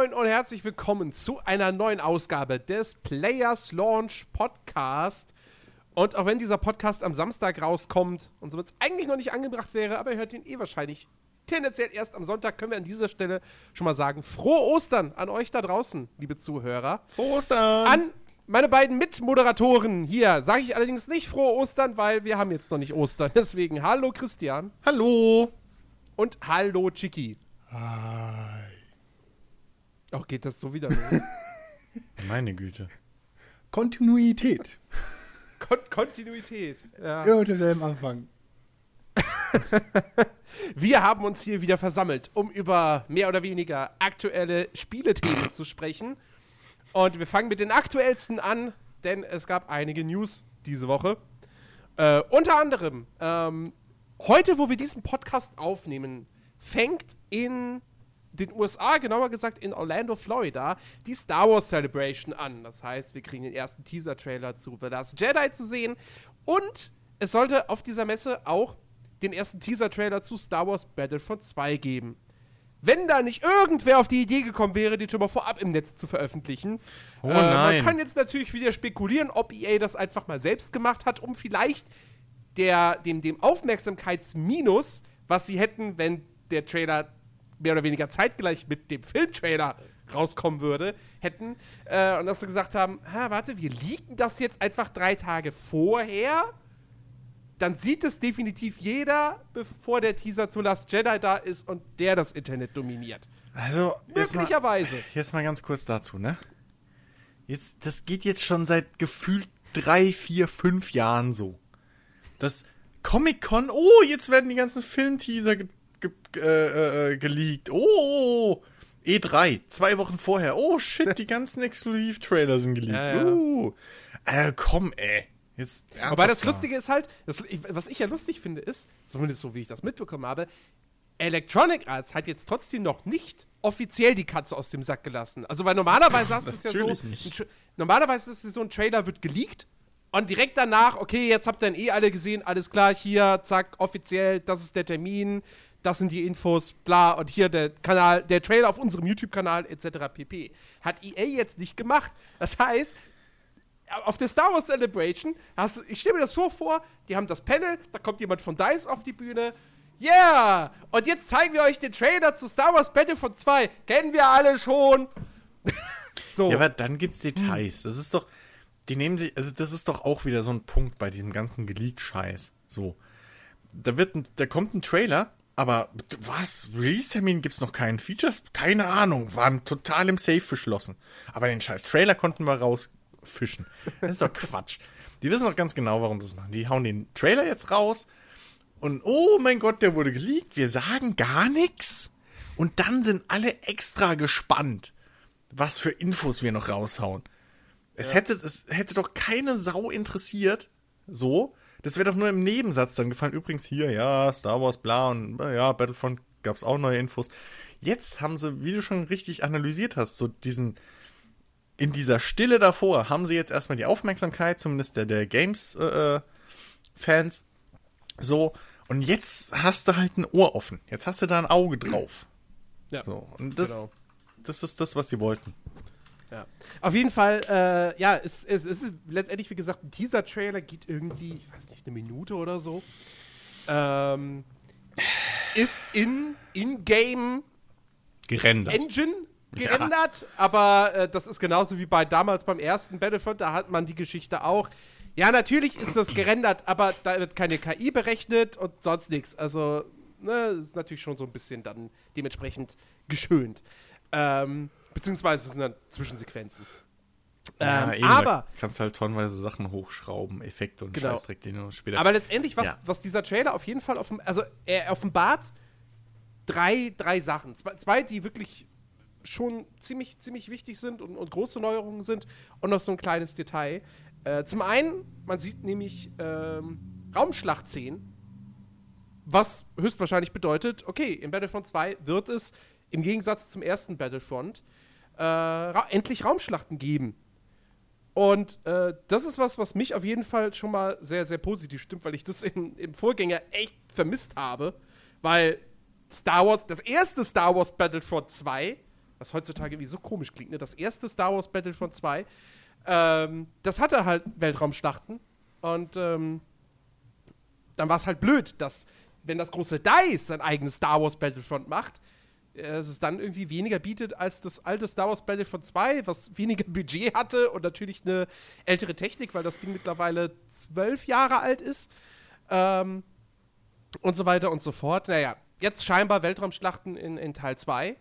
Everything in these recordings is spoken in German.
moin und herzlich willkommen zu einer neuen Ausgabe des Players Launch Podcast. Und auch wenn dieser Podcast am Samstag rauskommt und somit eigentlich noch nicht angebracht wäre, aber ihr hört ihn eh wahrscheinlich tendenziell erst am Sonntag, können wir an dieser Stelle schon mal sagen, frohe Ostern an euch da draußen, liebe Zuhörer. Frohe Ostern! An meine beiden Mitmoderatoren hier sage ich allerdings nicht frohe Ostern, weil wir haben jetzt noch nicht Ostern. Deswegen hallo Christian. Hallo! Und hallo Chiki. Hi. Oh, geht das so wieder? Meine Güte. Kontinuität. Kon Kontinuität. Ja. Immer demselben Anfang. Wir haben uns hier wieder versammelt, um über mehr oder weniger aktuelle Spielethemen zu sprechen. Und wir fangen mit den aktuellsten an, denn es gab einige News diese Woche. Äh, unter anderem, ähm, heute, wo wir diesen Podcast aufnehmen, fängt in den USA, genauer gesagt in Orlando, Florida, die Star Wars Celebration an. Das heißt, wir kriegen den ersten Teaser-Trailer zu The Last Jedi zu sehen. Und es sollte auf dieser Messe auch den ersten Teaser-Trailer zu Star Wars Battlefront 2 geben. Wenn da nicht irgendwer auf die Idee gekommen wäre, die schon mal vorab im Netz zu veröffentlichen. Oh äh, nein. Man kann jetzt natürlich wieder spekulieren, ob EA das einfach mal selbst gemacht hat, um vielleicht der, dem, dem Aufmerksamkeitsminus, was sie hätten, wenn der Trailer mehr oder weniger zeitgleich mit dem Filmtrailer rauskommen würde, hätten. Äh, und dass sie gesagt haben, ha, warte, wir leaken das jetzt einfach drei Tage vorher. Dann sieht es definitiv jeder, bevor der Teaser zu Last Jedi da ist und der das Internet dominiert. Also, jetzt mal, Möglicherweise. jetzt mal ganz kurz dazu, ne? Jetzt, das geht jetzt schon seit gefühlt drei, vier, fünf Jahren so. Das Comic-Con, oh, jetzt werden die ganzen Filmteaser ge ge äh, äh, geleakt. Oh, E3, zwei Wochen vorher. Oh, shit, die ganzen Exklusiv-Trailer sind geleakt. Ja, ja. Uh. Äh, komm, ey. Jetzt Aber das. Lustige ist halt, das, was ich ja lustig finde, ist, zumindest so wie ich das mitbekommen habe, Electronic Arts hat jetzt trotzdem noch nicht offiziell die Katze aus dem Sack gelassen. Also, weil normalerweise hast du es ja so. Nicht. Normalerweise ist es so ein Trailer wird geleakt und direkt danach, okay, jetzt habt ihr ihn eh alle gesehen, alles klar, hier, zack, offiziell, das ist der Termin, das sind die Infos, bla, und hier der Kanal, der Trailer auf unserem YouTube-Kanal, etc. pp. Hat EA jetzt nicht gemacht. Das heißt, auf der Star Wars Celebration, hast ich stelle mir das so vor, die haben das Panel, da kommt jemand von DICE auf die Bühne. Yeah! Und jetzt zeigen wir euch den Trailer zu Star Wars Battlefront 2. Kennen wir alle schon. so. Ja, aber dann gibt's Details. Das ist doch, die nehmen sich, also das ist doch auch wieder so ein Punkt bei diesem ganzen Geleak-Scheiß. So. Da wird ein, da kommt ein Trailer, aber was? Release-Termin gibt's noch keinen. Features? Keine Ahnung. Waren total im Safe verschlossen. Aber den scheiß Trailer konnten wir rausfischen. Das ist doch Quatsch. Die wissen doch ganz genau, warum das machen. Die hauen den Trailer jetzt raus und oh mein Gott, der wurde geleakt. Wir sagen gar nichts. Und dann sind alle extra gespannt, was für Infos wir noch raushauen. Es, hätte, es hätte doch keine Sau interessiert, so. Das wäre doch nur im Nebensatz dann gefallen. Übrigens hier, ja, Star Wars, bla und äh, ja, Battlefront gab's auch neue Infos. Jetzt haben sie, wie du schon richtig analysiert hast, so diesen, in dieser Stille davor, haben sie jetzt erstmal die Aufmerksamkeit, zumindest der, der Games-Fans, so. Und jetzt hast du halt ein Ohr offen. Jetzt hast du da ein Auge drauf. Ja, So. Und das, genau. das ist das, was sie wollten. Ja. Auf jeden Fall, äh, ja, es, es, es ist letztendlich, wie gesagt, ein Teaser-Trailer, geht irgendwie, ich weiß nicht, eine Minute oder so. Ähm, ist in in-game Gerendert. Engine Ja. gerendert, aber äh, das ist genauso wie bei damals beim ersten Battlefront, da hat man die Geschichte auch. Ja, natürlich ist das gerendert, aber da wird keine KI berechnet und sonst nichts. Also, ne, ist natürlich schon so ein bisschen dann dementsprechend geschönt. Ähm, beziehungsweise es sind dann Zwischensequenzen. Ähm, eben, aber, kannst halt tonnenweise Sachen hochschrauben, Effekte und Genau. Scheißdreck, den du später. aber letztendlich, was, Ja. was dieser Trailer auf jeden Fall offen, also er offenbart drei, drei Sachen. Zwei, zwei, die wirklich schon ziemlich, ziemlich wichtig sind und, und große Neuerungen sind und noch so ein kleines Detail. Äh, zum einen, man sieht nämlich ähm, Raumschlachtszenen, was höchstwahrscheinlich bedeutet, okay, in Battlefront 2 wird es im Gegensatz zum ersten Battlefront äh, ra endlich Raumschlachten geben. Und äh, das ist was, was mich auf jeden Fall schon mal sehr, sehr positiv stimmt, weil ich das in, im Vorgänger echt vermisst habe. Weil Star Wars, das erste Star Wars Battlefront 2 was heutzutage irgendwie so komisch klingt, ne? Das erste Star Wars Battlefront 2, ähm, das hatte halt Weltraumschlachten und ähm, dann war es halt blöd, dass, wenn das große DICE sein eigenes Star Wars Battlefront macht, dass es dann irgendwie weniger bietet als das alte Star Wars Battlefront 2, was weniger Budget hatte und natürlich eine ältere Technik, weil das Ding mittlerweile zwölf Jahre alt ist. Ähm, und so weiter und so fort. Naja, jetzt scheinbar Weltraumschlachten in, in Teil 2.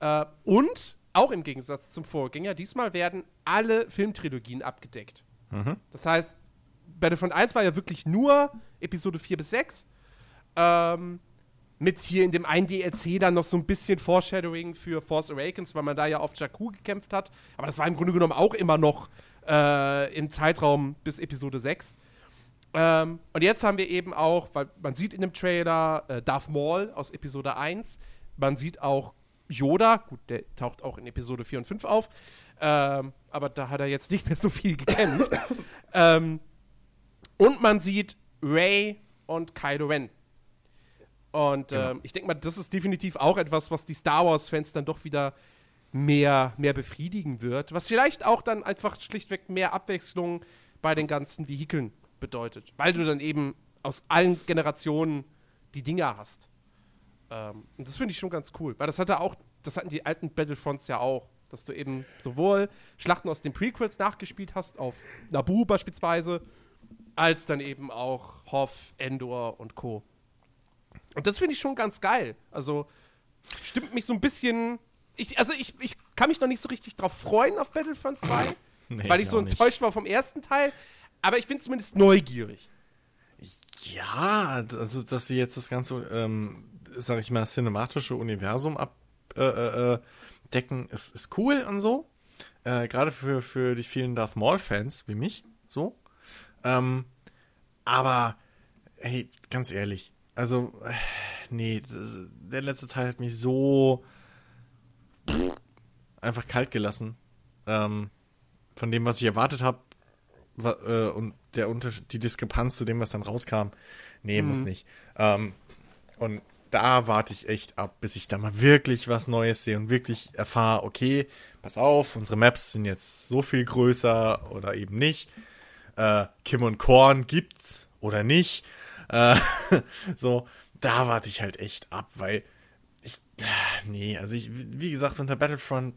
Äh, und auch im Gegensatz zum Vorgänger, diesmal werden alle Filmtrilogien abgedeckt. Das heißt, Battlefront 1 war ja wirklich nur Episode 4 bis 6. Ähm, mit hier in dem einen DLC dann noch so ein bisschen Foreshadowing für Force Awakens, weil man da ja auf Jakku gekämpft hat. Aber das war im Grunde genommen auch immer noch äh, im Zeitraum bis Episode 6. Ähm, und jetzt haben wir eben auch, weil man sieht in dem Trailer äh, Darth Maul aus Episode 1, man sieht auch Yoda, gut, der taucht auch in Episode 4 und 5 auf, ähm, aber da hat er jetzt nicht mehr so viel gekämpft. ähm, und man sieht Ray und Kylo Ren. Und Genau. ähm, ich denke mal, das ist definitiv auch etwas, was die Star Wars-Fans dann doch wieder mehr, mehr befriedigen wird. Was vielleicht auch dann einfach schlichtweg mehr Abwechslung bei den ganzen Vehikeln bedeutet. Weil du dann eben aus allen Generationen die Dinger hast. Ähm, und das finde ich schon ganz cool. Weil das hatte auch, das hatten die alten Battlefronts ja auch. Dass du eben sowohl Schlachten aus den Prequels nachgespielt hast, auf Naboo beispielsweise, als dann eben auch Hoth, Endor und Co. Und das finde ich schon ganz geil. Also stimmt mich so ein bisschen. Ich, also ich, ich kann mich noch nicht so richtig drauf freuen auf Battlefront 2, Nee, weil ich so auch nicht. enttäuscht war vom ersten Teil. Aber ich bin zumindest neugierig. Ja, also dass sie jetzt das ganze, ähm, sag ich mal, cinematische Universum abdecken, äh, äh, decken, ist, ist cool und so. Äh, Gerade für, für die vielen Darth Maul-Fans wie mich, so. Ähm, aber, hey, ganz ehrlich, also, äh, nee, das, der letzte Teil hat mich so einfach kalt gelassen. Ähm, von dem, was ich erwartet habe, äh, und der Unterschied, die Diskrepanz zu dem, was dann rauskam, nee, muss nicht. Ähm, und da warte ich echt ab, bis ich da mal wirklich was Neues sehe und wirklich erfahre, okay, pass auf, unsere Maps sind jetzt so viel größer oder eben nicht. Äh, Kim und Korn gibt's oder nicht. Äh, so, da warte ich halt echt ab, weil ich, nee, also ich, wie gesagt, unter Battlefront,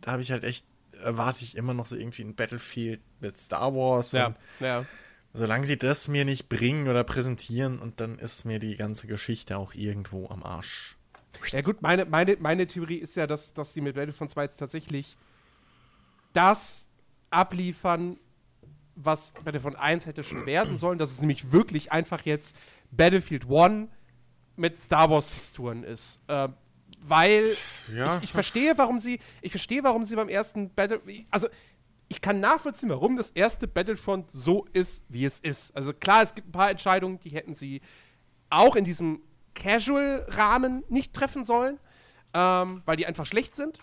da habe ich halt echt, erwarte ich immer noch so irgendwie ein Battlefield mit Star Wars. Und ja. solange sie das mir nicht bringen oder präsentieren, und dann ist mir die ganze Geschichte auch irgendwo am Arsch. Ja gut, meine, meine, meine Theorie ist ja, dass, dass sie mit Battlefront 2 jetzt tatsächlich das abliefern, was Battlefront 1 hätte schon werden sollen, dass es nämlich wirklich einfach jetzt Battlefield 1 mit Star Wars Texturen ist. Äh, weil Ja. ich, ich verstehe, warum sie, ich verstehe, warum sie beim ersten Battle, also ich kann nachvollziehen, warum das erste Battlefront so ist, wie es ist. Also klar, es gibt ein paar Entscheidungen, die hätten sie auch in diesem Casual-Rahmen nicht treffen sollen, ähm, weil die einfach schlecht sind.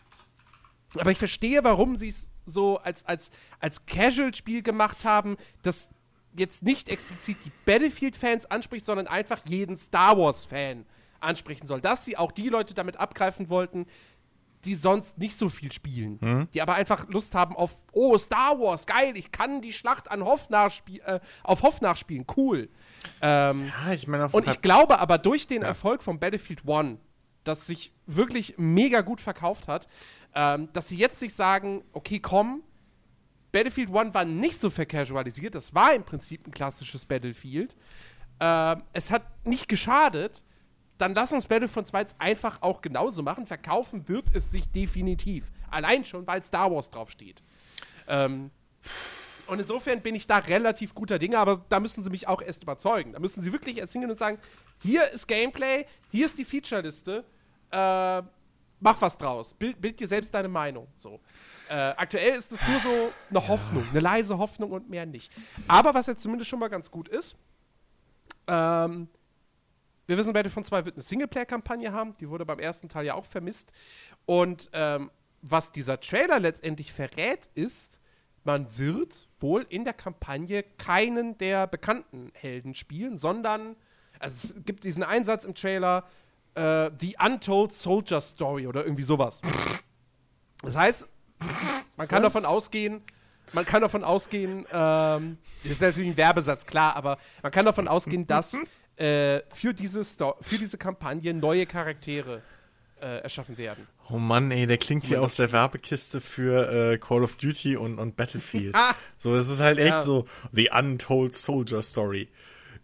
Aber ich verstehe, warum sie es so als, als, als Casual-Spiel gemacht haben, das jetzt nicht explizit die Battlefield-Fans anspricht, sondern einfach jeden Star Wars-Fan ansprechen soll. Dass sie auch die Leute damit abgreifen wollten, die sonst nicht so viel spielen. Die aber einfach Lust haben auf, oh, Star Wars, geil, ich kann die Schlacht an Hoff nachspie äh, auf Hoff nachspielen, cool. Ähm, Ja, ich meine, und ich glaube aber durch den Erfolg von Battlefield One, das sich wirklich mega gut verkauft hat, ähm, dass sie jetzt sich sagen, okay, komm, Battlefield One war nicht so vercasualisiert, das war im Prinzip ein klassisches Battlefield. Ähm, es hat nicht geschadet, dann lass uns Battlefront 2 jetzt einfach auch genauso machen. Verkaufen wird es sich definitiv. Allein schon, weil Star Wars draufsteht. Ähm, und insofern bin ich da relativ guter Dinge, aber da müssen sie mich auch erst überzeugen. Da müssen sie wirklich erst hingehen und sagen: Hier ist Gameplay, hier ist die Feature-Liste, äh, mach was draus, bild, bild dir selbst deine Meinung. So. Äh, aktuell ist es nur so eine Hoffnung, eine leise Hoffnung und mehr nicht. Aber was jetzt zumindest schon mal ganz gut ist, ähm, wir wissen, Battlefront 2 wird eine Singleplayer-Kampagne haben. Die wurde beim ersten Teil ja auch vermisst. Und ähm, was dieser Trailer letztendlich verrät, ist, man wird wohl in der Kampagne keinen der bekannten Helden spielen, sondern also es gibt diesen Einsatz im Trailer, äh, The Untold Soldier Story oder irgendwie sowas. Das heißt, man kann davon ausgehen, man kann davon ausgehen, ähm, das ist natürlich ein Werbesatz, klar, aber man kann davon ausgehen, dass äh, für, diese Sto für diese Kampagne neue Charaktere äh, erschaffen werden. Oh Mann, ey, der klingt wie aus der Werbekiste für äh, Call of Duty und, und Battlefield. Ah! So, es ist halt echt Ja. so The Untold Soldier Story.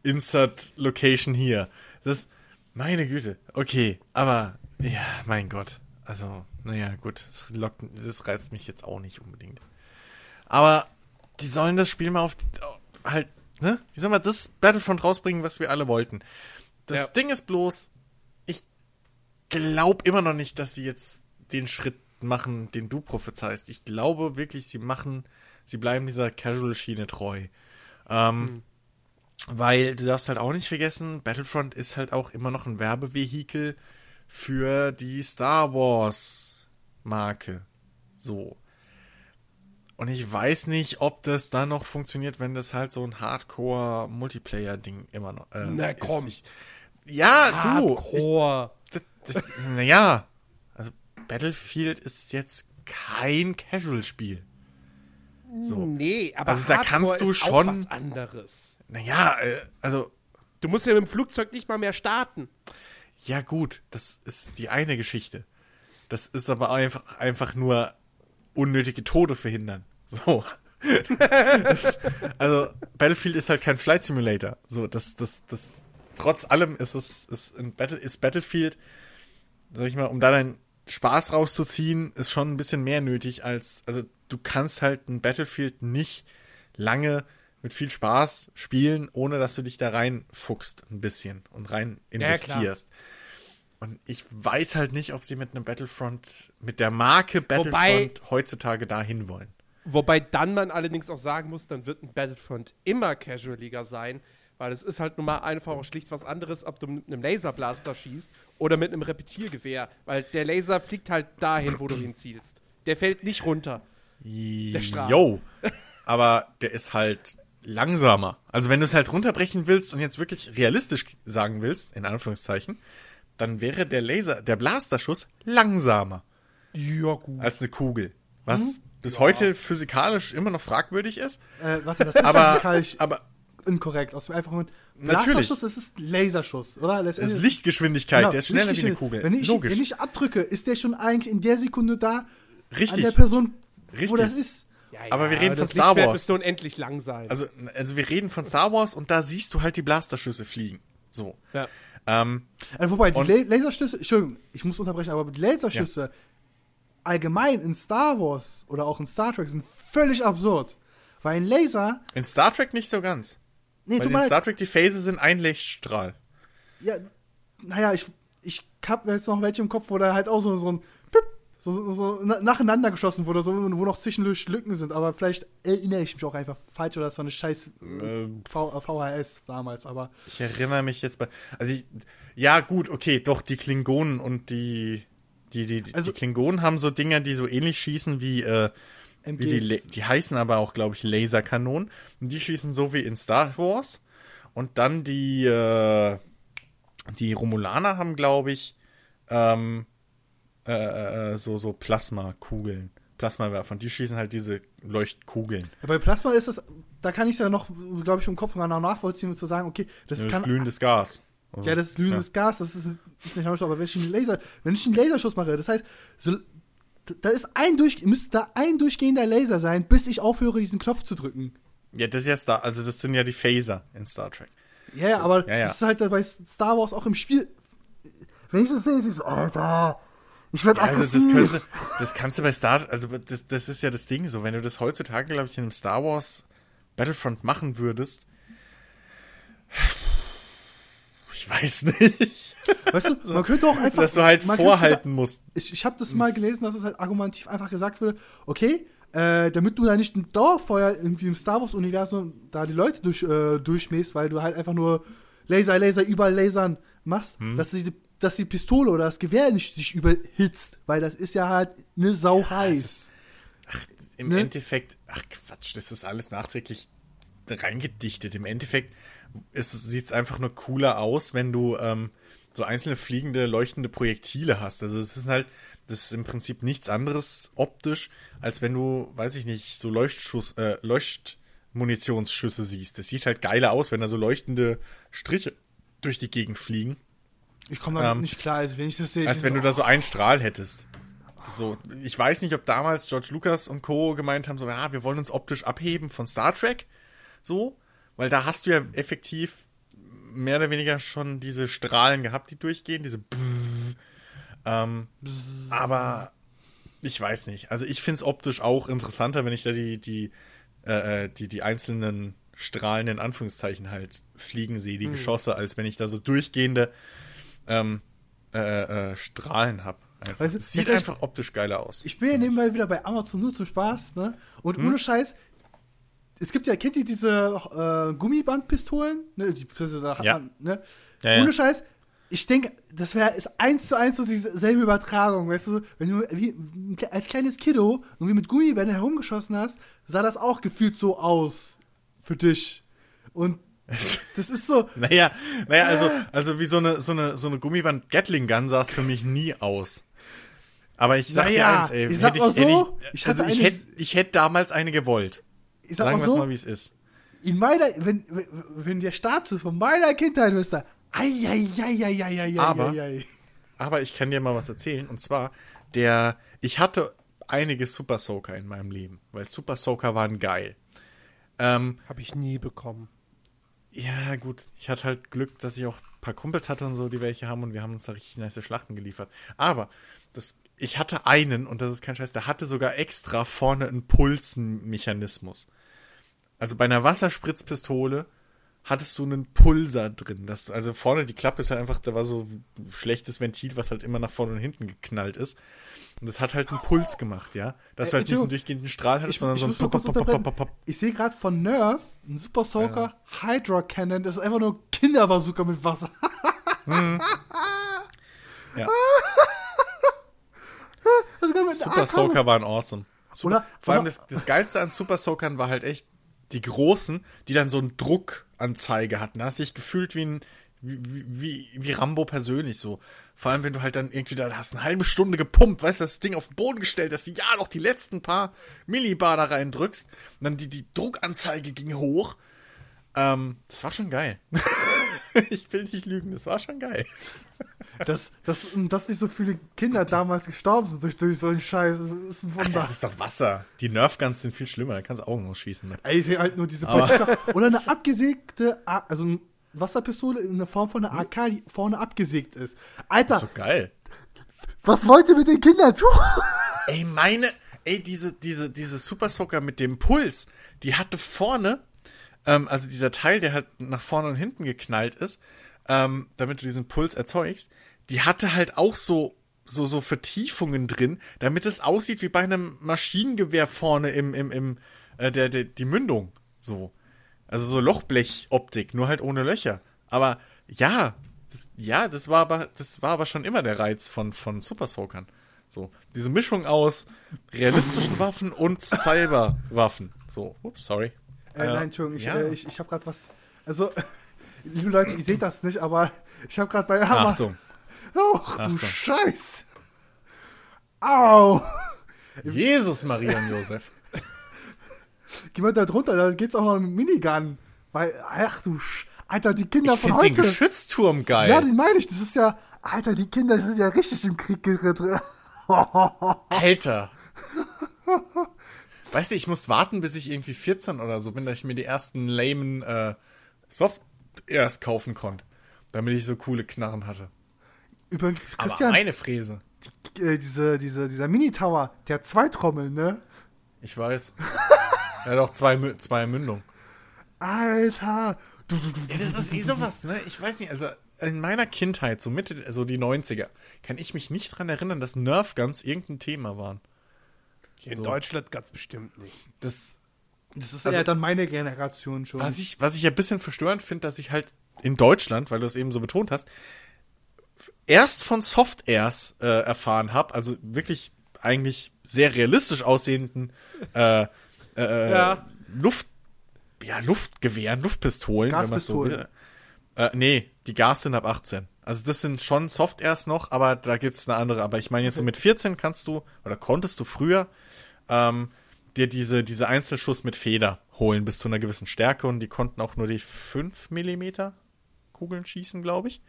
Insert Location hier. Das, meine Güte. Okay, aber, ja, mein Gott. Also, naja, gut. Das, lockt, das reizt mich jetzt auch nicht unbedingt. Aber die sollen das Spiel mal auf, auf halt, ne? Die sollen mal das Battlefront rausbringen, was wir alle wollten. Das Ja. Ding ist bloß, ich glaube immer noch nicht, dass sie jetzt den Schritt machen, den du prophezeist. Ich glaube wirklich, sie machen, sie bleiben dieser Casual-Schiene treu. Ähm, Weil du darfst halt auch nicht vergessen, Battlefront ist halt auch immer noch ein Werbevehikel für die Star Wars Marke. So. Und ich weiß nicht, ob das dann noch funktioniert, wenn das halt so ein Hardcore-Multiplayer-Ding immer noch äh, Na, ist. komm. Ich, ja, du. Ich, Hardcore. das, das, naja, also Battlefield ist jetzt kein Casual-Spiel. So. Nee, aber Also da Hardcore kannst du ist schon- auch was anderes. Naja, äh, also, Du musst ja mit dem Flugzeug nicht mal mehr starten. ja gut, das ist die eine Geschichte. Das ist aber einfach, einfach nur unnötige Tode verhindern. So. das, also, Battlefield ist halt kein Flight Simulator. So, das, das, das, trotz allem ist es, ist, ein Battle, ist Battlefield, sag ich mal, um da deinen Spaß rauszuziehen, ist schon ein bisschen mehr nötig als, also, du kannst halt ein Battlefield nicht lange mit viel Spaß spielen, ohne dass du dich da reinfuchst ein bisschen und rein Ja, investierst. und ich weiß halt nicht, ob sie mit einem Battlefront, mit der Marke Battlefront Wobei- heutzutage dahin wollen. Wobei dann man allerdings auch sagen muss, dann wird ein Battlefront immer Casual-Liga sein, weil es ist halt nun mal einfach auch schlicht was anderes, ob du mit einem Laserblaster schießt oder mit einem Repetiergewehr, weil der Laser fliegt halt dahin, wo du hinzielst. Der fällt nicht runter. Strahl. Yo. Aber der ist halt langsamer. Also wenn du es halt runterbrechen willst und jetzt wirklich realistisch sagen willst, in Anführungszeichen, dann wäre der Laser, der Blasterschuss langsamer Ja, gut. als eine Kugel. Was Mhm. bis heute physikalisch immer noch fragwürdig ist. Äh, warte, das ist Aber, physikalisch aber inkorrekt. Aus dem einfachen Grund. Natürlich. Blasterschuss, das ist Laserschuss, oder? es Letztendlich ist Lichtgeschwindigkeit, Genau, der ist schneller wie eine. Kugel. Wenn ich, Logisch. wenn ich abdrücke, ist der schon eigentlich in der Sekunde da an Richtig. der Person, wo Richtig. das ist. Ja, aber wir reden das von Star Lichtschwert Wars. müsste unendlich lang sein. also, also wir reden von Star Wars und da siehst du halt die Blasterschüsse fliegen. So. ja. Ähm, Also, wobei, die La Laserschüsse, Entschuldigung, ich muss unterbrechen, aber die Laserschüsse allgemein in Star Wars oder auch in Star Trek sind völlig absurd. Weil ein Laser, in Star Trek nicht so ganz. nee, Weil in Star Trek die Phase sind ein Lichtstrahl. ja, naja, ich, ich hab jetzt noch welche im Kopf, wo da halt auch so, so ein so, so na- nacheinander geschossen wurde, so, wo noch zwischendurch Lücken sind, aber vielleicht erinnere ich mich auch einfach falsch oder das war eine scheiß Äh, v VHS damals, aber Ich erinnere mich jetzt bei. Also, ich, ja, gut, okay, doch, die Klingonen und die. Die, die, die, Also- die Klingonen haben so Dinger, die so ähnlich schießen wie. Äh, wie die, die heißen aber auch, glaube ich, Laserkanonen. Und die schießen so wie in Star Wars. Und dann die. Äh, die Romulaner haben, glaube ich. Ähm, äh, äh, so, so Plasmakugeln. Plasmawerfer. Und die schießen halt diese Leuchtkugeln. Ja, bei Plasma ist das, da kann ich es ja noch, glaube ich, im Kopf genau nachvollziehen und zu sagen, okay, das Das kann. glühendes Gas. Also, Ja, das ist glühendes Gas, das ist, ist nicht aber wenn ich einen Laser, wenn ich einen Laserschuss mache, das heißt, so, da ist ein durch, müsste da ein durchgehender Laser sein, bis ich aufhöre, diesen Knopf zu drücken. Ja, das ist ja Star, also das sind ja die Phaser in Star Trek. Ja, ja, aber ja, ja. das ist halt bei Star Wars auch im Spiel. Wenn ich das sehe, ist es so, Alter, ich werde Also das, aggressiv. können sie, das kannst du bei Star, also das, das ist ja das Ding so, wenn du das heutzutage, glaube ich, in einem Star Wars Battlefront machen würdest, ich weiß nicht, weißt du, man könnte auch einfach. dass du halt vorhalten musst. ich, ich habe das mal gelesen, dass es halt argumentativ einfach gesagt wurde, okay, äh, damit du da nicht ein Dauerfeuer irgendwie im Star Wars-Universum da die Leute durch, äh, durchmähst, weil du halt einfach nur Laser, Laser, überall Lasern machst, Hm. dass, die, dass die Pistole oder das Gewehr nicht sich überhitzt, weil das ist ja halt eine Sau heiß. Im Ne? Endeffekt, ach Quatsch, das ist alles nachträglich reingedichtet. Im Endeffekt sieht es einfach nur cooler aus, wenn du ähm, so einzelne fliegende, leuchtende Projektile hast. Also es ist halt, das ist im Prinzip nichts anderes optisch, als wenn du, weiß ich nicht, so Leuchtschuss, äh, Leuchtmunitionsschüsse siehst. Das sieht halt geiler aus, wenn da so leuchtende Striche durch die Gegend fliegen, Ich komme damit Ähm, nicht klar, also wenn ich das sehe. als wenn so, du da so einen Strahl hättest. So, ich weiß nicht, ob damals George Lucas und Co. gemeint haben, so, ja, wir wollen uns optisch abheben von Star Trek. So, weil da hast du ja effektiv mehr oder weniger schon diese Strahlen gehabt, die durchgehen, diese Bzzz. ähm, aber ich weiß nicht. Also ich finde es optisch auch interessanter, wenn ich da die, die, äh, äh, die, die einzelnen Strahlen in Anführungszeichen halt fliegen sehe, die Geschosse, als wenn ich da so durchgehende ähm, äh, äh, Strahlen habe. Weißt du, sieht einfach optisch geiler aus. Ich bin ja nebenbei wieder bei Amazon nur zum Spaß, ne? Und Hm? ohne Scheiß, es gibt ja, kennt ihr diese äh, Gummibandpistolen? Ne? Die Pistole, da hat Ja. ne? Ja, ja. Ohne Scheiß, ich denke, das wäre ist eins zu eins so dieselbe Übertragung, weißt du? Wenn du wie, als kleines Kiddo irgendwie mit Gummibändern herumgeschossen hast, sah das auch gefühlt so aus für dich. Und das ist so, Naja, naja, also, also wie so eine, so eine, so eine Gummiband Gatling Gun sah es für mich nie aus. Aber ich sag dir Naja, eins, ey, ich sag hätte mal ich, hätte so, ich, ich also ich hätte, ich hätte damals eine gewollt. ich sag Sagen mal wir es so, mal, wie es ist. in meiner, wenn, wenn, der Status von meiner Kindheit Eieieiei. Aber- Aber ich kann dir mal was erzählen. Und zwar, der, ich hatte einige Super Soaker in meinem Leben, weil Super Soaker waren geil. Ähm, Habe ich nie bekommen. Ja, gut, ich hatte halt Glück, dass ich auch ein paar Kumpels hatte und so, die welche haben und wir haben uns da richtig nice Schlachten geliefert. Aber das, ich hatte einen, und das ist kein Scheiß, der hatte sogar extra vorne einen Pulsmechanismus. Also bei einer Wasserspritzpistole hattest du einen Pulser drin. Dass du, also vorne die Klappe ist halt einfach, da war so ein schlechtes Ventil, was halt immer nach vorne und hinten geknallt ist. Und das hat halt einen Puls gemacht, ja. Dass Äh, du halt nicht einen durchgehenden Strahl hattest, Ich, sondern ich so ein Pop, Pop, Pop, Pop. Pop. Ich sehe gerade von Nerf ein Super Soaker Hydra Cannon. Das ist einfach nur Kinderbazooka mit Wasser. Ja. Kann mit Super AK Soaker waren awesome. Super. Oder- Vor allem oder- das, das Geilste an Super Soakern war halt echt die großen, die dann so einen Druckanzeige hatten. Da hast du dich gefühlt wie ein wie, wie, wie Rambo persönlich so. Vor allem, wenn du halt dann irgendwie da hast eine halbe Stunde gepumpt, weißt du, das Ding auf den Boden gestellt, dass du ja noch die letzten paar Millibar da reindrückst. Und dann die, die Druckanzeige ging hoch. Ähm, das war schon geil. ich will nicht lügen, das war schon geil. Dass, dass, dass nicht so viele Kinder damals gestorben sind durch, durch so einen Scheiß, das ist ein Ach, Wunder. das ist doch Wasser. Die Nerfguns sind viel schlimmer, da kannst du Augen ausschießen mit. Ey, ich sehe halt nur diese. Oder eine abgesägte, also eine Wasserpistole in der Form von einer AK, die vorne abgesägt ist. Alter, So geil. was wollt ihr mit den Kindern tun? Ey, meine, ey, diese, diese, diese Super Soaker mit dem Puls, die hatte vorne, ähm, also dieser Teil, der halt nach vorne und hinten geknallt ist, ähm, damit du diesen Puls erzeugst, die hatte halt auch so, so, so Vertiefungen drin, damit es aussieht wie bei einem Maschinengewehr vorne im, im, im, äh, der, der, die Mündung. So. Also so Lochblech-Optik, nur halt ohne Löcher. Aber ja, das, ja, das war aber, das war aber schon immer der Reiz von, von Super Soakern. So, diese Mischung aus realistischen Waffen und Cyberwaffen. So, ups, sorry. Äh, nein, Entschuldigung, ich, ja. äh, ich, ich habe gerade was. Also, liebe Leute, ihr seht das nicht, aber ich habe gerade bei Hammer. Achtung. Ach, du. Scheiß. Au. Jesus, Maria und Josef. Geh mal da drunter, da geht's auch noch mit Minigun. Weil, ach du Sch Alter, die Kinder Ich von finde den heute. Geschützturm geil. Ja, den meine ich. Das ist ja. Alter, die Kinder sind ja richtig im Krieg geritten. Alter. Weißt du, ich muss warten, bis ich irgendwie 14 oder so bin, dass ich mir die ersten lamen äh, Softwares kaufen konnte. Damit ich so coole Knarren hatte. Übrigens, Aber Christian, meine Fräse. äh, diese, diese, dieser Mini-Tower, der hat zwei Trommeln, ne? Ich weiß. er hat auch zwei, zwei Mündungen. Alter. Du, du, du, Ja, das ist eh sowas, ne? Ich weiß nicht, also in meiner Kindheit, so Mitte, also die 90er, kann ich mich nicht dran erinnern, dass Nerfguns irgendein Thema waren. In So. Deutschland ganz bestimmt nicht. Das, Das ist Also- ja dann meine Generation schon. was ich, was ich ja ein bisschen verstörend finde, dass ich halt in Deutschland, weil du es eben so betont hast, erst von Soft-Airs äh, erfahren habe, also wirklich eigentlich sehr realistisch aussehenden äh, äh, Ja. Luft, ja, Luftgewehren, Luftpistolen, wenn man so Gaspistolen. will. Äh, nee, die Gas sind ab 18. Also das sind schon Soft-Airs noch, aber da gibt's eine andere. Aber ich meine jetzt mit 14 kannst du, oder konntest du früher, ähm, dir diese, diese Einzelschuss mit Feder holen bis zu einer gewissen Stärke und die konnten auch nur die 5 Millimeter Kugeln schießen, glaube ich.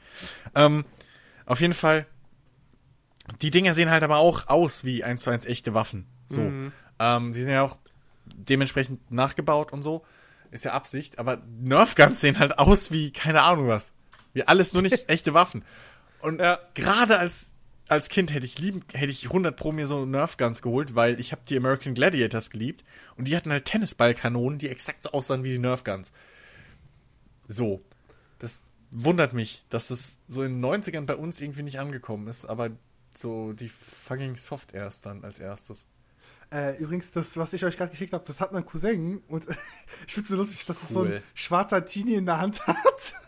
Ähm, auf jeden Fall, die Dinger sehen halt aber auch aus wie 1 zu 1 echte Waffen. So. Ähm, die sind ja auch dementsprechend nachgebaut und so. Ist ja Absicht, aber Nerf-Guns sehen halt aus wie, keine Ahnung was. Wie alles nur nicht echte Waffen. Und Ja. gerade als, als Kind hätte ich lieben, hätte ich 100 pro mir so Nerf-Guns geholt, weil ich habe die American Gladiators geliebt und die hatten halt Tennisballkanonen, die exakt so aussahen wie die Nerf-Guns. So. Das wundert mich, dass es so in den 90ern bei uns irgendwie nicht angekommen ist, aber so die fucking Soft-Airs dann als erstes. Äh, übrigens, das, was ich euch gerade geschickt habe, das hat mein Cousin und ich finde es so lustig, dass es so ein schwarzer Teenie in der Hand hat.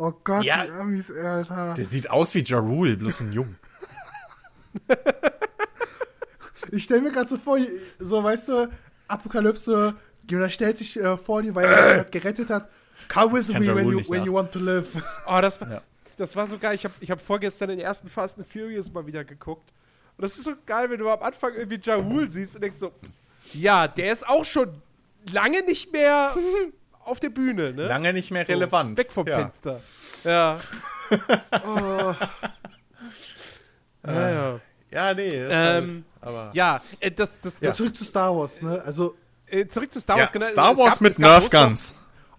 Oh Gott, Ja. die Amis, Alter. Der sieht aus wie Ja Rule, bloß ein Jung. Ich stelle mir gerade so vor, so weißt du, Apokalypse, Jonas stellt sich äh, vor dir, weil er gerade gerettet hat. Come with me Ja when you, when you want to live. Oh, das war, Ja. das war so geil. Ich habe ich hab vorgestern den ersten Fast and Furious mal wieder geguckt. Und das ist so geil, wenn du am Anfang irgendwie Ja Rule siehst und denkst so, ja, der ist auch schon lange nicht mehr auf der Bühne, ne? Lange nicht mehr So, relevant. Weg vom ja. Fenster. Ja. oh. ja, ja. Ja, nee. Ist Ähm, halt, aber Ja, äh, das, das, Ja, das, zurück zu Star Wars, ne? Also, zurück zu Star ja, Wars. genau, Star Wars gab- mit Nerf Guns.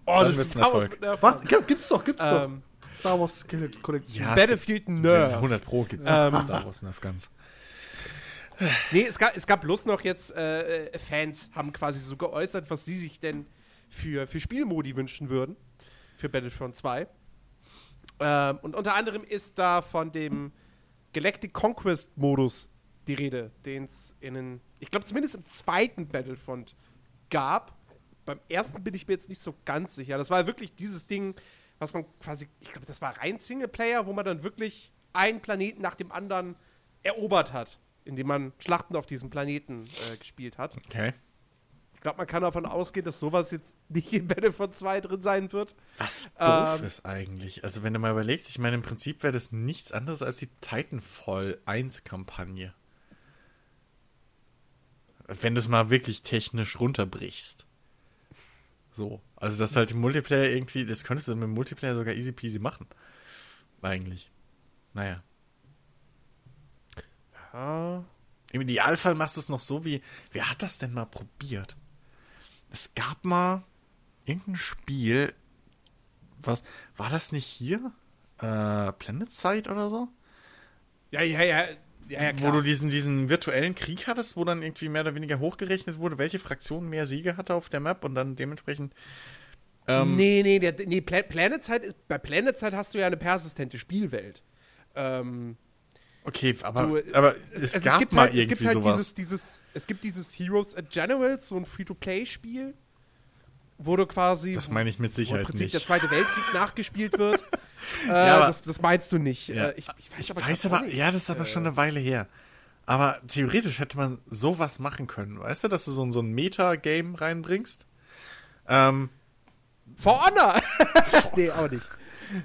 Oh, Dann das ist Star Wars Erfolg. mit Nerf was? Guns. Gibt, gibt's doch, gibt's doch. Ähm, Star Wars Kollektion. Ja, Battlefield Nerf. 100 Pro gibt's Ähm. Star Wars Nerf Guns. Nee, es gab, es gab bloß noch jetzt, äh, äh, Fans haben quasi so geäußert, was sie sich denn für, für Spielmodi wünschen würden. Für Battlefront 2. Ähm, und unter anderem ist da von dem Galactic Conquest Modus die Rede, den es in den, ich glaube zumindest im zweiten Battlefront gab. Beim ersten bin ich mir jetzt nicht so ganz sicher. Das war wirklich dieses Ding, was man quasi, ich glaube, das war rein Singleplayer, wo man dann wirklich einen Planeten nach dem anderen erobert hat, indem man Schlachten auf diesem Planeten äh, gespielt hat. Okay. Ich glaube, man kann davon ausgehen, dass sowas jetzt nicht in Battlefront 2 drin sein wird. Was doof Ähm. ist eigentlich. Also, wenn du mal überlegst, ich meine, im Prinzip wäre das nichts anderes als die Titanfall 1 Kampagne. Wenn du es mal wirklich technisch runterbrichst. So. Also, das halt im Multiplayer irgendwie, das könntest du mit dem Multiplayer sogar easy peasy machen. Eigentlich. Naja. Ja. Im Idealfall machst du es noch so wie, wer hat das denn mal probiert? Es gab mal irgendein Spiel, was, war das nicht hier? Äh, Planet Side oder so? Ja, ja, ja. Ja, ja, Wo du diesen, diesen virtuellen Krieg hattest, wo dann irgendwie mehr oder weniger hochgerechnet wurde, welche Fraktion mehr Siege hatte auf der Map und dann dementsprechend. Ähm, nee, nee, der, nee Pla Planet Side ist, bei Planet Side hast du ja eine persistente Spielwelt. Ähm, Okay, aber, Du, aber es, also gab gibt mal halt, irgendwie es gibt halt sowas. dieses, dieses, es gibt dieses Heroes at Generals, so ein Free-to-Play-Spiel, wo du quasi, das meine ich mit wo im Sicherheit Prinzip nicht. der Zweite Weltkrieg nachgespielt wird. Äh, aber- das, das meinst du nicht. Ja. Äh, ich, ich weiß Ich aber, weiß aber, ja, das ist aber schon eine Weile her. Aber theoretisch hätte man sowas machen können. Weißt du, dass du so, ein- so ein Meta-Game reinbringst? Ähm, For Honor! nee, auch nicht.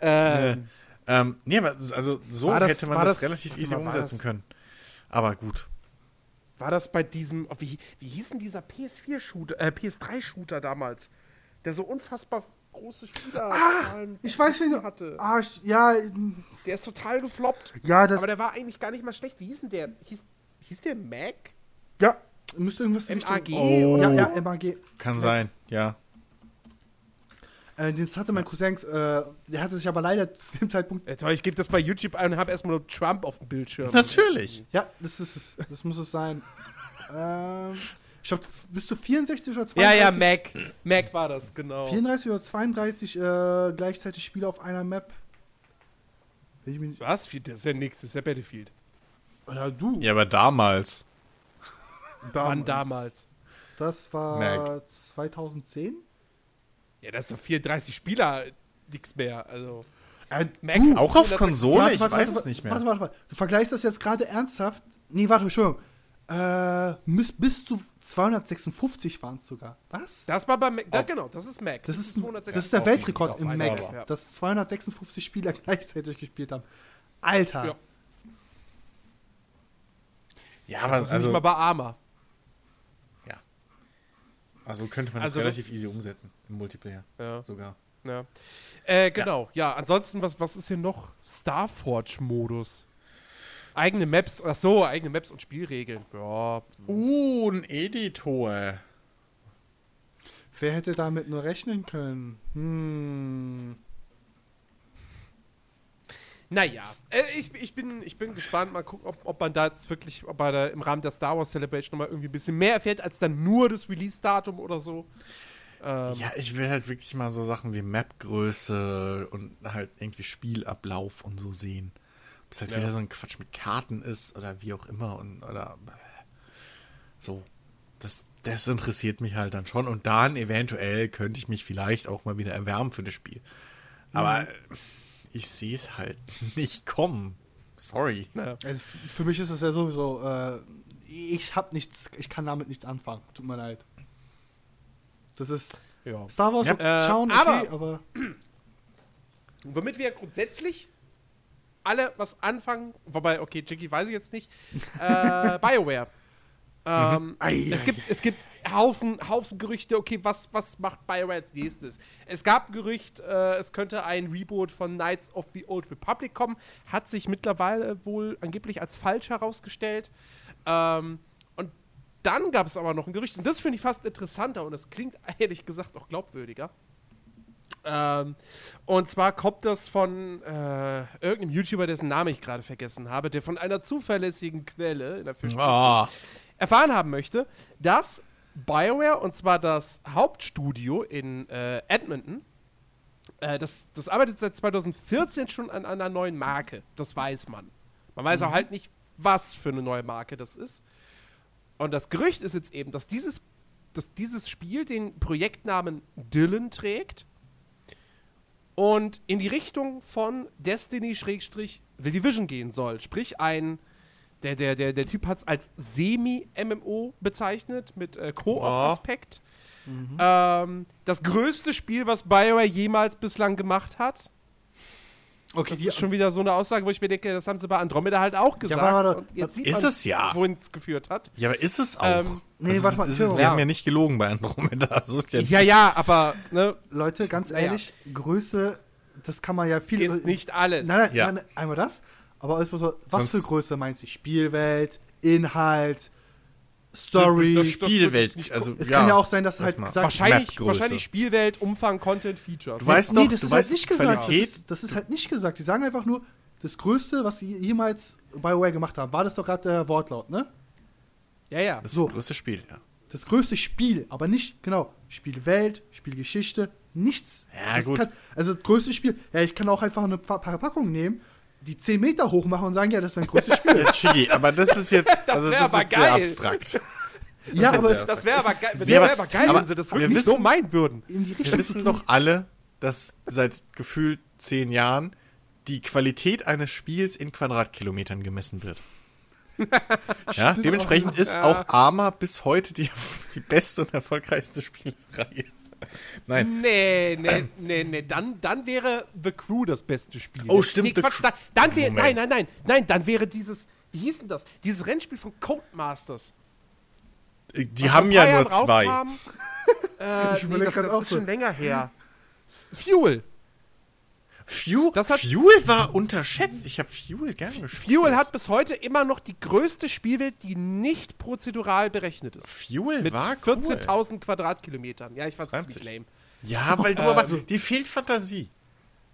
Ähm, ähm, nee, aber also so das- hätte man das, das- relativ easy mal, umsetzen können. Aber gut. war das bei diesem, wie, wie hieß denn dieser PS4-Shooter, äh, PS3-Shooter damals? Der so unfassbar große Spieler Ich weiß, wen du. hatte. Ah, ich, ja, Der ist total gefloppt. ja, das. Aber der war eigentlich gar nicht mal schlecht. Wie hieß denn der? Hieß, hieß der Mac? ja, müsste irgendwas MAG Richtung- Oh. Ja, ja, MAG. Kann sein, ja. Äh, den hatte mein Cousin, äh, der hatte sich aber leider zu dem Zeitpunkt. Ja, toll, ich gebe das bei YouTube ein und habe erstmal nur Trump auf dem Bildschirm. Natürlich. Ja, das ist es. Das muss es sein. ähm, ich glaube, bis zu 64 oder Ja, 32. ja, Mac. Mac war das, genau. 34 oder 32 äh, gleichzeitig Spiele auf einer Map. Ich mich Was? Das ist ja nix, das ist ja Battlefield. ja, du. Ja, aber damals. Wann damals? Das war Mac. 2010. Ja, das ist doch 34 Spieler, nix mehr. Also. Äh, Mac du, Auch auf 100 Konsole? Warte, Ich warte, weiß warte, es nicht mehr. Warte, warte, warte. Du vergleichst das jetzt gerade ernsthaft. Nee, warte, Entschuldigung. Äh, bis, bis zu 256 waren es sogar. Was? Das war bei Mac. Da, genau, das ist Mac. Das, ist, 256 das ist der Weltrekord im Mac. Ja. dass 256 Spieler gleichzeitig gespielt haben. Alter. Ja. Ja, aber Das ist nicht mal also, bei Arma. ja. Also könnte man Also das relativ das- easy umsetzen. Im Multiplayer Ja. sogar. Ja. Äh, genau. Ja, ansonsten, was, was ist hier noch? Starforge-Modus. Eigene Maps, ach so, eigene Maps und Spielregeln. Ja. Uh, ein Editor. Wer hätte damit nur rechnen können? Hm. Naja, äh, ich, ich, bin, ich bin gespannt, mal gucken, ob, ob man da jetzt wirklich, ob man da im Rahmen der Star Wars Celebration nochmal irgendwie ein bisschen mehr erfährt, als dann nur das Release-Datum oder so. Ähm, Ja, ich will halt wirklich mal so Sachen wie Mapgröße und halt irgendwie Spielablauf und so sehen. Es halt Ja. wieder so ein Quatsch mit Karten ist oder wie auch immer und oder so. Das, das interessiert mich halt dann schon und dann eventuell könnte ich mich vielleicht auch mal wieder erwärmen für das Spiel. Aber äh, ich sehe es halt nicht kommen. Sorry. naja. Also für mich ist es ja sowieso, äh, ich hab nichts, ich kann damit nichts anfangen. Tut mir leid. Das ist Ja. Star Wars, Ja. Äh, schauen, aber- okay, aber Womit wir grundsätzlich alle was anfangen, wobei, okay, Jiggy weiß ich jetzt nicht, äh, BioWare. Ähm, Ei, es, gibt, es gibt Haufen, Haufen Gerüchte, okay, was, was macht BioWare als nächstes? Es gab ein Gerücht, äh, es könnte ein Reboot von Knights of the Old Republic kommen, hat sich mittlerweile wohl angeblich als falsch herausgestellt. Ähm, und dann gab es aber noch ein Gerücht, und das finde ich fast interessanter und das klingt ehrlich gesagt auch glaubwürdiger. Ähm, und zwar kommt das von äh, irgendeinem YouTuber, dessen Namen ich gerade vergessen habe, der von einer zuverlässigen Quelle in der Fisch Ah, erfahren haben möchte, dass BioWare, und zwar das Hauptstudio in äh, Edmonton, äh, das, das arbeitet seit 2014 schon an einer neuen Marke. Das weiß man. Man weiß auch halt nicht, was für eine neue Marke das ist. Und das Gerücht ist jetzt eben, dass dieses, dass dieses Spiel den Projektnamen Dylan trägt und in die Richtung von Destiny-The Division gehen soll. Sprich, ein der, der, der, der Typ hat es als Semi-MMO bezeichnet, mit äh, Koop-Aspekt. Ähm, das größte Spiel, was BioWare jemals bislang gemacht hat. okay, Das die, ist schon wieder so eine Aussage, wo ich mir denke, das haben sie bei Andromeda halt auch gesagt. warte, warte. Und jetzt sieht Ist man, es ja. wohin es geführt hat. ja, aber ist es auch? Ähm, nee, warte mal, das ist. Sie haben Ja. ja nicht gelogen bei Andromeda. So ist ja, Ja, ja, aber ne, Leute, ganz ehrlich, Größe, das kann man ja viel. ist nicht alles. Nein, nein, Ja. nein, einmal das. Aber so, was Sonst- für Größe meinst du? Spielwelt, Inhalt, Story. Das- das- Spielwelt. nicht also, es kann ja auch sein, dass halt mal. gesagt wahrscheinlich, wahrscheinlich Spielwelt, Umfang, Content, Features. Du weißt nee, doch, das du ist weißt halt nicht gesagt. Das Qualität. ist, das ist halt nicht gesagt. Die sagen einfach nur, das Größte, was die jemals BioWare gemacht haben, war das doch gerade der Wortlaut, ne? Ja, ja. Das ist So. das größte Spiel, ja. Das größte Spiel, aber nicht, genau, Spielwelt, Spielgeschichte, nichts. Ja, das gut. Kann, also das größte Spiel, ja, ich kann auch einfach eine Pa- Verpackung nehmen, die 10 Meter hoch machen und sagen, ja, das ist mein größtes Spiel. Ja, Chigi, aber das ist jetzt, Das also das aber ist sehr geil. abstrakt. ja, aber sehr es, Das wäre aber, ist geil, das sehr wär aber geil, aber wenn sie das wir wirklich wissen- so meinen würden. Wir wissen doch alle, dass seit gefühlt zehn Jahren die Qualität eines Spiels in Quadratkilometern gemessen wird. ja, dementsprechend ist auch Arma bis heute die, die beste und erfolgreichste Spielreihe. Nein, Nee, nee, nee, nee. Dann, dann wäre The Crew das beste Spiel. Oh, stimmt, Nee, Quatsch, dann, dann wäre, nein, nein, nein, nein, dann wäre dieses, wie hieß denn das? Dieses Rennspiel von Codemasters. die was haben ja nur zwei. rauskam. äh, Ich nee, überleg das, das auch ist so. schon länger her. Fuel. Fuel, Das hat- Fuel war unterschätzt. Ich habe Fuel gerne gespielt. Fuel hat bis heute immer noch die größte Spielwelt, die nicht prozedural berechnet ist. Fuel Mit war cool. 14.000 Quadratkilometern. Ja, ich fand's 20. ziemlich lame. Ja, weil du aber, dir fehlt Fantasie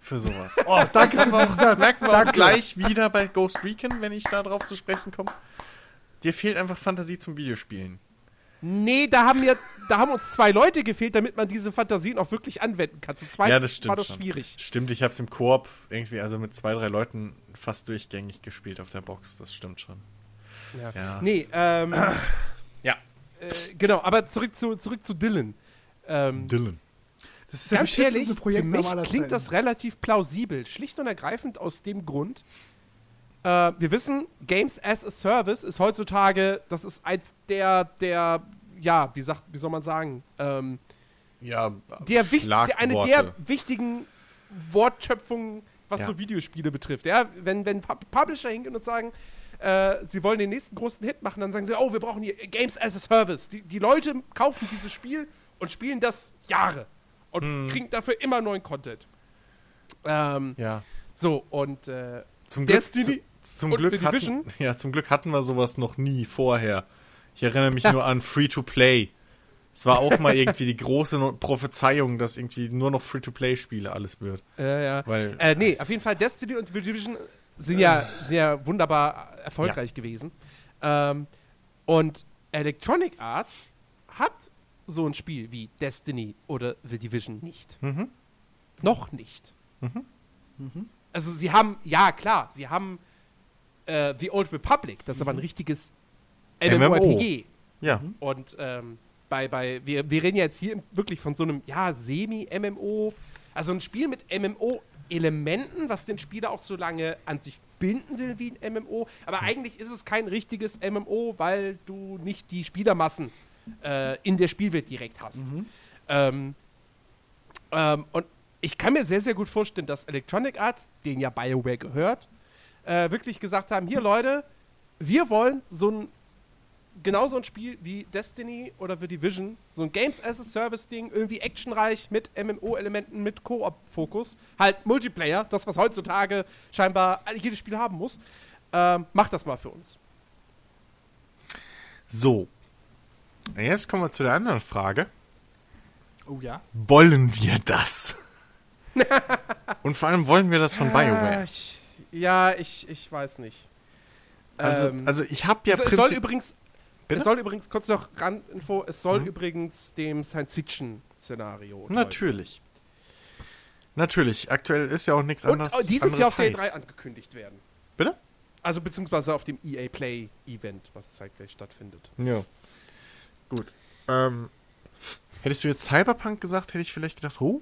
für sowas. Oh, danke für Aber diesen das merken wir auch gleich wieder bei Ghost Recon, wenn ich da drauf zu sprechen komme. Dir fehlt einfach Fantasie zum Videospielen. Nee, da haben, mir, da haben uns zwei Leute gefehlt, damit man diese Fantasien auch wirklich anwenden kann. Zu zweit ja, das stimmt war das schon. schwierig. Stimmt, ich habe es im Koop irgendwie, also mit zwei, drei Leuten fast durchgängig gespielt auf der Box. Das stimmt schon. Ja. Ja. Nee, ähm, Ja. äh, genau, aber zurück zu, zurück zu Dylan. Ähm, Dylan. Das ist der ganz ehrlich, für Projekt mich klingt das relativ plausibel. Schlicht und ergreifend aus dem Grund, Äh, wir wissen, Games as a Service ist heutzutage, das ist eins der, der, ja, wie, sagt, wie soll man sagen, ähm, Ja, der, der eine der wichtigen Wortschöpfungen, was Ja. so Videospiele betrifft. Ja, wenn, wenn Pub- Publisher hingehen und sagen, äh, sie wollen den nächsten großen Hit machen, dann sagen sie, oh, wir brauchen hier Games as a Service. Die, die Leute kaufen dieses Spiel und spielen das Jahre und Hm. kriegen dafür immer neuen Content. Ähm, Ja. so, und äh, Zum Glück, Destiny zu, zum, und Glück Division? hatten, ja, zum Glück hatten wir sowas noch nie vorher. Ich erinnere mich nur an Free-to-Play. Es war auch mal irgendwie die große Prophezeiung, dass irgendwie nur noch Free-to-Play-Spiele alles wird. äh, ja. Weil, Äh, nee, auf jeden Fall Destiny und The Division sind ja, sind ja wunderbar erfolgreich gewesen. Ähm, und Electronic Arts hat so ein Spiel wie Destiny oder The Division nicht. Mhm. Noch nicht. Also sie haben, ja klar, sie haben äh, The Old Republic, das ist aber ein richtiges MMO. MMORPG. Ja. Und ähm, bei, bei, wir, wir reden jetzt hier wirklich von so einem, ja, Semi-MMO, also ein Spiel mit MMO-Elementen, was den Spieler auch so lange an sich binden will wie ein MMO. Aber eigentlich ist es kein richtiges MMO, weil du nicht die Spielermassen äh, in der Spielwelt direkt hast. Ähm, ähm, und ich kann mir sehr, sehr gut vorstellen, dass Electronic Arts, denen ja BioWare gehört, äh, wirklich gesagt haben: Hier, Leute, wir wollen so ein genau so ein Spiel wie Destiny oder The Division, so ein Games as a Service Ding, irgendwie actionreich mit MMO-Elementen, mit Koop-Fokus, halt Multiplayer, das was heutzutage scheinbar jedes Spiel haben muss. Ähm, macht das mal für uns. So. Jetzt kommen wir zu der anderen Frage. Oh ja. Wollen wir das? Und vor allem wollen wir das von Ja, BioWare. ich, ja, ich, ich weiß nicht. Also, Ähm, also ich habe ja es, es soll übrigens, Bitte? es soll übrigens, kurz noch Randinfo, es soll Mhm. übrigens dem Science-Fiction-Szenario. Natürlich. Natürlich. Aktuell ist ja auch nichts Und anderes. äh, dieses Jahr auf der anderes E3 heiß. angekündigt werden. Bitte? Also beziehungsweise auf dem EA Play Event, was zeitgleich stattfindet. Ja. Gut. Ähm, hättest du jetzt Cyberpunk gesagt, hätte ich vielleicht gedacht, oh,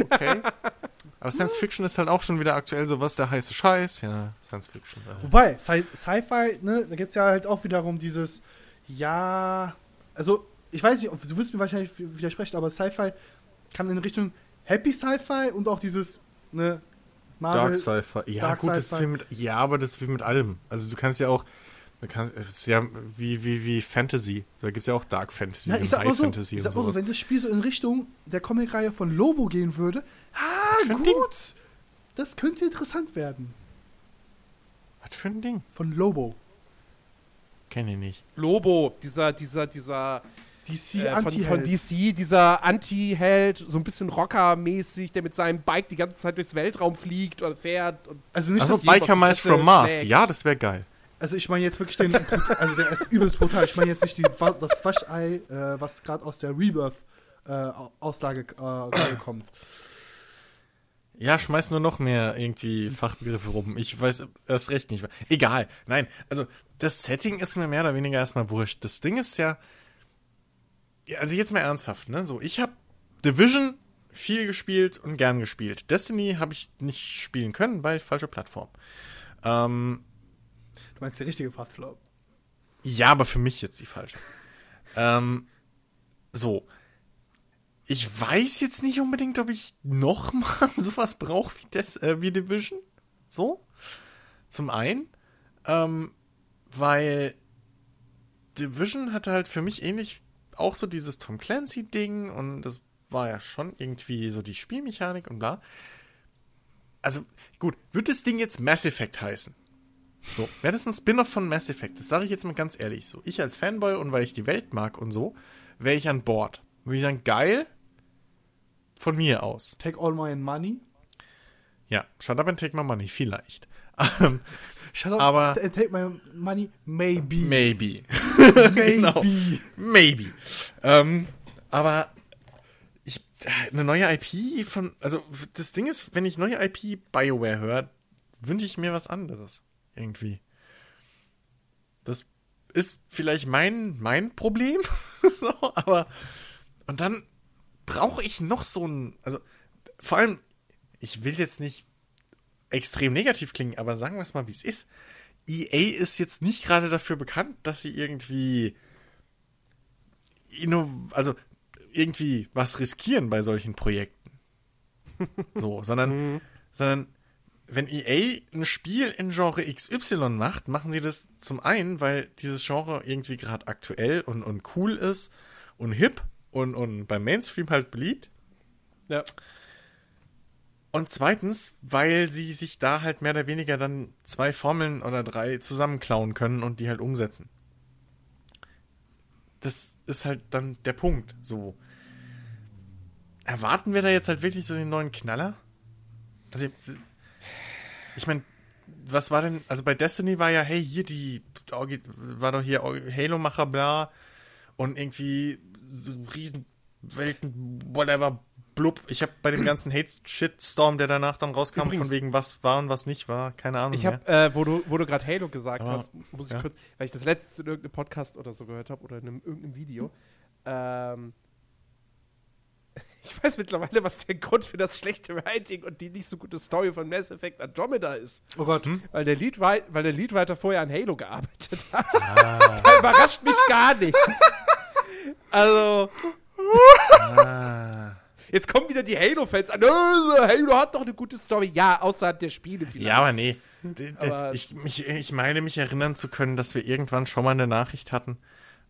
okay. Aber Science Fiction ist halt auch schon wieder aktuell so was der heiße Scheiß. Ja, Science Fiction. Äh. Wobei, Sci- Sci-Fi, ne, da gibt es ja halt auch wiederum dieses, ja, also, ich weiß nicht, du wirst mir wahrscheinlich widersprechen, aber Sci-Fi kann in Richtung Happy Sci-Fi und auch dieses, ne, Dark Marvel. Sci-Fi. Ja, Dark gut, das ist Sci-Fi. wie mit, ja, aber das ist wie mit allem. Also du kannst ja auch, es ist ja wie, wie, wie Fantasy. Da gibt es ja auch Dark Fantasy Na, und ich sag High mal so, Fantasy ich sag mal so, wenn das Spiel so in Richtung der Comicreihe von Lobo gehen würde, ah, gut, das könnte interessant werden. Was für ein Ding? Von Lobo. Kenn ich nicht. Lobo, dieser, dieser, dieser DC äh, von, von DC, dieser Anti-Held, so ein bisschen Rocker-mäßig, der mit seinem Bike die ganze Zeit durchs Weltraum fliegt oder fährt. Und Also nicht, Achso, dass, Biker- Mice from Mars. schlägt. Ja, das wäre geil. Also ich meine jetzt wirklich den, also der ist übelst brutal. Ich meine jetzt nicht die, das Waschei, äh, was gerade aus der Rebirth-Auslage äh, kommt. Ja, schmeiß nur noch mehr irgendwie Fachbegriffe rum. Ich weiß erst recht nicht. Egal. Nein, also das Setting ist mir mehr oder weniger erstmal wurscht. Das Ding ist ja, ja also jetzt mal ernsthaft, ne? So, ich habe Division viel gespielt und gern gespielt. Destiny habe ich nicht spielen können, weil falsche Plattform. Ähm, Du meinst der richtige Pathflow. ja, aber für mich jetzt die falsche. ähm, so. Ich weiß jetzt nicht unbedingt, ob ich noch mal sowas brauche wie, Des- äh, wie Division. So. Zum einen. Ähm, weil Division hatte halt für mich ähnlich auch so dieses Tom Clancy-Ding und das war ja schon irgendwie so die Spielmechanik und bla. Also, gut, wird das Ding jetzt Mass Effect heißen? So, wäre das ein Spin-off von Mass Effect? Das sage ich jetzt mal ganz ehrlich so. Ich als Fanboy und weil ich die Welt mag und so, wäre ich an Bord. Würde ich sagen, geil, von mir aus. Take all my money. Ja, shut up and take my money, vielleicht. Shut up Aber- and take my money. Maybe. Maybe. Maybe. genau. Maybe. Ähm, aber ich, eine neue IP von, also das Ding ist, wenn ich neue IP BioWare höre, wünsche ich mir was anderes. Irgendwie. Das ist vielleicht mein, mein Problem. so, aber, und dann brauche ich noch so ein, also vor allem, ich will jetzt nicht extrem negativ klingen, aber sagen wir es mal, wie es ist. EA ist jetzt nicht gerade dafür bekannt, dass sie irgendwie also irgendwie was riskieren bei solchen Projekten. So, sondern, mhm. sondern wenn EA ein Spiel in Genre XY macht, machen sie das zum einen, weil dieses Genre irgendwie gerade aktuell und, und cool ist und hip und, und beim Mainstream halt beliebt. Ja. Und zweitens, weil sie sich da halt mehr oder weniger dann zwei Formeln oder drei zusammenklauen können und die halt umsetzen. Das ist halt dann der Punkt. So. Erwarten wir da jetzt halt wirklich so den neuen Knaller? Also, ich meine, was war denn, also bei Destiny war ja, hey, hier die, war doch hier Halo-Macher, bla, und irgendwie so Riesenwelten, whatever, blub. Ich habe bei dem ganzen Hate-Shitstorm, der danach dann rauskam, Übrigens, von wegen was war und was nicht war, keine Ahnung. Ich habe, äh, wo du, wo du gerade Halo gesagt Aber, hast, muss ich ja? kurz, weil ich das letzte in irgendeinem Podcast oder so gehört habe oder in einem, irgendeinem Video, ähm, ich weiß mittlerweile, was der Grund für das schlechte Writing und die nicht so gute Story von Mass Effect Andromeda ist. Oh Gott. Hm? Weil, der Lead, weil der Leadwriter vorher an Halo gearbeitet hat. Ah. da überrascht mich gar nichts. also. Ah. Jetzt kommen wieder die Halo-Fans an. Äh, Halo hat doch eine gute Story. Ja, außerhalb der Spiele vielleicht. Ja, aber nee. aber ich, mich, ich meine, mich erinnern zu können, dass wir irgendwann schon mal eine Nachricht hatten,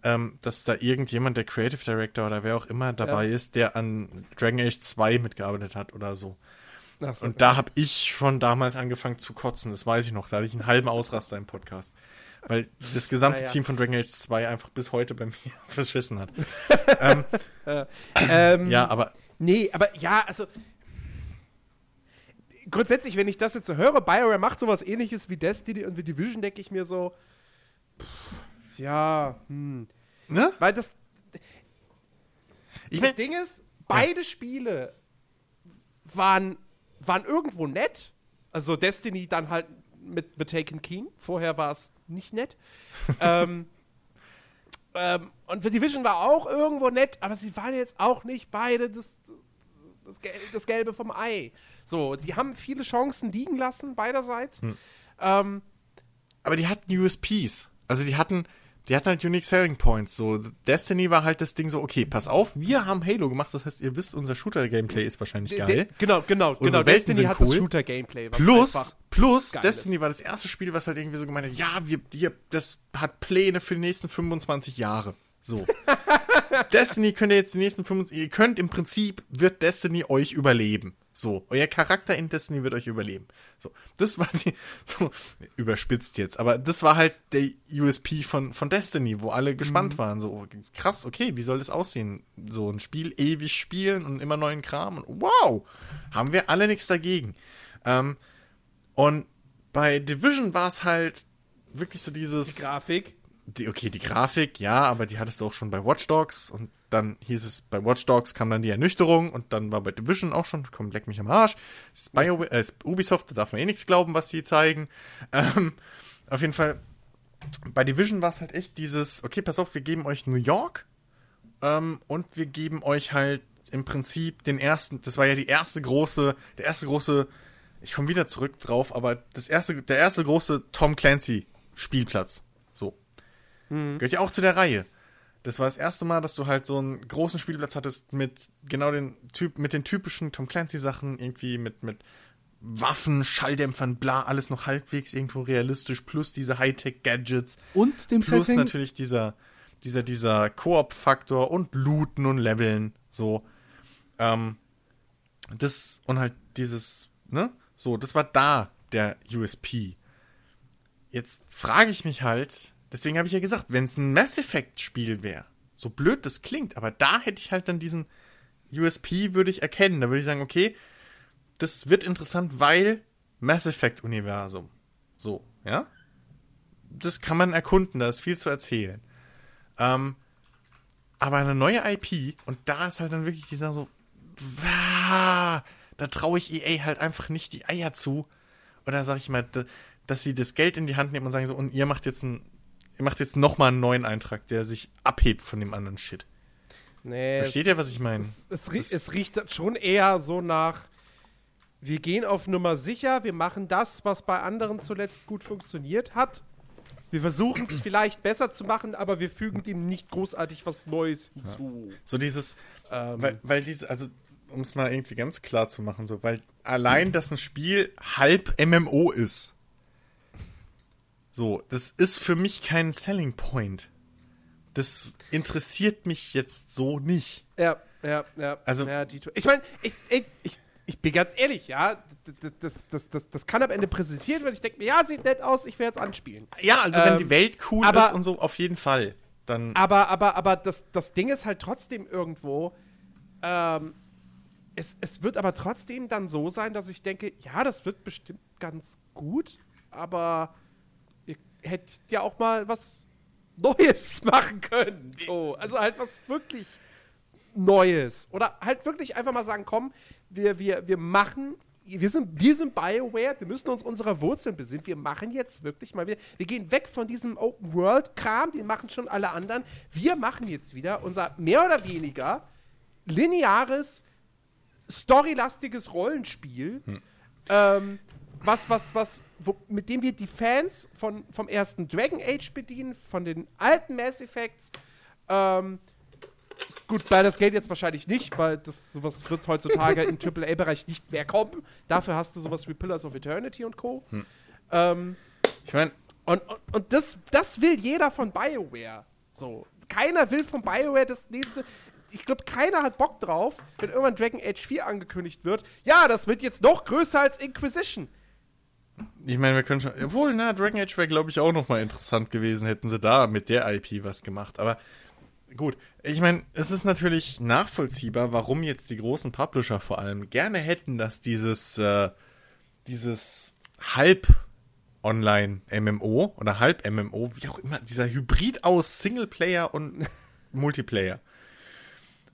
ähm, dass da irgendjemand, der Creative Director oder wer auch immer dabei ja. ist, der an Dragon Age 2 mitgearbeitet hat oder so. so und da habe ich schon damals angefangen zu kotzen, das weiß ich noch. Da hatte ich einen halben Ausraster im Podcast. Weil das gesamte ja. Team von Dragon Age 2 einfach bis heute bei mir verschissen hat. ähm, ähm, ja, aber. Nee, aber ja, also. Grundsätzlich, wenn ich das jetzt so höre, BioWare macht sowas ähnliches wie Destiny und wie Division, denke ich mir so. Ja, hm. Ne? Weil das. Ich das Ding ist, beide ja. Spiele waren, waren irgendwo nett. Also Destiny dann halt mit, mit Taken King. Vorher war es nicht nett. ähm, ähm, und The Division war auch irgendwo nett, aber sie waren jetzt auch nicht beide das, das, das Gelbe vom Ei. So, sie haben viele Chancen liegen lassen, beiderseits. Hm. Ähm, aber die hatten USPs. Also die hatten, die hatten halt Unique Selling Points. So, Destiny war halt das Ding so, okay, pass auf, wir haben Halo gemacht, das heißt, ihr wisst, unser Shooter-Gameplay ist wahrscheinlich geil. De genau, genau, Unsere genau. Welten Destiny hat cool. das Shooter-Gameplay. Plus, plus, Destiny ist. war das erste Spiel, was halt irgendwie so gemeint hat, ja, wir, wir, das hat Pläne für die nächsten 25 Jahre. So. Destiny könnt ihr jetzt die nächsten 25, ihr könnt im Prinzip, wird Destiny euch überleben. So, euer Charakter in Destiny wird euch überleben. So, das war die, so, überspitzt jetzt, aber das war halt der USP von, von Destiny, wo alle gespannt mhm. waren. So, krass, okay, wie soll das aussehen? So ein Spiel ewig spielen und immer neuen Kram und wow, haben wir alle nichts dagegen. Ähm, und bei Division war es halt wirklich so dieses. Die Grafik? Die, okay, die Grafik, ja, aber die hattest du auch schon bei Watch Dogs und dann hieß es, bei Watch Dogs kam dann die Ernüchterung und dann war bei Division auch schon, komm, leck mich am Arsch. Bio, äh, Ubisoft, da darf man eh nichts glauben, was sie zeigen. Ähm, auf jeden Fall, bei Division war es halt echt dieses, okay, pass auf, wir geben euch New York ähm, und wir geben euch halt im Prinzip den ersten, das war ja die erste große, der erste große, ich komme wieder zurück drauf, aber das erste, der erste große Tom Clancy Spielplatz. Mhm. Gehört ja auch zu der Reihe. Das war das erste Mal, dass du halt so einen großen Spielplatz hattest mit genau den Typ, mit den typischen Tom Clancy Sachen, irgendwie mit, mit Waffen, Schalldämpfern, bla, alles noch halbwegs irgendwo realistisch, plus diese Hightech-Gadgets. Und dem Plus Setting? natürlich dieser, dieser, dieser Koop-Faktor und Looten und Leveln, so. Ähm, das, und halt dieses, ne? So, das war da der USP. Jetzt frage ich mich halt, Deswegen habe ich ja gesagt, wenn es ein Mass Effect-Spiel wäre, so blöd das klingt, aber da hätte ich halt dann diesen USP würde ich erkennen. Da würde ich sagen, okay, das wird interessant, weil Mass Effect-Universum. So, ja? Das kann man erkunden, da ist viel zu erzählen. Ähm, aber eine neue IP, und da ist halt dann wirklich dieser so, da traue ich EA halt einfach nicht die Eier zu. Oder sag ich mal, dass sie das Geld in die Hand nehmen und sagen so, und ihr macht jetzt ein ihr macht jetzt nochmal einen neuen Eintrag, der sich abhebt von dem anderen Shit. Nee, Versteht ihr, was ich meine? Es, es, es, es, riecht schon eher so nach wir gehen auf Nummer sicher, wir machen das, was bei anderen zuletzt gut funktioniert hat. Wir versuchen es vielleicht besser zu machen, aber wir fügen dem nicht großartig was Neues hinzu. So dieses, Ähm, weil, weil diese, also um es mal irgendwie ganz klar zu machen, so, weil allein, dass ein Spiel halb MMO ist, so, das ist für mich kein Selling Point. Das interessiert mich jetzt so nicht. Ja, ja, ja. Also- ja, die, ich meine, ich, ich, ich, ich bin ganz ehrlich, ja, das, das, das, das, kann am Ende präsentiert werden. Ich denke mir, ja, sieht nett aus, ich werde jetzt anspielen. Ja, also wenn Ähm, die Welt cool aber- ist und so, auf jeden Fall. Dann, Aber, aber, aber das, das Ding ist halt trotzdem irgendwo, ähm, es, es wird aber trotzdem dann so sein, dass ich denke, ja, das wird bestimmt ganz gut, aber hättet ja auch mal was Neues machen können. So. Also halt was wirklich Neues. Oder halt wirklich einfach mal sagen, komm, wir, wir, wir machen, wir sind, wir sind BioWare, wir müssen uns unserer Wurzeln besinnen. Wir machen jetzt wirklich mal wieder, wir gehen weg von diesem Open-World-Kram, den machen schon alle anderen. Wir machen jetzt wieder unser mehr oder weniger lineares, storylastiges Rollenspiel, ähm, was, was, was, wo, mit dem wir die Fans von, vom ersten Dragon Age bedienen, von den alten Mass Effects. Ähm, gut, Baldur's Gate jetzt wahrscheinlich nicht, weil das sowas wird heutzutage im AAA-Bereich nicht mehr kommen. Dafür hast du sowas wie Pillars of Eternity und Co. Ähm, ich meine, und, und, und das, das will jeder von BioWare. So. Keiner will von BioWare das nächste. Ich glaube, keiner hat Bock drauf, wenn irgendwann Dragon Age 4 angekündigt wird. Ja, das wird jetzt noch größer als Inquisition. Ich meine, wir können schon, obwohl, na, Dragon Age wäre, glaube ich, auch noch mal interessant gewesen, hätten sie da mit der IP was gemacht. Aber gut, ich meine, es ist natürlich nachvollziehbar, warum jetzt die großen Publisher vor allem gerne hätten, dass dieses, äh, dieses halb Online MMO oder halb MMO, wie auch immer, dieser Hybrid aus Singleplayer und Multiplayer.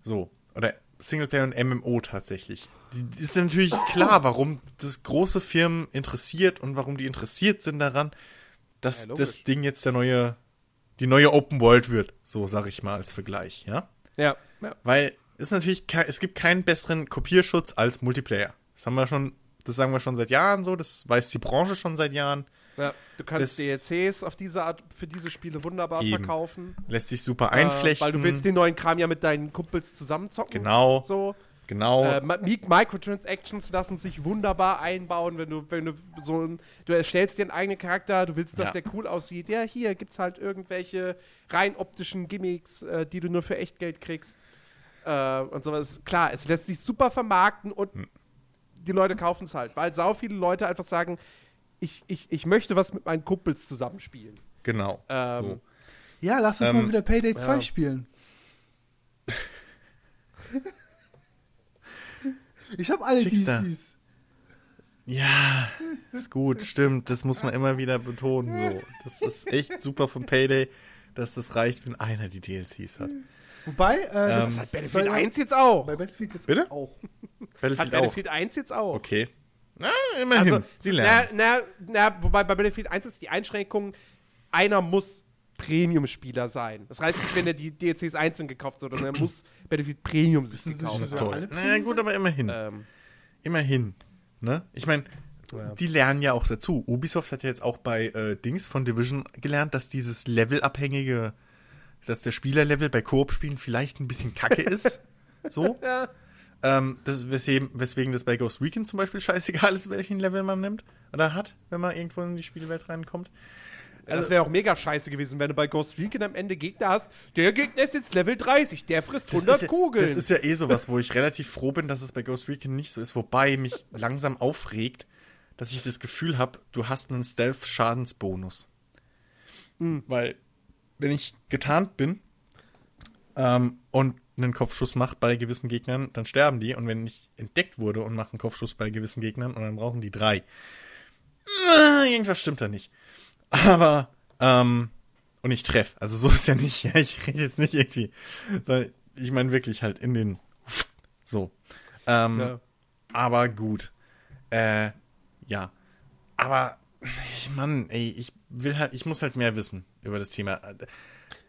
So, oder Singleplayer und MMO tatsächlich. Ist ja natürlich klar, warum das große Firmen interessiert und warum die interessiert sind daran, dass Ja, das Ding jetzt der neue, die neue Open World wird. So sag ich mal als Vergleich, ja? Ja. ja. Weil es natürlich, es gibt keinen besseren Kopierschutz als Multiplayer. Das haben wir schon, das sagen wir schon seit Jahren so, das weiß die Branche schon seit Jahren. Ja. Du kannst Das- DLCs auf diese Art, für diese Spiele wunderbar Eben. verkaufen. Lässt sich super Äh, einflechten. weil du willst den neuen Kram ja mit deinen Kumpels zusammenzocken. Genau. So. Genau. Äh, Mi- Microtransactions lassen sich wunderbar einbauen, wenn du, wenn du so ein, du erstellst dir einen eigenen Charakter, du willst, dass Ja. der cool aussieht. Ja, hier gibt's halt irgendwelche rein optischen Gimmicks, äh, die du nur für Echtgeld kriegst. Äh, und sowas. Klar, es lässt sich super vermarkten und Hm. die Leute kaufen es halt, weil sau viele Leute einfach sagen, ich, ich, ich möchte was mit meinen Kumpels zusammenspielen. genau. Ähm, so. Ja, lass uns Ähm, mal wieder Payday 2 ja. spielen. ich habe alle Chickster. DCs. Ja, ist gut, stimmt. Das muss man immer wieder betonen. So. Das ist echt super von Payday, dass das reicht, wenn einer die DLCs hat. Wobei, äh, das Ähm, soll Battlefield ja- 1 jetzt auch. Bei Battlefield jetzt Bitte? auch. Hat Battlefield auch. Battlefield 1 jetzt auch. Okay. Na, immerhin. Also, Sie na, lernen. na, na, wobei bei Battlefield 1 ist die Einschränkung, einer muss Premium-Spieler sein. Das heißt nicht, wenn er die DLCs einzeln gekauft hat, sondern er muss Battlefield Premium sich gekauft schon haben. Toll. Na gut, aber immerhin. Ähm, Immerhin. Ne? Ich meine, Ja. die lernen ja auch dazu. Ubisoft hat ja jetzt auch bei äh, Dings von Division gelernt, dass dieses levelabhängige, dass der Spielerlevel bei Koop-Spielen vielleicht ein bisschen kacke ist. So. ja. Ähm, das, weswegen, weswegen das bei Ghost Recon zum Beispiel scheißegal ist, welchen Level man nimmt oder hat, wenn man irgendwo in die Spielwelt reinkommt. das wäre auch mega scheiße gewesen, wenn du bei Ghost Recon am Ende Gegner hast. Der Gegner ist jetzt Level 30, der frisst 100 ist ja, Kugeln. Das ist ja eh sowas, wo ich relativ froh bin, dass es bei Ghost Recon nicht so ist, wobei mich langsam aufregt, dass ich das Gefühl habe, du hast einen Stealth-Schadensbonus. Weil, wenn ich getarnt bin ähm, und einen Kopfschuss mache bei gewissen Gegnern, dann sterben die. Und wenn ich entdeckt wurde und mache einen Kopfschuss bei gewissen Gegnern, und dann brauchen die drei. Äh, Irgendwas stimmt da nicht. Aber, ähm, und ich treffe. Also so ist ja nicht. Ja, ich rede jetzt nicht irgendwie. Sondern ich meine wirklich halt in den. So. Ähm, Ja. Aber gut. Äh, ja. Aber, ich, Mann, ey, ich will halt, ich muss halt mehr wissen über das Thema.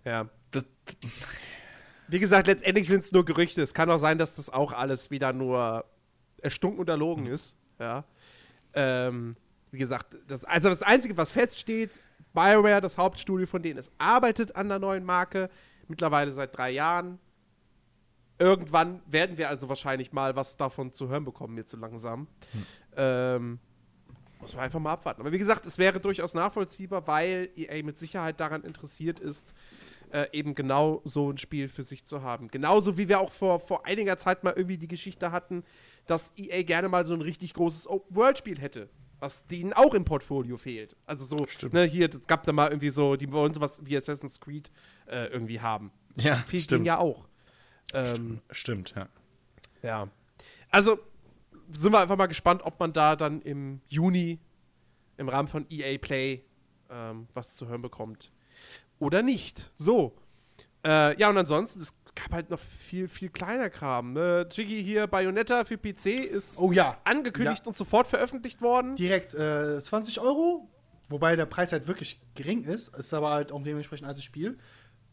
ja. Das, Wie gesagt, letztendlich sind es nur Gerüchte. Es kann auch sein, dass das auch alles wieder nur erstunken und erlogen ist. Ja. Ähm, wie gesagt, das, also das Einzige, was feststeht, BioWare, das Hauptstudio von denen, es arbeitet an der neuen Marke, mittlerweile seit drei Jahren. Irgendwann werden wir also wahrscheinlich mal was davon zu hören bekommen, jetzt so langsam. Ähm, muss man einfach mal abwarten. Aber wie gesagt, es wäre durchaus nachvollziehbar, weil EA mit Sicherheit daran interessiert ist, äh, eben genau so ein Spiel für sich zu haben. Genauso wie wir auch vor, vor einiger Zeit mal irgendwie die Geschichte hatten, dass EA gerne mal so ein richtig großes Open-World-Spiel hätte. Was denen auch im Portfolio fehlt. Also so, ne, hier, es gab da mal irgendwie so, die wollen sowas wie Assassin's Creed äh, irgendwie haben. Ja, Fehlt stimmt. denen ja auch. Ähm, Stimmt, ja. ja. Also sind wir einfach mal gespannt, ob man da dann im Juni im Rahmen von EA Play ähm, was zu hören bekommt. Oder nicht. So. Äh, ja, und ansonsten, es gab halt noch viel, viel kleiner Kram. Ne? Jiggy hier, Bayonetta für PC ist Oh ja. angekündigt und sofort veröffentlicht worden. Direkt äh, 20 Euro, wobei der Preis halt wirklich gering ist, ist aber halt auch dementsprechend als Spiel.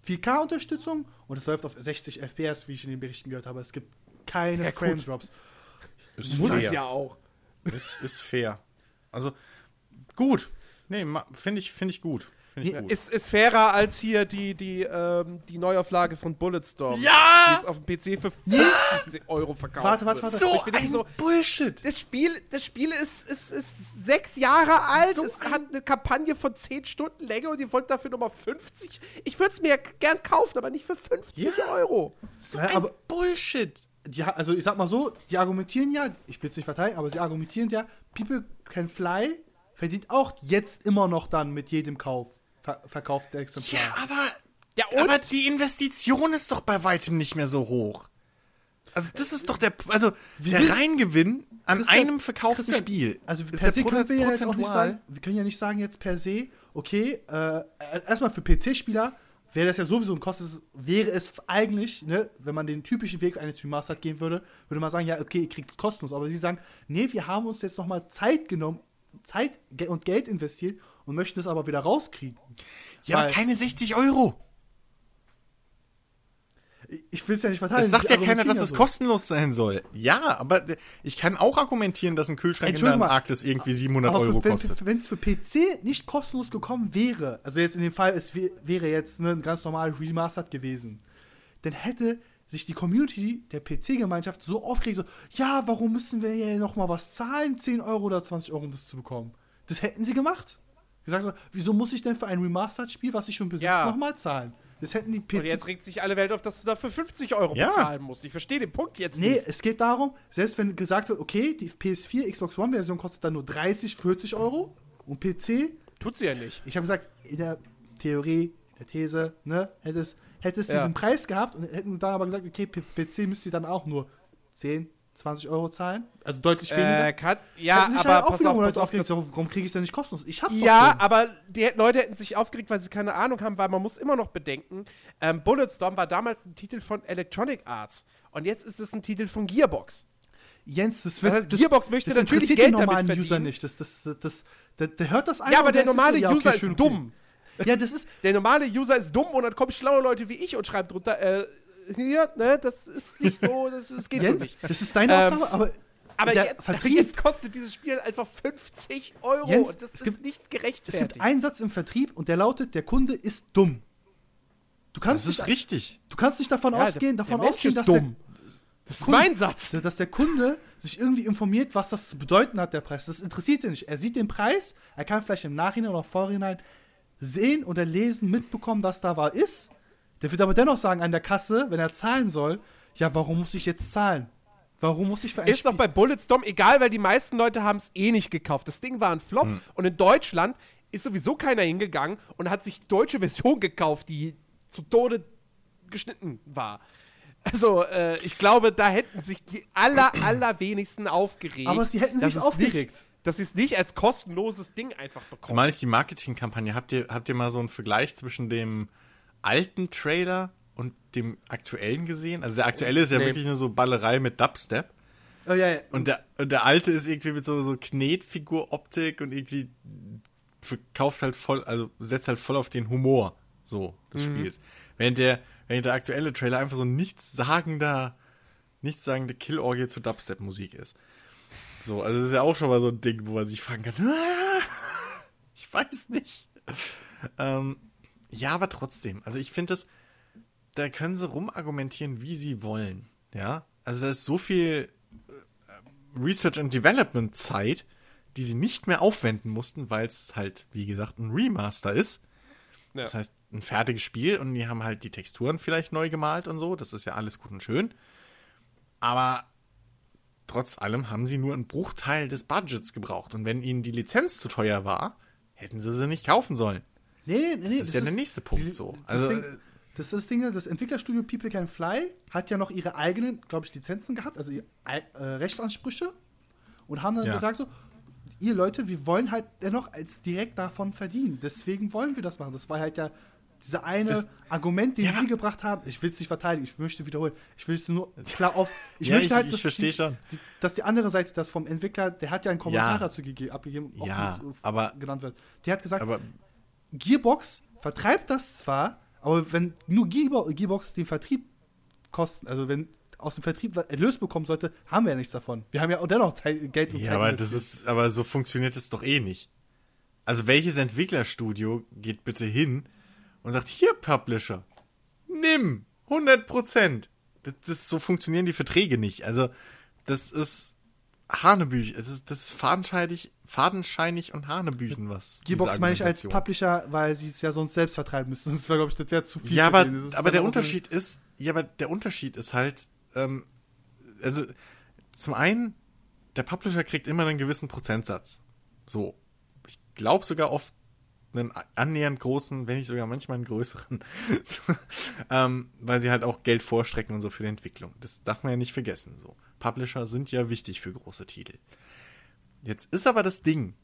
4K-Unterstützung und es läuft auf 60 FPS, wie ich in den Berichten gehört habe. Es gibt keine Ja, gut. Frame-Drops. Ist Muss es fair. ja auch. Ist, ist fair. Also, gut. Nee, finde ich, find ich gut. Finde ich Ja, gut. Ist, ist fairer als hier die, die, ähm, die Neuauflage von Bulletstorm. Ja! Die jetzt auf dem PC für 50 Euro verkauft Warte, warte, warte. Und ich bin irgendwie so, Bullshit. das Spiel, das Spiel ist, ist, ist sechs Jahre alt. So es ein- hat eine Kampagne von 10 Stunden Länge und ihr wollt dafür nochmal 50. Ich würde es mir gern kaufen, aber nicht für 50 Ja. Euro. So Ja, ein aber- Bullshit. Ha- also ich sag mal so, die argumentieren ja, ich will es nicht verteidigen, aber sie argumentieren ja, People Can Fly verdient auch jetzt immer noch dann mit jedem Kauf, ver verkauften Exemplar. Ja, aber, Ja, und? aber die Investition ist doch bei weitem nicht mehr so hoch. Also das ist doch der, also der will- Reingewinn an Christian, einem verkauften Christian, Spiel. Also per ja se können wir ja jetzt auch nicht sagen, wir können ja nicht sagen jetzt per se, okay, äh, erstmal für PC-Spieler wäre das ja sowieso ein Kosten, wäre es eigentlich, ne, wenn man den typischen Weg eines Remastered gehen würde, würde man sagen, ja, okay, ihr kriegt es kostenlos, aber sie sagen, nee, wir haben uns jetzt nochmal Zeit genommen, Zeit und Geld investiert und möchten das aber wieder rauskriegen. Ja, aber keine 60 Euro. Ich will es ja nicht verteidigen. Es sagt ja keiner, dass es ja so. kostenlos sein soll. Ja, aber ich kann auch argumentieren, dass ein Kühlschrank in der Antarktis irgendwie 700 Aber Euro für, wenn kostet. es für PC nicht kostenlos gekommen wäre, also jetzt in dem Fall, es wär- wäre jetzt ne, ein ganz normal Remastered gewesen, dann hätte sich die Community der PC-Gemeinschaft so aufgeregt, so, ja, warum müssen wir hier nochmal was zahlen, 10 Euro oder 20 Euro, um das zu bekommen? Das hätten sie gemacht. Gesagt so, wieso muss ich denn für ein Remastered-Spiel, was ich schon besitze, Ja. nochmal zahlen? Das hätten die PC... Und jetzt regt sich alle Welt auf, dass du dafür 50 Euro Ja. bezahlen musst. Ich verstehe den Punkt jetzt Nee, nicht. es geht darum, selbst wenn gesagt wird, okay, die PS4, Xbox One-Version kostet dann nur 30, 40 Euro und PC Tut sie ja nicht. ich habe gesagt, in der Theorie, in der These, ne, hätte es, hätte es Ja. diesen Preis gehabt und hätten dann aber gesagt, okay, PC müsst ihr dann auch nur 10, 20 Euro zahlen. Also deutlich weniger. Äh, kann, ja, aber halt pass auf, pass auf, das, warum kriege ich es denn nicht kostenlos? Ich hab's Ja, aber die Leute hätten sich aufgeregt, weil sie keine Ahnung haben, weil man muss immer noch bedenken, ähm, Bulletstorm war damals ein Titel von Electronic Arts und jetzt ist es ein Titel von Gearbox. Jens, das Das wird. heißt, Gearbox möchte das natürlich Geld den damit normalen verdienen. User nicht. Das, das, das, das, der, der hört das Ja, aber der sich normale so, ja, User okay, ist schön, dumm. Ja, das ist. Der normale User ist dumm und dann kommen schlaue Leute wie ich und schreiben drunter, äh, hier, ne, das ist nicht so, das, das geht so Jens, nicht. das ist deine Ähm, Aufgabe, aber. Aber der jetzt, Vertrieb. jetzt kostet dieses Spiel einfach 50 Euro Jens, und das es ist gibt- nicht Es gerechtfertigt. gibt einen Satz im Vertrieb und der lautet: Der Kunde ist dumm. Du kannst, Das ist nicht, richtig. du kannst nicht davon Ja, ausgehen, der, davon der ausgehen, ist dass dumm. Das ist Kunde- mein Satz. der, dass der Kunde sich irgendwie informiert, was das zu bedeuten hat, der Preis. Das interessiert ihn nicht. Er sieht den Preis, er kann vielleicht im Nachhinein oder Vorhinein sehen oder lesen, mitbekommen, dass da war ist. Der wird aber dennoch sagen an der Kasse, wenn er zahlen soll, ja, warum muss ich jetzt zahlen? Warum muss ich für ein Ist doch bei Bulletstorm egal, weil die meisten Leute haben es eh nicht gekauft. Das Ding war ein Flop und in Deutschland ist sowieso keiner hingegangen und hat sich die deutsche Version gekauft, die zu Tode geschnitten war. Also, äh, ich glaube, da hätten sich die aller, allerwenigsten aufgeregt. Aber sie hätten sich aufgeregt. Nicht, dass sie es nicht als kostenloses Ding einfach bekommen. Zumal ich die Marketingkampagne, habt ihr, habt ihr mal so einen Vergleich zwischen dem alten Trailer und dem aktuellen gesehen? Also der aktuelle ist ja Nee. wirklich nur so Ballerei mit Dubstep. Oh, ja, ja. Und der, und der alte ist irgendwie mit so, so Knetfigur-Optik und irgendwie verkauft halt voll, also setzt halt voll auf den Humor so des Spiels. Während der, während der aktuelle Trailer einfach so nichtssagender, nichtssagende Killorgie zu Dubstep-Musik ist. So, also das ist ja auch schon mal so ein Ding, wo man sich fragen kann, "Ah, ich weiß nicht. Ähm, ja, aber trotzdem, also ich finde das, da können sie rumargumentieren, wie sie wollen. Ja, also da ist so viel äh, Research and Development Zeit, die sie nicht mehr aufwenden mussten, weil es halt, wie gesagt, ein Remaster ist. Ja. Das heißt, ein fertiges Spiel und die haben halt die Texturen vielleicht neu gemalt und so. Das ist ja alles gut und schön. Aber trotz allem haben sie nur einen Bruchteil des Budgets gebraucht. Und wenn ihnen die Lizenz zu teuer war, hätten sie sie nicht kaufen sollen. Nee, nee, nee. Das ist ja der nächste Punkt so. Das, Also, Ding, das ist das Ding, das Entwicklerstudio People Can Fly hat ja noch ihre eigenen, glaube ich, Lizenzen gehabt, also ihre, äh, Rechtsansprüche und haben dann Ja. gesagt so, ihr Leute, wir wollen halt dennoch als direkt davon verdienen. Deswegen wollen wir das machen. Das war halt ja dieser eine Das- Argument, den Ja. sie gebracht haben. Ich will es nicht verteidigen, ich möchte wiederholen. Ich will es nur klar auf. Ich Ja, möchte ich- halt, dass die, schon. Die, dass die andere Seite, das vom Entwickler, der hat ja einen Kommentar Ja. dazu gegeben, abgegeben, auch Ja, mit, äh, aber- genannt wird. Der hat gesagt, aber Gearbox vertreibt das zwar, aber wenn nur Gearbo Gearbox den Vertrieb kosten, also wenn aus dem Vertrieb Erlös bekommen sollte, haben wir ja nichts davon. Wir haben ja auch dennoch Zeit, Geld und Ja, Zeit. aber das ist, aber so funktioniert es doch eh nicht. Also welches Entwicklerstudio geht bitte hin und sagt, hier Publisher, nimm 100 Prozent. Das, das, so funktionieren die Verträge nicht. Also das ist Hanebüchen, das ist, das ist fadenscheinig, fadenscheinig und Hanebüchen, was. Gearbox meine ich als Publisher, weil sie es ja sonst selbst vertreiben müssten. Das wäre, glaube ich, das wäre zu viel. Ja, aber, aber der Unterschied ist, ja, aber der Unterschied ist halt, ähm, also zum einen, der Publisher kriegt immer einen gewissen Prozentsatz. So. Ich glaube sogar oft einen annähernd großen, wenn nicht sogar manchmal einen größeren. Ähm, weil sie halt auch Geld vorstrecken und so für die Entwicklung. Das darf man ja nicht vergessen. So. Publisher sind ja wichtig für große Titel. Jetzt ist aber das Ding.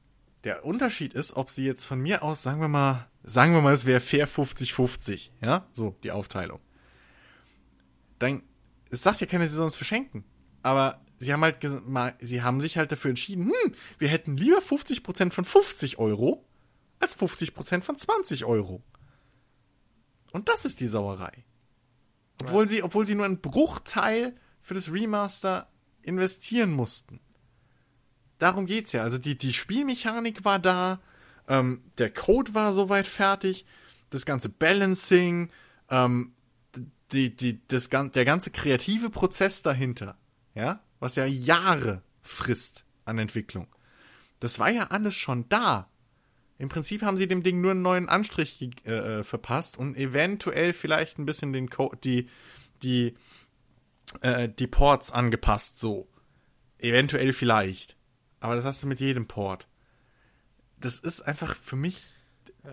Der Unterschied ist, ob sie jetzt von mir aus, sagen wir mal, sagen wir mal, es wäre fair 50-50, ja, so die Aufteilung. Dann, es sagt ja keiner, sie sollen es verschenken. Aber sie haben halt, sie haben sich halt dafür entschieden, hm, wir hätten lieber 50% von 50 Euro als 50% von 20 Euro. Und das ist die Sauerei. Obwohl sie, obwohl sie nur einen Bruchteil für das Remaster investieren mussten. Darum geht's ja. Also die, die Spielmechanik war da, ähm, der Code war soweit fertig, das ganze Balancing, ähm, die, die, das, der ganze kreative Prozess dahinter, ja, was ja Jahre frisst an Entwicklung. Das war ja alles schon da. Im Prinzip haben sie dem Ding nur einen neuen Anstrich äh, äh, verpasst und eventuell vielleicht ein bisschen den Code, die, die, äh, die Ports angepasst, so. Eventuell vielleicht. Aber das hast du mit jedem Port. Das ist einfach für mich,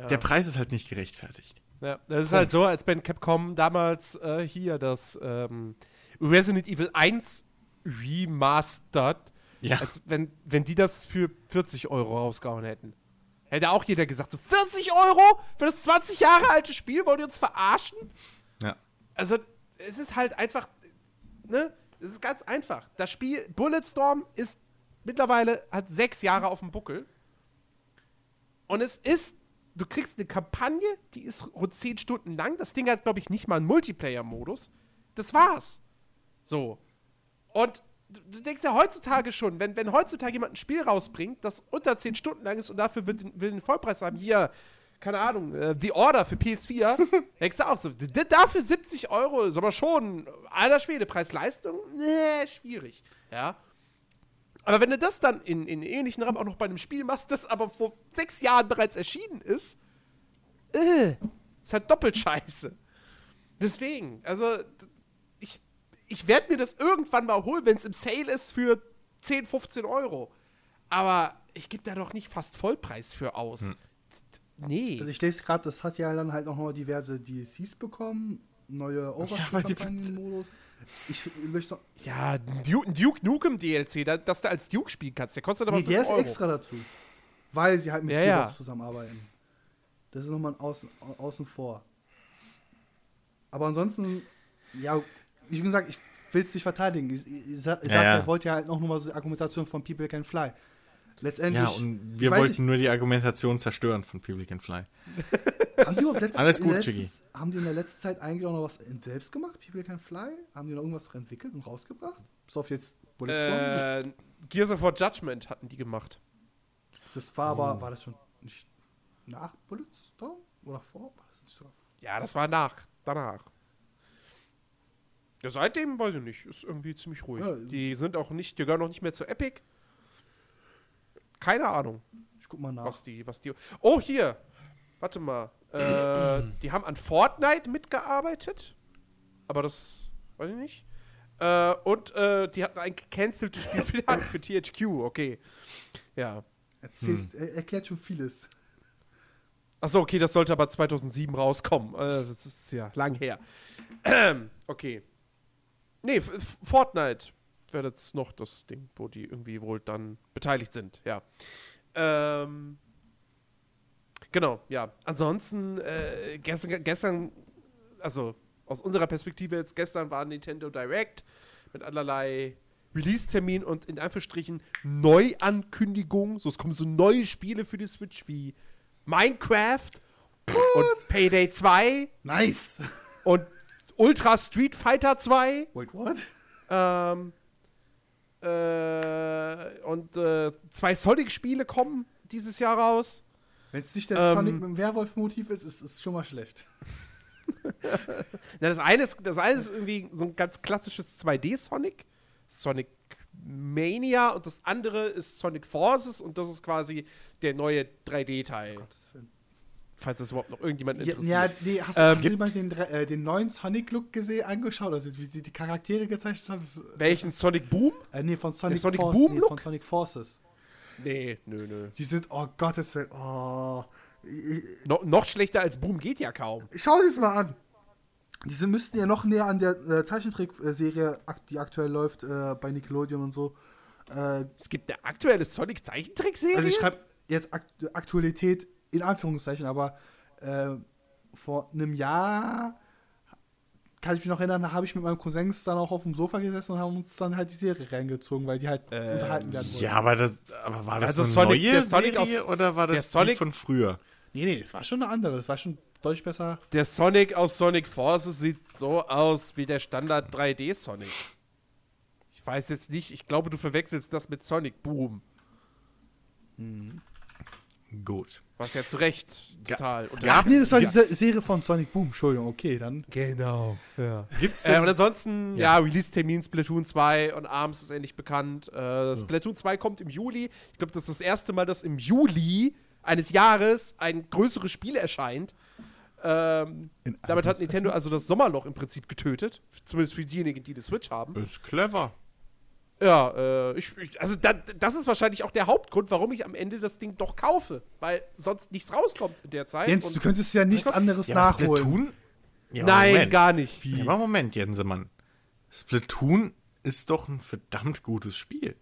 der Preis ist halt nicht gerechtfertigt. Ja, das ist halt so, als wenn Capcom damals äh, hier das ähm, Resident Evil 1 remastered, Ja. als wenn, wenn die das für 40 Euro rausgehauen hätten. Hätte auch jeder gesagt, so 40 Euro für das 20 Jahre alte Spiel, wollt ihr uns verarschen? Ja. Also, es ist halt einfach, ne? Es ist ganz einfach. Das Spiel Bulletstorm ist mittlerweile, hat sechs Jahre auf dem Buckel. Und es ist, du kriegst eine Kampagne, die ist rund zehn Stunden lang. Das Ding hat, glaube ich, nicht mal einen Multiplayer-Modus. Das war's. So. Und du, du denkst ja heutzutage schon, wenn, wenn heutzutage jemand ein Spiel rausbringt, das unter zehn Stunden lang ist und dafür will, will den Vollpreis haben, hier, keine Ahnung, äh, The Order für PS4, denkst du auch so, dafür 70 Euro ist aber schon, alter Schwede, Preis-Leistung, nee, schwierig, ja. Aber wenn du das dann in, in ähnlichen Rahmen auch noch bei einem Spiel machst, das aber vor sechs Jahren bereits erschienen ist, äh, ist halt doppelt scheiße. Deswegen, also, ich, ich werde mir das irgendwann mal holen, wenn es im Sale ist für 10, 15 Euro. Aber ich gebe da doch nicht fast Vollpreis für aus. D- Nee. Also ich lese gerade, das hat ja dann halt noch mal diverse DLCs bekommen, neue die- Overkill-Kampagnen-Modus. Ich möchte noch, ja, Duke, Duke Nukem DLC, da, dass du als Duke spielen kannst, der kostet aber nee, der 5 ist Euro. extra dazu, weil sie halt mit Ja, Gearbox ja. zusammenarbeiten. Das ist nochmal ein außen, au- außen vor. Aber ansonsten, ja, wie schon gesagt, ich will es nicht verteidigen. Ich, ich, ich sag, ich Ja, sag, ja. wollte ja halt noch mal so die Argumentation von People Can Fly. Letztendlich. Ja, und wir ich wollten nur die Argumentation zerstören von People Can Fly. haben die überhaupt letzt- Alles gut, der Chiggy. letzten- Haben die in der letzten Zeit eigentlich auch noch was selbst gemacht? People Can Fly? Haben die noch irgendwas entwickelt und rausgebracht? Bis auf jetzt Bulletstorm? Äh, Gears of War Judgment hatten die gemacht. Das war aber, war das schon nicht nach Bulletstorm oder vor? War das nicht so? Ja, das war nach, danach. Ja, seitdem weiß ich nicht, ist irgendwie ziemlich ruhig. Ja. die sind auch nicht, die gehören auch nicht mehr zu Epic. Keine Ahnung, Ich guck mal nach. was die, was die. Oh, hier! Warte mal. Äh, die haben an Fortnite mitgearbeitet. Aber das weiß ich nicht. Äh, und äh, die hatten ein gecanceltes Spiel für, für THQ, okay. Ja. Erzählt, er, erklärt schon vieles. Achso, okay, das sollte aber 2007 rauskommen. Äh, das ist ja lang her. okay. Nee, Fortnite wäre jetzt noch das Ding, wo die irgendwie wohl dann beteiligt sind, ja. Ähm, genau, ja. Ansonsten, äh, gestern, gestern, also aus unserer Perspektive jetzt, gestern war Nintendo Direct mit allerlei Release-Termin und in Anführungsstrichen Neuankündigungen. So, es kommen so neue Spiele für die Switch wie Minecraft und Payday 2 Nice! und Ultra Street Fighter 2 Wait, what? ähm, äh, und äh, zwei Sonic-Spiele kommen dieses Jahr raus. Wenn es nicht der Ähm, Sonic mit dem Werwolf-Motiv ist, ist es schon mal schlecht. Na, das, eine ist, das eine ist irgendwie so ein ganz klassisches 2D-Sonic. Sonic Mania und das andere ist Sonic Forces und das ist quasi der neue 3D-Teil. Gottes Willen. Falls das überhaupt noch irgendjemand interessiert. ja, nee, hast, Ähm, hast du dir mal den, äh, den neuen Sonic-Look gesehen, angeschaut? Also wie die, die Charaktere gezeichnet haben? Das, Welchen Sonic Boom? Äh, nee, von Sonic, Sonic Force- Boom nee, Look? von Sonic Forces. Nee, nö, nö. Die sind, oh Gottes Willen, oh. No, noch schlechter als Boom geht ja kaum. Schau dir das mal an. Diese müssten ja noch näher an der äh, Zeichentrickserie, die aktuell läuft äh, bei Nickelodeon und so. Äh, Es gibt eine aktuelle Sonic-Zeichentrickserie? also ich schreibe jetzt Akt Aktualität in Anführungszeichen, aber äh, vor einem Jahr kann ich mich noch erinnern, da habe ich mit meinem Cousins dann auch auf dem Sofa gesessen und haben uns dann halt die Serie reingezogen, weil die halt unterhalten werden wollte. Ja, aber das, aber war das Also eine Sonic- neue Sonic Serie aus- oder war der das Sonic- von früher? Nee, nee, das war schon eine andere, das war schon deutlich besser. Der Sonic aus Sonic Forces sieht so aus wie der Standard 3D-Sonic. Ich weiß jetzt nicht, ich glaube, du verwechselst das mit Sonic Boom. Gut. Was ja zu Recht Ga- total gab- Nee, das war Ja. die Serie von Sonic Boom, Entschuldigung, okay, dann. Genau, ja. Gibt's Äh, und ansonsten, ja, Ja. Release-Termin Splatoon 2 und ARMS ist endlich bekannt. Äh, Splatoon 2 kommt im Juli. Ich glaube, das ist das erste Mal, dass im Juli eines Jahres ein größeres Spiel erscheint. Ähm, damit hat. Nintendo also das Sommerloch im Prinzip getötet. Zumindest für diejenigen, die die Switch haben. ist clever. Ja, äh, ich, ich, also da, das ist wahrscheinlich auch der Hauptgrund, warum ich am Ende das Ding doch kaufe. Weil sonst nichts rauskommt in der Zeit. Jens, Und- du könntest ja nichts anderes Ja, nachholen. Splatoon? Ja, Nein, Moment. gar nicht. Ja, aber Moment, Jensemann. Splatoon ist doch ein verdammt gutes Spiel.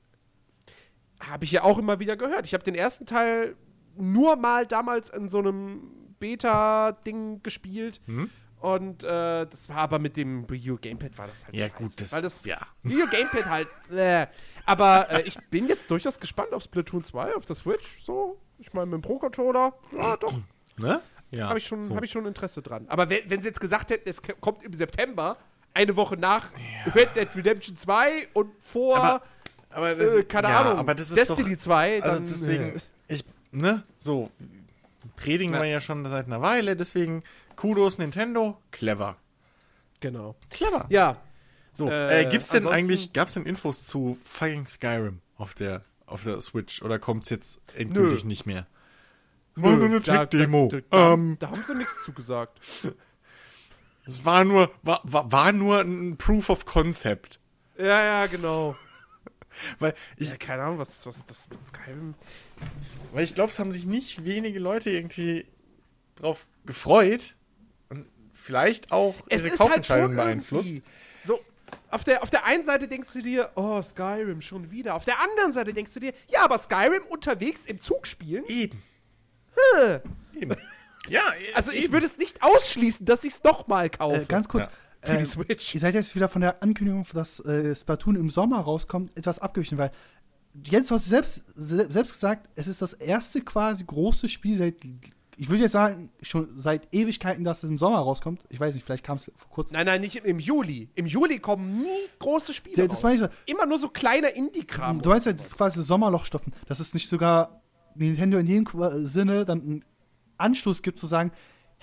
Habe ich ja auch immer wieder gehört. Ich habe den ersten Teil nur mal damals in so einem Beta-Ding gespielt. Hm? Und äh, das war aber mit dem Wii U Gamepad war das halt Ja, scheiße, gut, das- weil das ja. Wii U Gamepad halt äh. aber äh, ich bin jetzt durchaus gespannt auf Splatoon 2 auf der Switch so ich meine mit dem Pro Controller ja doch Ne? Ja. habe ich schon so. habe ich schon Interesse dran aber wenn, wenn sie jetzt gesagt hätten es kommt im September eine Woche nach Red Dead Redemption 2 und vor Aber, aber äh, keine ja, Ahnung aber das ist Destiny doch, 2 Also dann, deswegen, äh, ich, ne, so, predigen Ja. wir ja schon seit einer Weile, deswegen Kudos Nintendo, clever. genau Clever. ja So, Äh, äh, gibt's denn eigentlich, gab's denn Infos zu fucking Skyrim auf der, auf der Switch oder kommt's jetzt endgültig Nö. nicht mehr? War nur eine da, Tech-Demo. Da, da, Ähm, da haben sie nichts zugesagt. es war nur, war, war, war nur ein Proof of Concept. Ja, ja, genau. Weil ich, Ja, keine Ahnung, was, was ist das mit Skyrim? weil ich glaube, es haben sich nicht wenige Leute irgendwie drauf gefreut vielleicht auch ihre Kaufentscheidung beeinflusst. halt irgendwie So, auf der, auf der einen Seite denkst du dir, oh, Skyrim schon wieder. Auf der anderen Seite denkst du dir, ja, aber Skyrim unterwegs im Zug spielen? Eben. Äh. Eben. Ja, Also ich würde es nicht ausschließen, dass ich es nochmal kaufe. Äh, ganz kurz. Ja. Für die äh, Switch. Ihr seid jetzt wieder von der Ankündigung, dass äh, Splatoon im Sommer rauskommt, etwas abgewichen, weil Jens, du hast selbst, se- selbst gesagt, es ist das erste quasi große Spiel seit ich würde jetzt sagen, schon seit Ewigkeiten, dass es im Sommer rauskommt. Ich weiß nicht, vielleicht kam es vor kurzem. Nein, nein, nicht im, Juli. Im Juli kommen nie große Spiele Ja, das raus. meine ich. Immer nur so kleiner Indie-Kram. Du meinst ja, das ist quasi Sommerlochstoffen, dass es nicht sogar Nintendo in jedem Qua- Sinne dann einen Anstoß gibt zu sagen,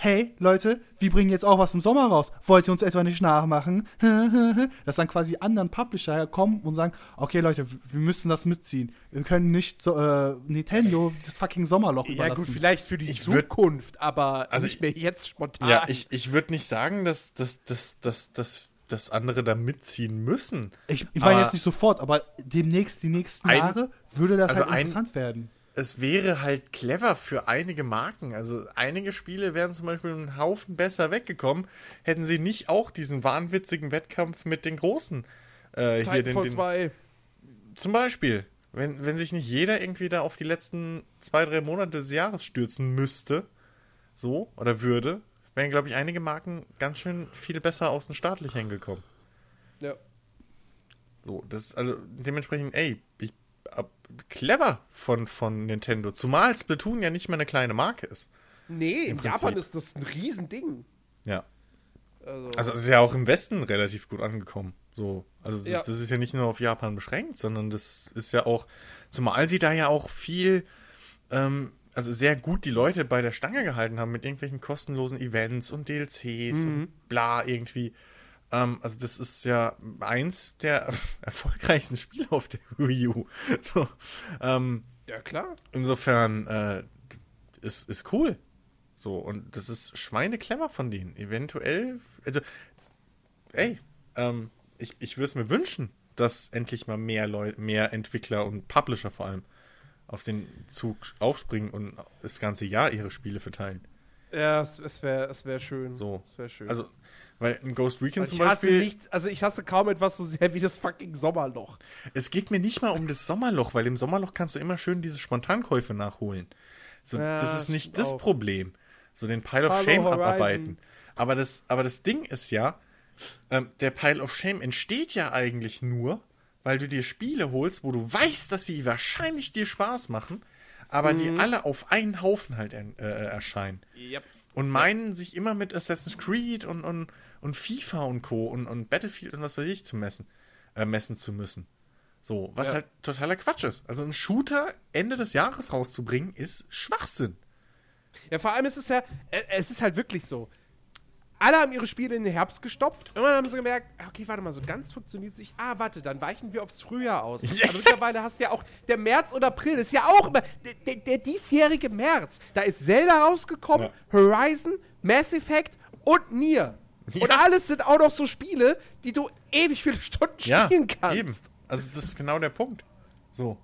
hey Leute, wir bringen jetzt auch was im Sommer raus. Wollt ihr uns etwa nicht nachmachen? Dass dann quasi anderen Publisher kommen und sagen, okay Leute, wir müssen das mitziehen. Wir können nicht so, äh, Nintendo das fucking Sommerloch Ja, überlassen. gut, vielleicht für die Ich würd- Zukunft, aber Also nicht mehr jetzt spontan. Ja, ich, ich würde nicht sagen, dass, dass, dass, dass, dass, dass andere da mitziehen müssen. Ich, ich meine jetzt nicht sofort, aber demnächst, die nächsten Ein- Jahre, würde das also halt ein- interessant werden. Es wäre halt clever für einige Marken. Also einige Spiele wären zum Beispiel einen Haufen besser weggekommen, hätten sie nicht auch diesen wahnwitzigen Wettkampf mit den Großen. Äh, hier den, den, 2. zum Beispiel, wenn, wenn sich nicht jeder irgendwie da auf die letzten zwei, drei Monate des Jahres stürzen müsste, so oder würde, wären, glaube ich, einige Marken ganz schön viel besser aus dem Startlöchern gekommen. Ja. So, das ist also dementsprechend, ey, ich, clever von, von Nintendo. Zumal Splatoon ja nicht mehr eine kleine Marke ist. Nee, in Prinzip. Japan ist das ein Riesending. Ja. Also, Also es ist ja auch im Westen relativ gut angekommen. So, also das, Ja. das ist ja nicht nur auf Japan beschränkt, sondern das ist ja auch, zumal sie da ja auch viel, ähm, also sehr gut die Leute bei der Stange gehalten haben mit irgendwelchen kostenlosen Events und DLCs und bla irgendwie. Ähm, also das ist ja eins der erfolgreichsten Spiele auf der Wii U. So, ähm, ja, klar. insofern äh, ist, ist cool. So, und das ist schweineclever von denen. Eventuell, also, ey, ähm, ich, ich würde es mir wünschen, dass endlich mal mehr Leute, mehr Entwickler und Publisher vor allem auf den Zug aufspringen und das ganze Jahr ihre Spiele verteilen. Ja, es, es wäre es wär schön. So. Es wäre schön. Also, weil ein Ghost Recon zum ich hasse Beispiel. nichts, also ich hasse kaum etwas so sehr wie das fucking Sommerloch. Es geht mir nicht mal um das Sommerloch, weil im Sommerloch kannst du immer schön diese Spontankäufe nachholen. So, Ja, das ist nicht das auch. Problem. So den Pile of Hallo, Shame Horizon. abarbeiten. Aber das, aber das Ding ist ja, ähm, der Pile of Shame entsteht ja eigentlich nur, weil du dir Spiele holst, wo du weißt, dass sie wahrscheinlich dir Spaß machen, aber die Mhm. alle auf einen Haufen halt äh, erscheinen. Yep. Und meinen, sich immer mit Assassin's Creed und, und, und FIFA und Co. Und, und Battlefield und was weiß ich zu messen, äh, messen zu müssen. So, was Ja. halt totaler Quatsch ist. Also ein Shooter Ende des Jahres rauszubringen, ist Schwachsinn. Ja, vor allem ist es ja, äh, es ist halt wirklich so. Alle haben ihre Spiele in den Herbst gestopft. Irgendwann haben sie gemerkt, ah, okay, warte mal, so ganz funktioniert es nicht. Ah, warte, dann weichen wir aufs Frühjahr aus. Ja, exakt. mittlerweile hast du ja auch, der März oder April ist ja auch immer, der, der, der diesjährige März. Da ist Zelda rausgekommen, Ja. Horizon, Mass Effect und Nier. Ja. Und alles sind auch noch so Spiele, die du ewig viele Stunden spielen kannst. eben. Also das ist genau der Punkt. So.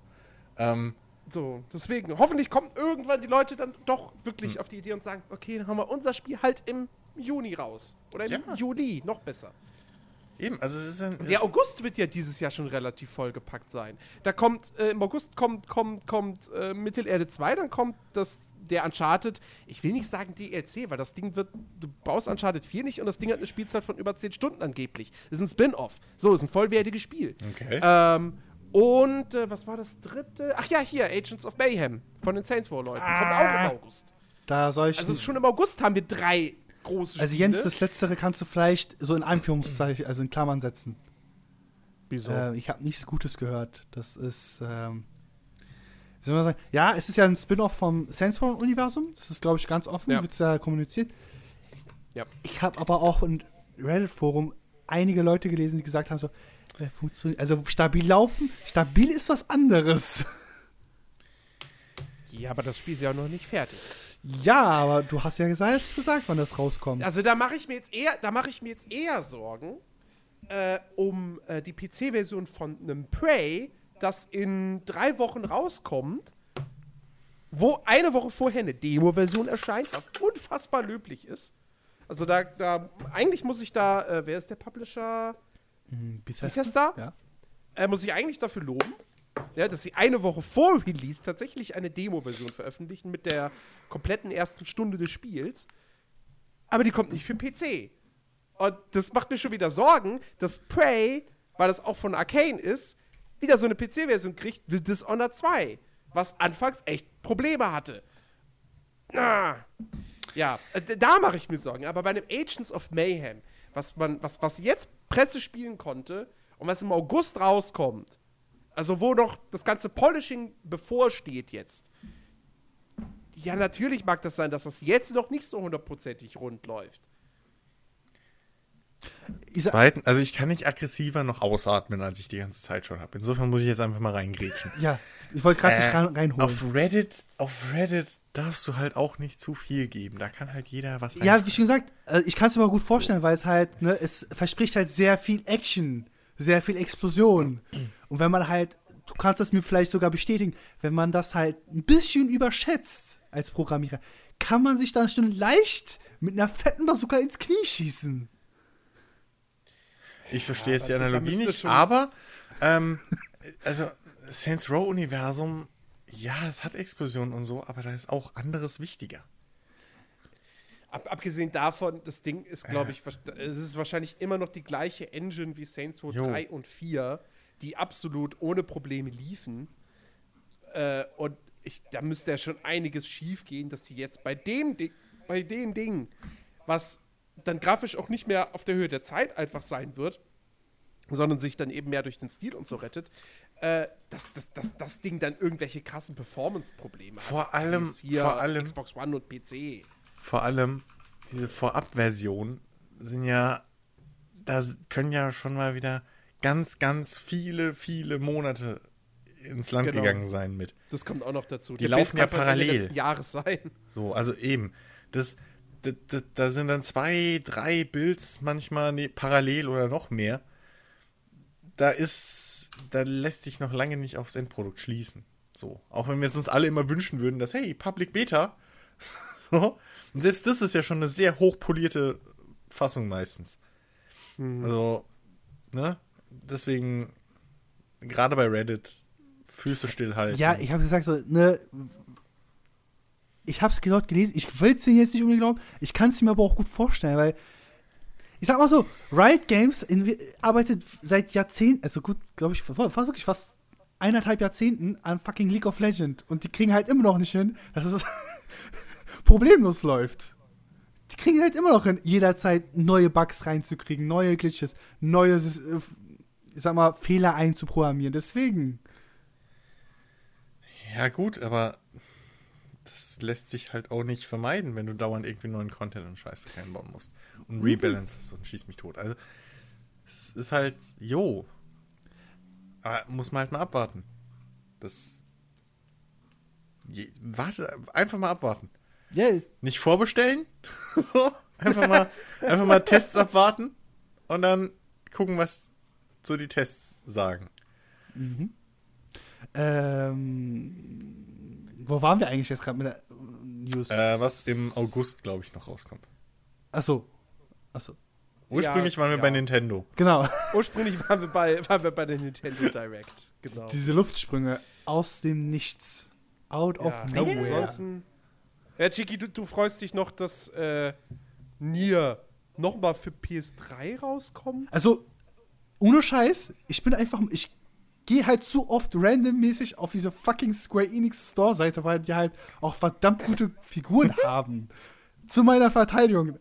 Ähm, So, deswegen, hoffentlich kommen irgendwann die Leute dann doch Hm. wirklich auf die Idee und sagen, okay, dann haben wir unser Spiel halt im Juni raus. Oder im Ja. Juli, noch besser. Eben, also es ist ein. Der August wird ja dieses Jahr schon relativ vollgepackt sein. Da kommt, äh, im August kommt, kommt, kommt äh, Mittelerde 2, dann kommt das, der Uncharted, ich will nicht sagen DLC, weil das Ding wird, du baust Uncharted 4 nicht und das Ding hat eine Spielzeit von über 10 Stunden angeblich. Das ist ein Spin-off. So, ist ein vollwertiges Spiel. Okay. Ähm, und äh, was war das dritte? Ach ja, hier, Agents of Mayhem von den Saints Row-Leuten. Kommt auch im August. Da soll ich. Also schon im August haben wir drei große also Spiele. Jens, das Letztere kannst du vielleicht so in Anführungszeichen, also in Klammern setzen. Wieso? Äh, ich habe nichts Gutes gehört. Das ist, ähm, wie soll man sagen? Ja, es ist ja ein Spin-off vom Sandstorm-Universum. Das ist, glaube ich, ganz offen, Ja. wird es ja kommuniziert. Ja. Ich habe aber auch in Reddit-Forum einige Leute gelesen, die gesagt haben so, äh, funktioniert, also stabil laufen, stabil ist was anderes. ja, aber das Spiel ist ja noch nicht fertig. Ja, aber du hast ja selbst gesagt, wann das rauskommt. Also da mache ich mir jetzt eher, da mache ich mir jetzt eher Sorgen äh, um äh, die PC-Version von einem Prey, das in drei Wochen rauskommt, wo eine Woche vorher eine Demo-Version erscheint, was unfassbar löblich ist. Also da, da, eigentlich muss ich da, äh, wer ist der Publisher? Hm, Bethesda? Ja. äh, muss ich eigentlich dafür loben, ja, dass sie eine Woche vor Release tatsächlich eine Demo-Version veröffentlichen mit der kompletten ersten Stunde des Spiels. Aber die kommt nicht für den PC. Und das macht mir schon wieder Sorgen, dass Prey, weil das auch von Arcane ist, wieder so eine PC-Version kriegt wie Dishonored 2, was anfangs echt Probleme hatte. Ah. Ja, äh, da mache ich mir Sorgen. Aber bei einem Agents of Mayhem, was man, was, was jetzt Presse spielen konnte und was im August rauskommt, also wo noch das ganze Polishing bevorsteht jetzt. Ja, natürlich mag das sein, dass das jetzt noch nicht so hundertprozentig rund läuft. Zweitens, also ich kann nicht aggressiver noch ausatmen, als ich die ganze Zeit schon habe. Insofern muss ich jetzt einfach mal reingrätschen. ja, ich wollte gerade dich Äh, rein, reinholen. Auf Reddit, auf Reddit darfst du halt auch nicht zu viel geben. Da kann halt jeder was Ja, wie schon gesagt, äh, ich kann es mir mal gut vorstellen, weil es halt, ne, es verspricht halt sehr viel Action, sehr viel Explosion. Und wenn man halt, du kannst das mir vielleicht sogar bestätigen, wenn man das halt ein bisschen überschätzt als Programmierer, kann man sich dann schon leicht mit einer fetten Bazooka ins Knie schießen. Ich verstehe jetzt die Analogie nicht, schon- aber ähm, also Saints Row Universum, ja, es hat Explosionen und so, aber da ist auch anderes wichtiger. Ab, abgesehen davon, das Ding ist, glaube ich, wahrsch- es ist wahrscheinlich immer noch die gleiche Engine wie Saints Row Jo. 3 und 4, die absolut ohne Probleme liefen. Äh, und ich, da müsste ja schon einiges schief gehen, dass die jetzt bei dem Ding, bei dem Ding, was dann grafisch auch nicht mehr auf der Höhe der Zeit einfach sein wird, sondern sich dann eben mehr durch den Stil und so rettet, äh, dass, dass, dass das Ding dann irgendwelche krassen Performance-Probleme Vor hat. allem- PS4, vor allem- Xbox One und PC. Vor allem diese Vorabversionen sind ja, da können ja schon mal wieder ganz, ganz viele, viele Monate ins Land Genau. gegangen sein mit. Das kommt auch noch dazu. Die laufen ja parallel. Jahres sein. So, also eben. Das, da, da, da sind dann zwei, drei Builds manchmal ne, parallel oder noch mehr. Da ist, da lässt sich noch lange nicht aufs Endprodukt schließen. So. Auch wenn wir es uns alle immer wünschen würden, dass, hey, Public Beta. so. Und selbst das ist ja schon eine sehr hochpolierte Fassung meistens. Also, ne? Deswegen, gerade bei Reddit, Füße stillhalten. Ja, ich habe gesagt, so, ne, ich habe es dort gelesen, ich will es denen jetzt nicht unbedingt glauben, ich kann es mir aber auch gut vorstellen, weil, ich sag mal so, Riot Games in, arbeitet seit Jahrzehnten, also gut, glaube ich, fast wirklich fast eineinhalb Jahrzehnten an fucking League of Legends und die kriegen halt immer noch nicht hin, dass es problemlos läuft. Die kriegen halt immer noch hin, jederzeit neue Bugs reinzukriegen, neue Glitches, neue, äh, ich sag mal, Fehler einzuprogrammieren. Deswegen. Ja, gut, aber das lässt sich halt auch nicht vermeiden, wenn du dauernd irgendwie neuen Content und Scheiße reinbauen musst. Und rebalances und schieß mich tot. Also, es ist halt, jo. Aber muss man halt mal abwarten. Das. Je, warte, einfach mal abwarten. Ja, Nicht vorbestellen. so. Einfach mal, einfach mal Tests abwarten und dann gucken, was so die Tests sagen. Ähm, wo waren wir eigentlich jetzt gerade mit der News? Äh, was im August, glaube ich, noch rauskommt. Achso. Achso. Ursprünglich Ja, waren wir ja. bei Nintendo. Genau. Ursprünglich waren wir bei, waren wir bei der Nintendo Direct. Genau. Diese Luftsprünge aus dem Nichts. Out of ja, nowhere. Ansonsten. Ja, Chiki, du, du freust dich noch, dass äh, Nier nochmal für PS3 rauskommt? Also, ohne Scheiß, ich bin einfach, ich gehe halt zu oft randommäßig auf diese fucking Square Enix Store-Seite, weil die halt auch verdammt gute Figuren haben. Zu meiner Verteidigung.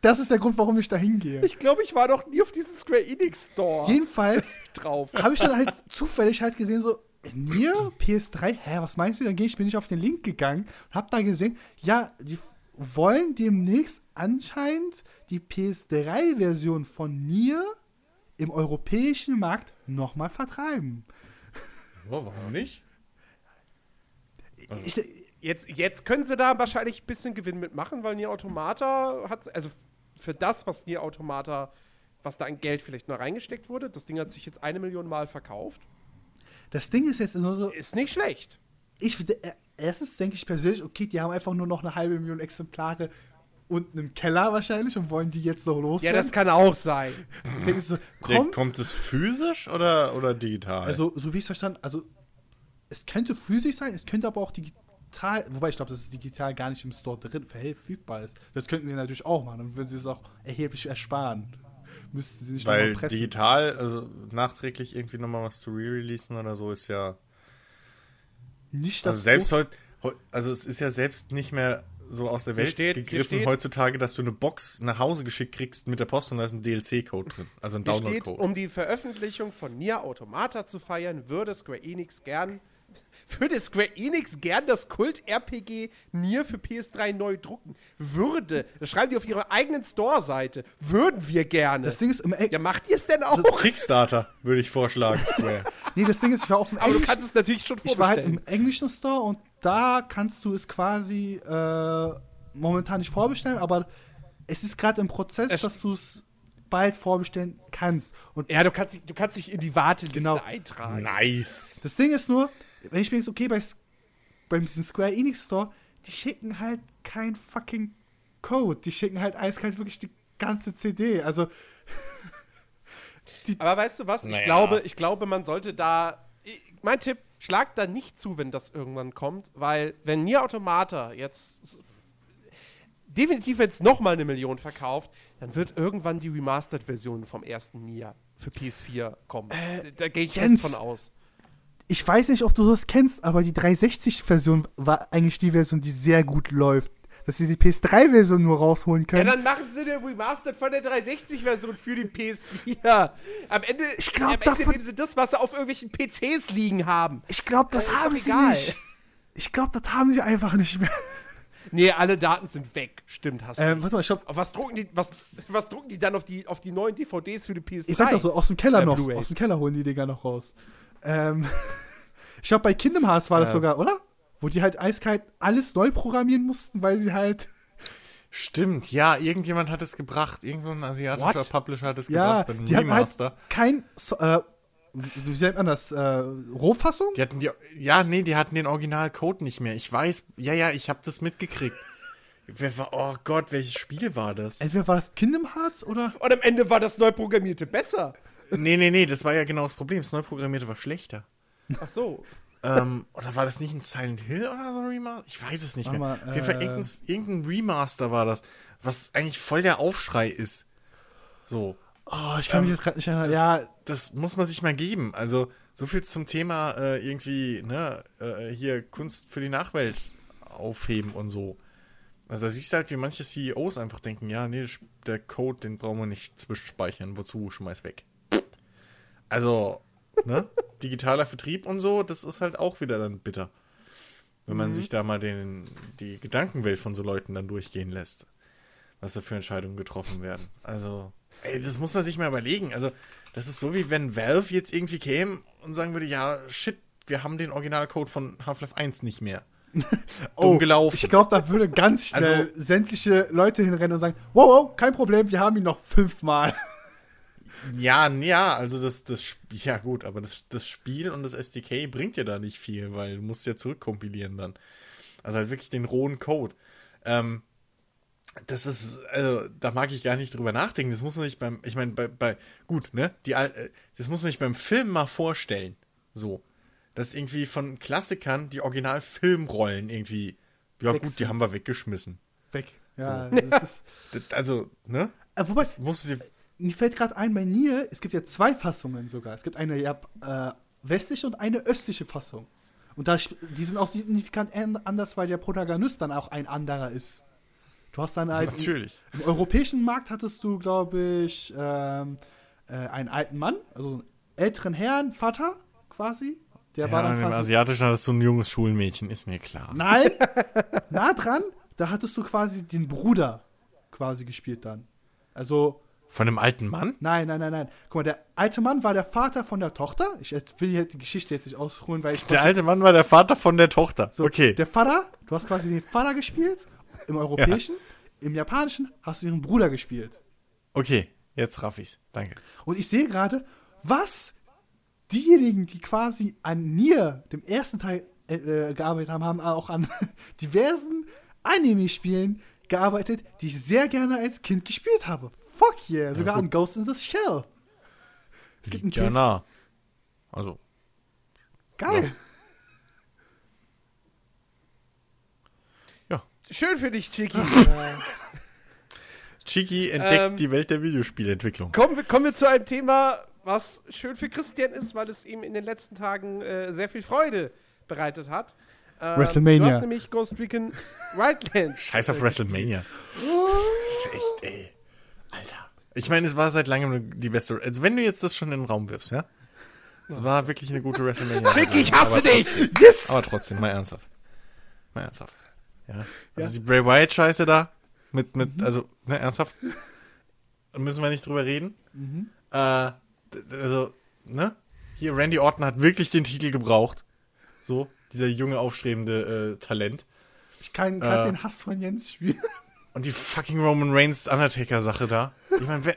Das ist der Grund, warum ich da hingehe. Ich glaube, ich war noch nie auf diesem Square Enix Store Jedenfalls drauf. habe ich dann halt zufällig halt gesehen, so, Nier, PS3, hä, was meinst du? Dann gehe ich, bin ich auf den Link gegangen und habe da gesehen, ja, die wollen demnächst anscheinend die PS3-Version von Nier im europäischen Markt nochmal vertreiben. Ja, warum nicht? Ich, Jetzt, jetzt können sie da wahrscheinlich ein bisschen Gewinn mitmachen, weil Nier Automata hat, also für das, was Nier Automata, was da an Geld vielleicht noch reingesteckt wurde, das Ding hat sich jetzt eine Million Mal verkauft. das Ding ist jetzt nur so, Ist nicht schlecht. ich, äh, erstens denke ich persönlich, okay, die haben einfach nur noch eine halbe Million Exemplare unten im Keller wahrscheinlich und wollen die jetzt noch Ja, loswerden. das kann auch sein. So, Der, komm, kommt es physisch oder, oder digital? Also, so wie ich es verstanden also es könnte physisch sein, es könnte aber auch digital, wobei ich glaube, dass es digital gar nicht im Store drin verfügbar ist. Das könnten sie natürlich auch machen, dann würden sie es auch erheblich ersparen. Müssten sie nicht Weil pressen. digital, also nachträglich irgendwie nochmal was zu re-releasen oder so, ist ja. nicht das Also selbst heute, heu- also es ist ja selbst nicht mehr so aus der Welt steht- gegriffen steht- heutzutage, dass du eine Box nach Hause geschickt kriegst mit der Post und da ist ein DLC-Code drin. Also ein Download-Code. um die Veröffentlichung von Nier Automata zu feiern, würde Square Enix gern würde Square Enix gern das Kult-RPG Nier für PS3 neu drucken. Würde. Das schreiben die auf ihrer eigenen Store-Seite. Würden wir gerne. Das Ding ist im ja, macht ihr es denn auch? Kickstarter, würde ich vorschlagen, Square. Nee, das Ding ist, ich war auf dem Aber du kannst es natürlich schon Ich war halt vorbestellen. im englischen Store und da kannst du es quasi äh, momentan nicht vorbestellen, aber es ist gerade im Prozess, Es- dass du es bald vorbestellen kannst. Und ja, du kannst, dich- du kannst dich in die Warteliste Genau. eintragen. Nice. das Ding ist nur, wenn ich mir jetzt, okay, bei, S- bei diesem Square Enix Store, die schicken halt kein fucking Code. Die schicken halt eiskalt wirklich die ganze CD. Also, Aber weißt du was? Ich, Naja. glaube, ich glaube, man sollte da. ich- Mein Tipp, schlag da nicht zu, wenn das irgendwann kommt, weil wenn Nier Automata jetzt definitiv jetzt nochmal eine Million verkauft, dann wird irgendwann die Remastered-Version vom ersten Nier für PS4 kommen. da da gehe ich Jens. fest von aus. ich weiß nicht, ob du das kennst, aber die 360-Version war eigentlich die Version, die sehr gut läuft. Dass sie die PS3-Version nur rausholen Ja, können. dann machen sie eine Remastered von der 360-Version für die PS4. Am Ende, Ich glaub, am Ende davon- nehmen sie das, was sie auf irgendwelchen PCs liegen haben. ich glaube, das Ja, ist haben sie egal. nicht. Ich glaube, das haben sie einfach nicht mehr. Nee, alle Daten sind weg. Stimmt, hast du. Ähm, warte mal, ich glaub, was drucken die, was, was drucken die dann auf die, auf die neuen DVDs für die PS3? Ich sag doch so, aus dem Keller Äh, noch. Aus dem Keller holen die Dinger noch raus. Ähm, ich glaube, bei Kingdom Hearts war das Ja. sogar, oder? Wo die halt eiskalt alles neu programmieren mussten, weil sie halt. Stimmt, ja, irgendjemand hat es gebracht. Irgend so ein asiatischer What? Publisher hat es Ja, gebracht die hatten halt Remaster. kein. So, äh, wie nennt man das? Äh, Rohfassung? Die hatten die, ja, nee, die hatten den Originalcode nicht mehr. Ich weiß, ja, ja, ich habe das mitgekriegt. Wer war, oh Gott, welches Spiel war das? Entweder war das Kingdom Hearts oder. Und am Ende war das neu programmierte besser. Nee, nee, nee, das war ja genau das Problem. Das Neuprogrammierte war schlechter. Ach so. Ähm, oder war das nicht ein Silent Hill oder so ein Remaster? Ich weiß es nicht Warte mehr. Auf jeden Fall äh, irgendein, irgendein Remaster war das, was eigentlich voll der Aufschrei ist. So. Oh, ich kann Ähm, mich jetzt gerade nicht erinnern. Ja, Das muss man sich mal geben. Also, so viel zum Thema äh, irgendwie, ne, äh, hier Kunst für die Nachwelt aufheben und so. Also, da siehst du halt, wie manche CEOs einfach denken, ja, nee, der Code, den brauchen wir nicht zwischenspeichern. Wozu? Schmeiß weg. Also, ne? Digitaler Vertrieb und so, das ist halt auch wieder dann bitter. Wenn man sich da mal den, die Gedankenwelt von so Leuten dann durchgehen lässt. Was da für Entscheidungen getroffen werden. Also, ey, das muss man sich mal überlegen. Also, das ist so wie wenn Valve jetzt irgendwie käme und sagen würde, ja, shit, wir haben den Originalcode von Half-Life 1 nicht mehr. Dumm gelaufen. Oh, ich glaube, da würde ganz schnell Also- sämtliche Leute hinrennen und sagen: Wow, wow, kein Problem, wir haben ihn noch fünfmal. Ja, ja, also das, das, ja gut, aber das, das Spiel und das SDK bringt dir da nicht viel, weil du musst ja zurückkompilieren dann. Also halt wirklich den rohen Code. Ähm, das ist, also da mag ich gar nicht drüber nachdenken. Das muss man sich beim, ich meine, bei, bei, gut, ne, die, äh, das muss man sich beim Film mal vorstellen. So. Dass irgendwie von Klassikern die Original-Filmrollen irgendwie, ja Weg gut, die haben wir weggeschmissen. Weg. Ja, das ist. Das, also, ne? Äh, wobei, Das musst du dir, mir fällt gerade ein, bei Nier, es gibt ja zwei Fassungen sogar. Es gibt eine ja, äh, westliche und eine östliche Fassung. Und da, die sind auch signifikant an- anders, weil der Protagonist dann auch ein anderer ist. Du hast dann halt. natürlich. Im europäischen Markt hattest du, glaube ich, ähm, äh, einen alten Mann, also einen älteren Herrn, Vater quasi. Der war Ja, dann und im. Asiatischen hattest du ein junges Schulmädchen, ist mir klar. Nein, nah dran, da hattest du quasi den Bruder quasi gespielt dann. Also, Von einem alten Mann? nein, nein, nein, nein. Guck mal, der alte Mann war der Vater von der Tochter. Ich will hier die Geschichte jetzt nicht ausholen, weil ich Der alte Mann war der Vater von der Tochter. So, okay. Der Vater, du hast quasi den Vater gespielt, im europäischen, im japanischen hast du ihren Bruder gespielt. okay, jetzt raff ich's. Danke. Und ich sehe gerade, was diejenigen, die quasi an Nier, dem ersten Teil, äh, äh, gearbeitet haben, haben auch an diversen Anime-Spielen gearbeitet, die ich sehr gerne als Kind gespielt habe. Fuck yeah, sogar an Ghost in the Shell. Es gibt einen Ja, Case. nah. Also, Geil. ja. Schön für dich, Chiki. Chiki entdeckt Ähm, die Welt der Videospielentwicklung. kommen, wir, kommen wir zu einem Thema, was schön für Christian ist, weil es ihm in den letzten Tagen äh, sehr viel Freude bereitet hat. Ähm, WrestleMania. Du hast nämlich Ghost Recon Wildlands. Scheiß auf WrestleMania. Das ist echt, ey. Alter. Ich meine, es war seit langem die beste. Also, wenn du jetzt das schon in den Raum wirfst, ja? Es war wirklich eine gute WrestleMania. Fick, ich hasse Aber dich! trotzdem- Yes! Aber trotzdem, mal ernsthaft. Mal ernsthaft. Ja. Also die Bray Wyatt-Scheiße da. Mit, mit, also, ne, ernsthaft. Da müssen wir nicht drüber reden. Äh, d- also, ne? Hier, Randy Orton hat wirklich den Titel gebraucht. So, dieser junge, aufstrebende äh, Talent. Ich kann gerade Äh. den Hass von Jens spielen. Und die fucking Roman Reigns Undertaker-Sache da. Ich meine,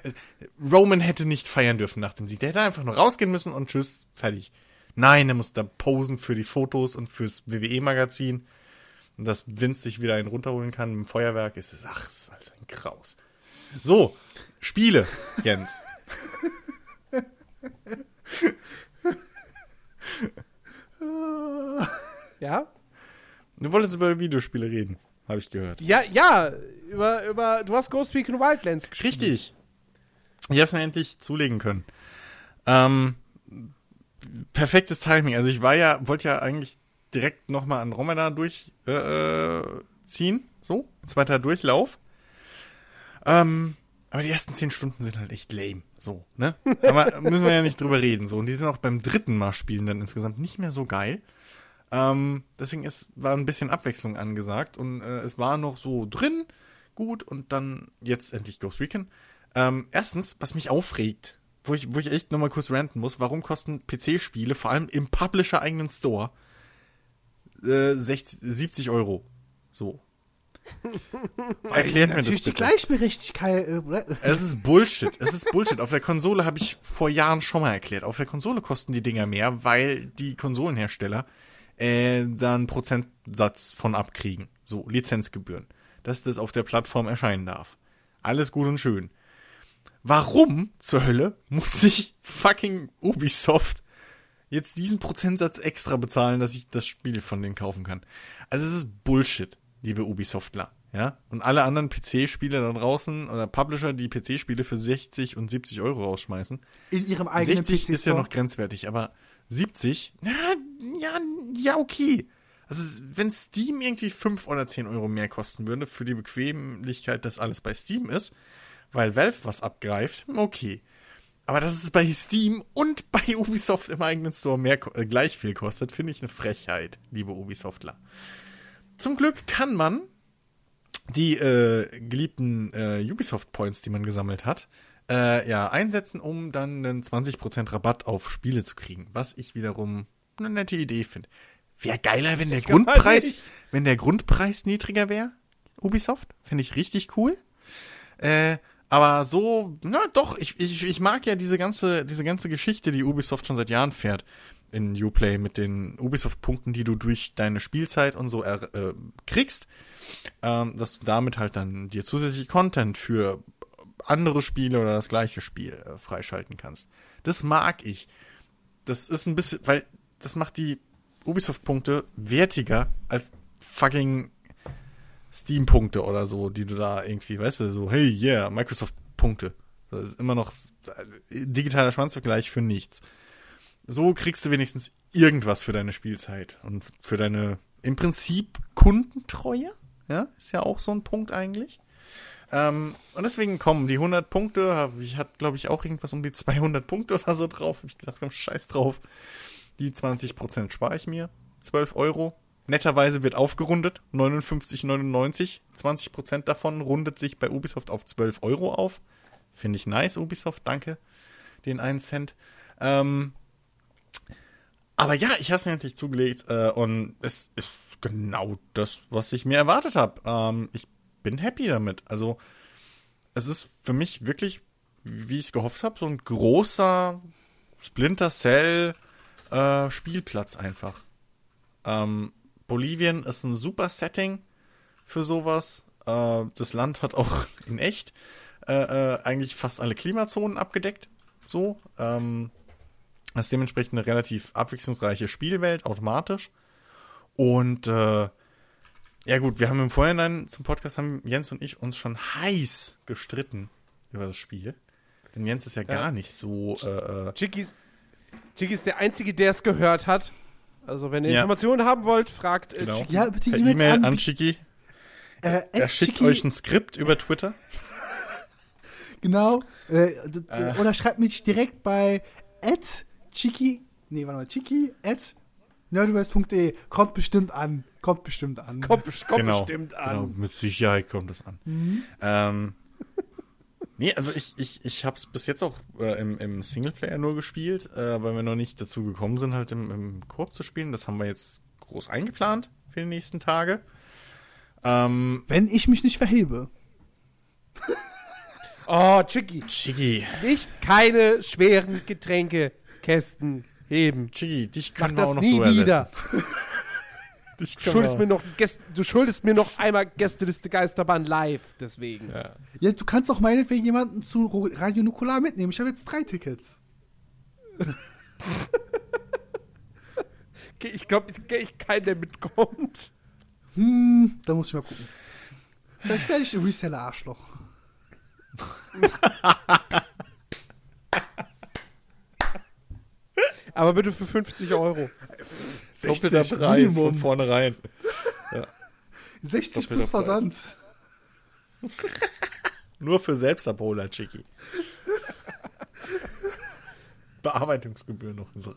Roman hätte nicht feiern dürfen nach dem Sieg. Der hätte einfach nur rausgehen müssen und tschüss, fertig. Nein, er muss da posen für die Fotos und fürs WWE-Magazin. Und dass Vince sich wieder einen runterholen kann im Feuerwerk, ist es, ach, ist alles ein Graus. So, Spiele, Jens. Ja? Du wolltest über Videospiele reden, habe ich gehört. Ja, ja, über, über, du hast Ghost Recon Wildlands gespielt. Richtig. Ich habe es mir endlich zulegen können. Ähm, perfektes Timing. Also ich war ja, wollte ja eigentlich direkt nochmal an Romana durchziehen. Äh, so, zweiter Durchlauf. Ähm, aber die ersten zehn Stunden sind halt echt lame. So, ne? Aber müssen wir ja nicht drüber reden. So, und die sind auch beim dritten Mal spielen dann insgesamt nicht mehr so geil. Ähm, deswegen ist, war ein bisschen Abwechslung angesagt und äh, es war noch so drin, gut, und dann jetzt endlich Ghost Recon. Ähm, erstens, was mich aufregt, wo ich, wo ich echt nochmal kurz ranten muss, warum kosten PC-Spiele, vor allem im Publisher-eigenen Store, äh, 60, 70 Euro? So. Erklärt mir das Natürlich die bitte. Gleichberechtigkeit. Äh, Es ist Bullshit. Es ist Bullshit. Auf der Konsole habe ich vor Jahren schon mal erklärt. Auf der Konsole kosten die Dinger mehr, weil die Konsolenhersteller äh, dann Prozentsatz von abkriegen. So, Lizenzgebühren. Dass das auf der Plattform erscheinen darf. Alles gut und schön. Warum zur Hölle muss sich fucking Ubisoft jetzt diesen Prozentsatz extra bezahlen, dass ich das Spiel von denen kaufen kann? Also es ist Bullshit, liebe Ubisoftler. Ja? Und alle anderen PC-Spiele da draußen oder Publisher, die PC-Spiele für 60 und 70 Euro rausschmeißen. in ihrem eigenen 60 ist ja noch grenzwertig, aber 70, na, ja, ja, okay. Also, wenn Steam irgendwie 5 oder 10 Euro mehr kosten würde, für die Bequemlichkeit, dass alles bei Steam ist, weil Valve was abgreift, okay. Aber dass es bei Steam und bei Ubisoft im eigenen Store mehr, äh, gleich viel kostet, finde ich eine Frechheit, liebe Ubisoftler. Zum Glück kann man die äh, geliebten äh, Ubisoft Points, die man gesammelt hat, äh, ja, einsetzen, um dann einen 20% Rabatt auf Spiele zu kriegen. Was ich wiederum eine nette Idee finde. Wäre geiler, wenn der Grundpreis, wenn der Grundpreis niedriger wäre. Ubisoft, finde ich richtig cool. Äh, aber so, na doch, ich, ich, ich mag ja diese ganze, diese ganze Geschichte, die Ubisoft schon seit Jahren fährt in Uplay mit den Ubisoft-Punkten, die du durch deine Spielzeit und so er, äh, kriegst, ähm, dass du damit halt dann dir zusätzlich Content für andere Spiele oder das gleiche Spiel äh, freischalten kannst. Das mag ich. Das ist ein bisschen, weil das macht die Ubisoft-Punkte wertiger als fucking Steam-Punkte oder so, die du da irgendwie, weißt du, so, hey, yeah, Microsoft-Punkte. Das ist immer noch äh, digitaler Schwanzvergleich für nichts. So kriegst du wenigstens irgendwas für deine Spielzeit und für deine, im Prinzip, Kundentreue. Ja, ist ja auch so ein Punkt eigentlich. Ähm, und deswegen kommen die 100 Punkte, ich hatte, glaube ich, auch irgendwas um die 200 Punkte oder so drauf. Hab ich komm, scheiß drauf. Die 20% spare ich mir. 12 Euro. Netterweise wird aufgerundet. 59,99. 20% davon rundet sich bei Ubisoft auf 12 Euro auf. Finde ich nice, Ubisoft. Danke. Den 1 Cent. Ähm, aber ja, ich habe es mir natürlich zugelegt äh, und es ist genau das, was ich mir erwartet habe. Ähm, ich bin happy damit. Also es ist für mich wirklich, wie ich es gehofft habe, so ein großer Splinter Cell äh, Spielplatz einfach. Ähm, Bolivien ist ein super Setting für sowas. Äh, das Land hat auch in echt äh, äh, eigentlich fast alle Klimazonen abgedeckt. So. Ähm, das ist dementsprechend eine relativ abwechslungsreiche Spielwelt, automatisch. Und äh, ja gut, wir haben im Vorhinein zum Podcast haben Jens und ich uns schon heiß gestritten über das Spiel. Denn Jens ist ja, gar nicht so. Äh, äh, Chicky ist, der Einzige, der es gehört hat. Also, wenn ihr Ja. Informationen haben wollt, fragt äh, Genau. Chiki. Ja, bitte E-Mails E-Mail an, an Chiki. äh, Er schickt Chiki- euch ein Skript über Twitter. Genau. Äh, d- Oder schreibt mich direkt bei at chiki, nee, warte mal, chiki at nerdverse.de. Kommt bestimmt an. Kommt bestimmt an. Kommt, kommt genau. bestimmt an. Genau, mit Sicherheit kommt es an. Ähm, nee, also ich, ich, ich habe es bis jetzt auch äh, im, im Singleplayer nur gespielt, äh, weil wir noch nicht dazu gekommen sind, halt im, im Koop zu spielen. Das haben wir jetzt groß eingeplant für die nächsten Tage. Ähm, Wenn ich mich nicht verhebe. Oh, Chiki. Chigi, Nicht keine schweren Getränkekästen heben. Chigi, dich wir das auch noch nie so wieder. Dich Du schuldest, wir- mir noch ein Gäst- du schuldest mir noch einmal Gästeliste Geisterbahn live, deswegen. Ja. Ja, du kannst auch meinetwegen jemanden zu Radio Nukular mitnehmen. Ich habe jetzt drei Tickets. Okay, Ich glaube, ich kenne keinen, der mitkommt. Hm, da muss ich mal gucken. Vielleicht werde ich ein Reseller-Arschloch. Aber bitte für 50 Euro. Doppelter 60 Preis Minimum. von vornherein. 60 Doppelter plus Preis. Versand. Nur für Selbstabholer, Chiki. Bearbeitungsgebühr noch drauf.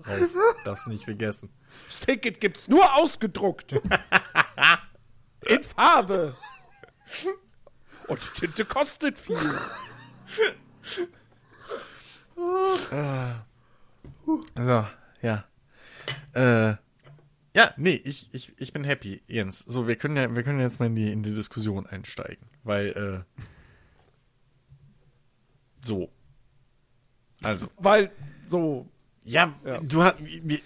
Darfst nicht vergessen. Das Ticket gibt's nur ausgedruckt. In Farbe. Und die Tinte kostet viel. So, ja. Äh, ja, nee, ich, ich, ich bin happy, Jens. So, wir können ja, wir können jetzt mal in die, in die Diskussion einsteigen. Weil, äh, so. Also, Weil so. ja, Ja. du hast,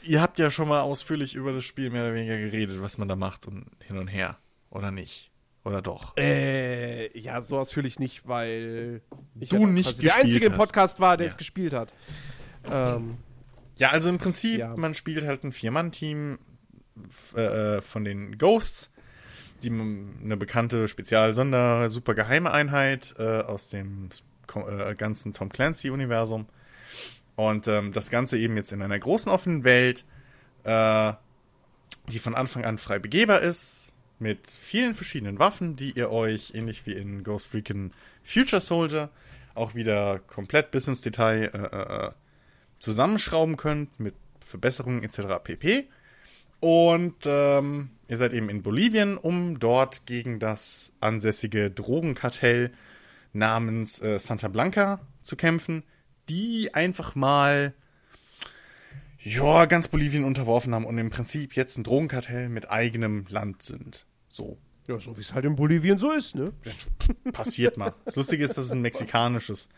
ihr, habt ja schon mal ausführlich über das Spiel mehr oder weniger geredet, was man da macht und hin und her. Oder nicht? Oder doch? Äh, ja, so ausführlich nicht, weil ich Du ja nicht quasi der einzige im gespielt. Podcast war, der Ja. es gespielt hat. Ähm, Ja, also im Prinzip, man spielt halt ein Vier-Mann-Team äh, von den Ghosts, die eine bekannte Spezial-Sonder-, super geheime Einheit äh, aus dem äh, ganzen Tom Clancy-Universum. Und ähm, das Ganze eben jetzt in einer großen offenen Welt, äh, die von Anfang an frei begehbar ist, mit vielen verschiedenen Waffen, die ihr euch, ähnlich wie in Ghost Recon Future Soldier, auch wieder komplett bis ins Detail äh, äh, zusammenschrauben könnt mit Verbesserungen etc. pp. Und ähm, ihr seid eben in Bolivien, um dort gegen das ansässige Drogenkartell namens äh, Santa Blanca zu kämpfen, die einfach mal ja, ganz Bolivien unterworfen haben und im Prinzip jetzt ein Drogenkartell mit eigenem Land sind. So. ja, so wie es halt in Bolivien so ist, ne? Passiert mal. Das Lustige ist, das ist ein mexikanisches.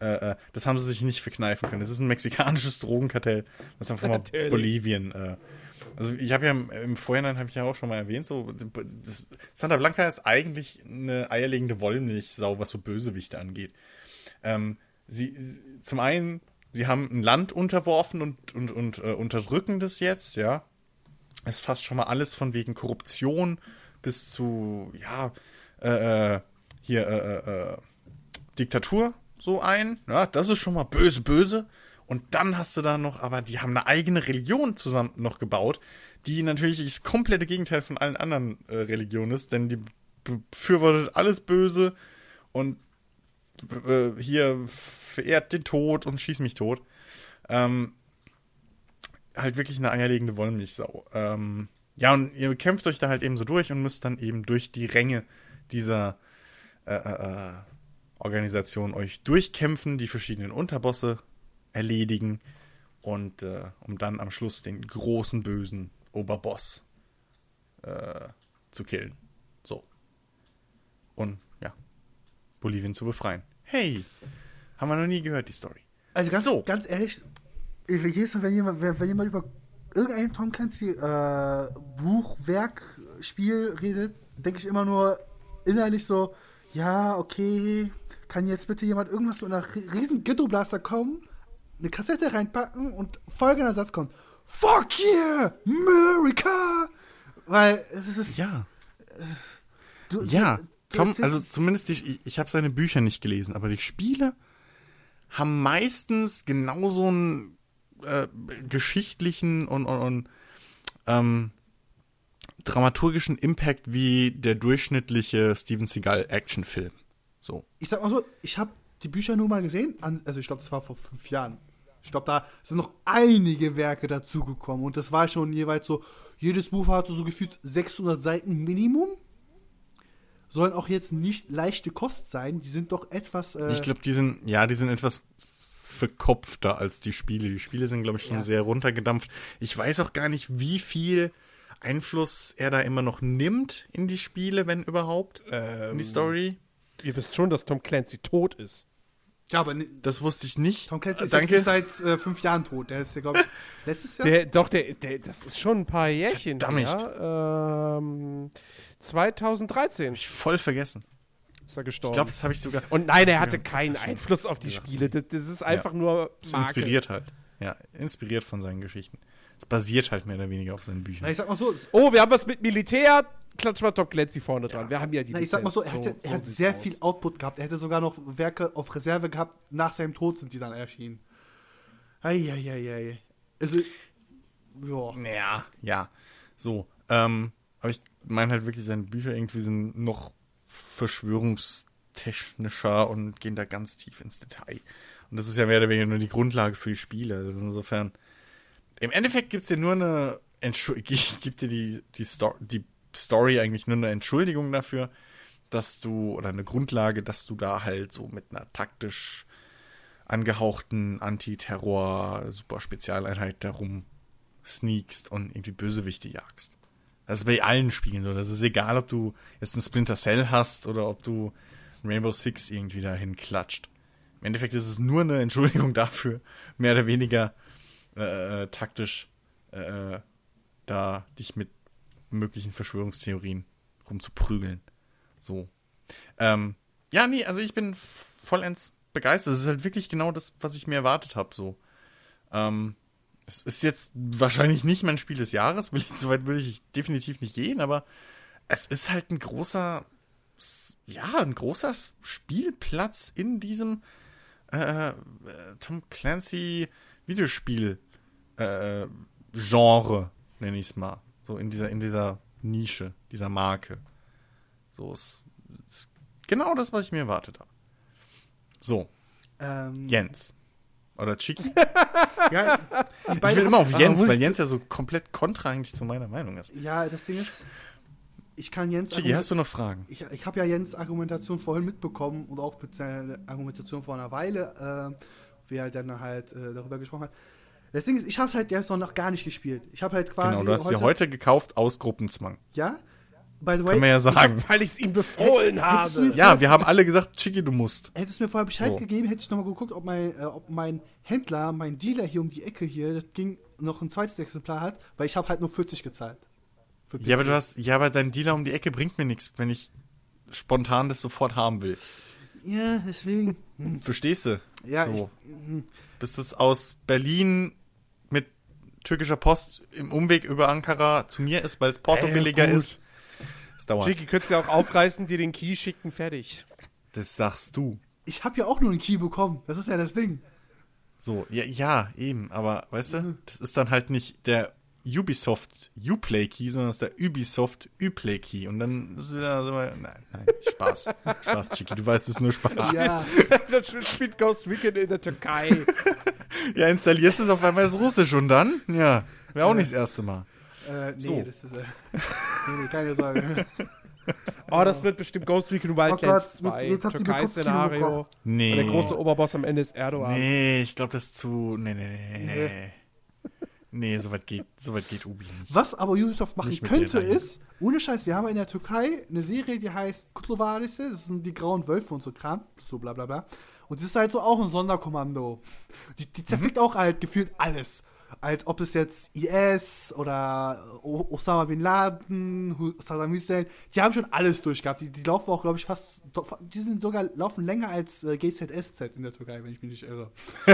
Äh, äh, das haben sie sich nicht verkneifen können. Es ist ein mexikanisches Drogenkartell, das einfach mal Natürlich. Bolivien. Äh, also ich habe ja im, im Vorhinein habe ich ja auch schon mal erwähnt, so das, Santa Blanca ist eigentlich eine eierlegende Wollmilchsau, was so Bösewichte angeht. Ähm, sie, sie zum einen, sie haben ein Land unterworfen und und und äh, unterdrücken das jetzt, ja. Es fasst schon mal alles von wegen Korruption bis zu, ja, äh, äh, hier, äh, äh, äh, Diktatur so ein. Ja, das ist schon mal böse, böse. Und dann hast du da noch, aber die haben eine eigene Religion zusammen noch gebaut, die natürlich das komplette Gegenteil von allen anderen äh, Religionen ist, denn die befürwortet alles Böse und äh, hier verehrt den Tod und schießt mich tot. Ähm, halt wirklich eine eierlegende Wollmilchsau. Ähm, ja, und ihr kämpft euch da halt eben so durch und müsst dann eben durch die Ränge dieser äh, äh, äh, Organisation euch durchkämpfen, die verschiedenen Unterbosse erledigen und äh, um dann am Schluss den großen bösen Oberboss äh, zu killen. So. Und ja, Bolivien zu befreien. Hey, haben wir noch nie gehört, die Story. Also ganz, So. ganz ehrlich, ich- jedes Mal, wenn jemand, wenn, wenn jemand über irgendein Tom Clancy äh, Buch, Werk, Spiel redet, denke ich immer nur innerlich so, ja, okay, kann jetzt bitte jemand irgendwas mit einer ri- riesen Ghetto-Blaster kommen, eine Kassette reinpacken und folgender Satz kommt, Fuck yeah, America! Weil es ist... Ja. du, Ja, du- Tom, das also zumindest ich, ich habe seine Bücher nicht gelesen, aber die Spiele haben meistens genauso einen äh, geschichtlichen und, und, und ähm, dramaturgischen Impact wie der durchschnittliche Steven Seagal Actionfilm. So. Ich sag mal so, ich habe die Bücher nur mal gesehen, also ich glaube, das war vor fünf Jahren. Ich glaube, da sind noch einige Werke dazugekommen und das war schon jeweils so, jedes Buch hatte so gefühlt 600 Seiten Minimum. Sollen auch jetzt nicht leichte Kost sein, die sind doch etwas. Äh, Ich glaube, die sind, ja, die sind etwas verkopfter als die Spiele. Die Spiele sind, glaube ich, schon Ja. sehr runtergedampft. Ich weiß auch gar nicht, wie viel Einfluss er da immer noch nimmt in die Spiele, wenn überhaupt. in die Story. Ihr wisst schon, dass Tom Clancy tot ist. Ja, aber ne, Das wusste ich nicht. Tom Clancy ist Danke. seit äh, fünf Jahren tot. Der ist ja, glaube ich, letztes Jahr. Der, doch, der, der, das ist schon ein paar Jährchen Verdammt. her. Ähm, 2013 ich voll vergessen. ist er Ich gestorben. glaube, das habe ich sogar. Und nein, er hatte keinen Einfluss auf die Spiele. Das, das ist einfach nur Ist Marke. inspiriert halt. Ja, inspiriert von seinen Geschichten. Es basiert halt mehr oder weniger auf seinen Büchern. Na, ich sag mal so, Oh, wir haben was mit Militär. Klatsch mal Tom Clancy vorne dran. Wir haben ja die Na, ich sag mal so, er, hätte, er hat sieht's sehr aus. viel Output gehabt. Er hätte sogar noch Werke auf Reserve gehabt. Nach seinem Tod sind die dann erschienen. Eieiei. Also, ja. Naja, ja. So. Ähm, aber ich meine halt wirklich, seine Bücher irgendwie sind noch verschwörungstechnischer und gehen da ganz tief ins Detail. Und das ist ja mehr oder weniger nur die Grundlage für die Spiele. Also insofern. Im Endeffekt gibt's dir nur eine Entschuldigung, gibt dir die, die, die Story eigentlich nur eine Entschuldigung dafür, dass du, oder eine Grundlage, dass du da halt so mit einer taktisch angehauchten Antiterror-Super-Spezialeinheit darum sneakst und irgendwie Bösewichte jagst. Das ist bei allen Spielen so. Das ist egal, ob du jetzt einen Splinter Cell hast oder ob du Rainbow Six irgendwie dahin klatscht. Im Endeffekt ist es nur eine Entschuldigung dafür, mehr oder weniger äh, taktisch äh, da dich mit möglichen Verschwörungstheorien rumzuprügeln. So. Ähm, ja, nee, also ich bin vollends begeistert. Es ist halt wirklich genau das, was ich mir erwartet habe. So. Ähm, es ist jetzt wahrscheinlich nicht mein Spiel des Jahres, will ich, so weit würde ich definitiv nicht gehen, aber es ist halt ein großer, ja, ein großer Spielplatz in diesem äh, äh, Tom Clancy Videospiel äh, Genre, nenne ich es mal. So in dieser, in dieser Nische, dieser Marke. So ist, ist genau das, was ich mir erwartet habe. So, Ähm, Jens. Oder Chiki. ja, Ich beiden will immer auf Jens, weil ich- Jens ja so komplett kontra eigentlich zu meiner Meinung ist. Ja, das Ding ist, ich kann Jens. Chiki, hast du noch Fragen? ich ich habe ja Jens Argumentation vorhin mitbekommen und auch mit seiner Argumentation vor einer Weile, äh, wie er dann halt äh, darüber gesprochen hat. Das Ding ist, ich habe halt jetzt noch gar nicht gespielt. Ich habe halt quasi. Genau, du hast sie heute gekauft aus Gruppenzwang. Ja? By the way, Können wir ja sagen. Weil ich es ihm befohlen du habe. Ja, wir haben alle gesagt, Chiki, du musst. Hättest du mir vorher Bescheid So. gegeben, hätte ich nochmal geguckt, ob mein, äh, ob mein Händler, mein Dealer hier um die Ecke hier, das ging noch ein zweites Exemplar hat, weil ich habe halt nur 40 gezahlt. Für Ja, aber du hast, ja, aber dein Dealer um die Ecke bringt mir nichts, wenn ich spontan das sofort haben will. Ja, deswegen. Verstehst du? Ja, so. ich, hm. Bis das aus Berlin türkischer Post im Umweg über Ankara zu mir ist, weil es Porto Äh, billiger gut. ist. Das dauert. Jiggy, könntest du ja auch aufreißen, dir den Key schicken, fertig. Das sagst du. ich habe ja auch nur einen Key bekommen. Das ist ja das Ding. So, ja, ja, eben, aber weißt Mhm. du, das ist dann halt nicht der Ubisoft Uplay Key, sondern das ist der Ubisoft Uplay Key und dann ist wieder so, nein, nein, Spaß. Spaß, Chiki, du weißt, es ist nur Spaß. Ja, das spielt Ghost Recon in der Türkei. Ja, installierst es auf einmal ist Russisch und dann? Ja, wäre auch nicht das erste Mal. äh, nee, So. das ist. Äh, nee, nee, keine Sorge. Oh, das wird bestimmt Ghost Recon Oh Wildlands Gott, 2. jetzt- jetzt habt ihr mir Türkei-Szenario. Nee. Und der große Oberboss am Ende ist Erdogan. Nee, ich glaube, das ist zu. Nee, nee, nee. Nee, nee soweit geht, so weit geht Ubi nicht. Was aber Ubisoft machen Nicht könnte, ist, ohne Scheiß, wir haben in der Türkei eine Serie, die heißt Kutluvarise, das sind die grauen Wölfe und so Kram, so bla bla bla. Und das ist halt so auch ein Sonderkommando. Die, die zerfickt Mhm. auch halt gefühlt alles. Als ob es jetzt IS oder Osama Bin Laden, Saddam Hussein, die haben schon alles durchgehabt. Die, die laufen auch, glaube ich, fast, die sind sogar, laufen länger als äh, GZSZ in der Türkei, wenn ich mich nicht irre.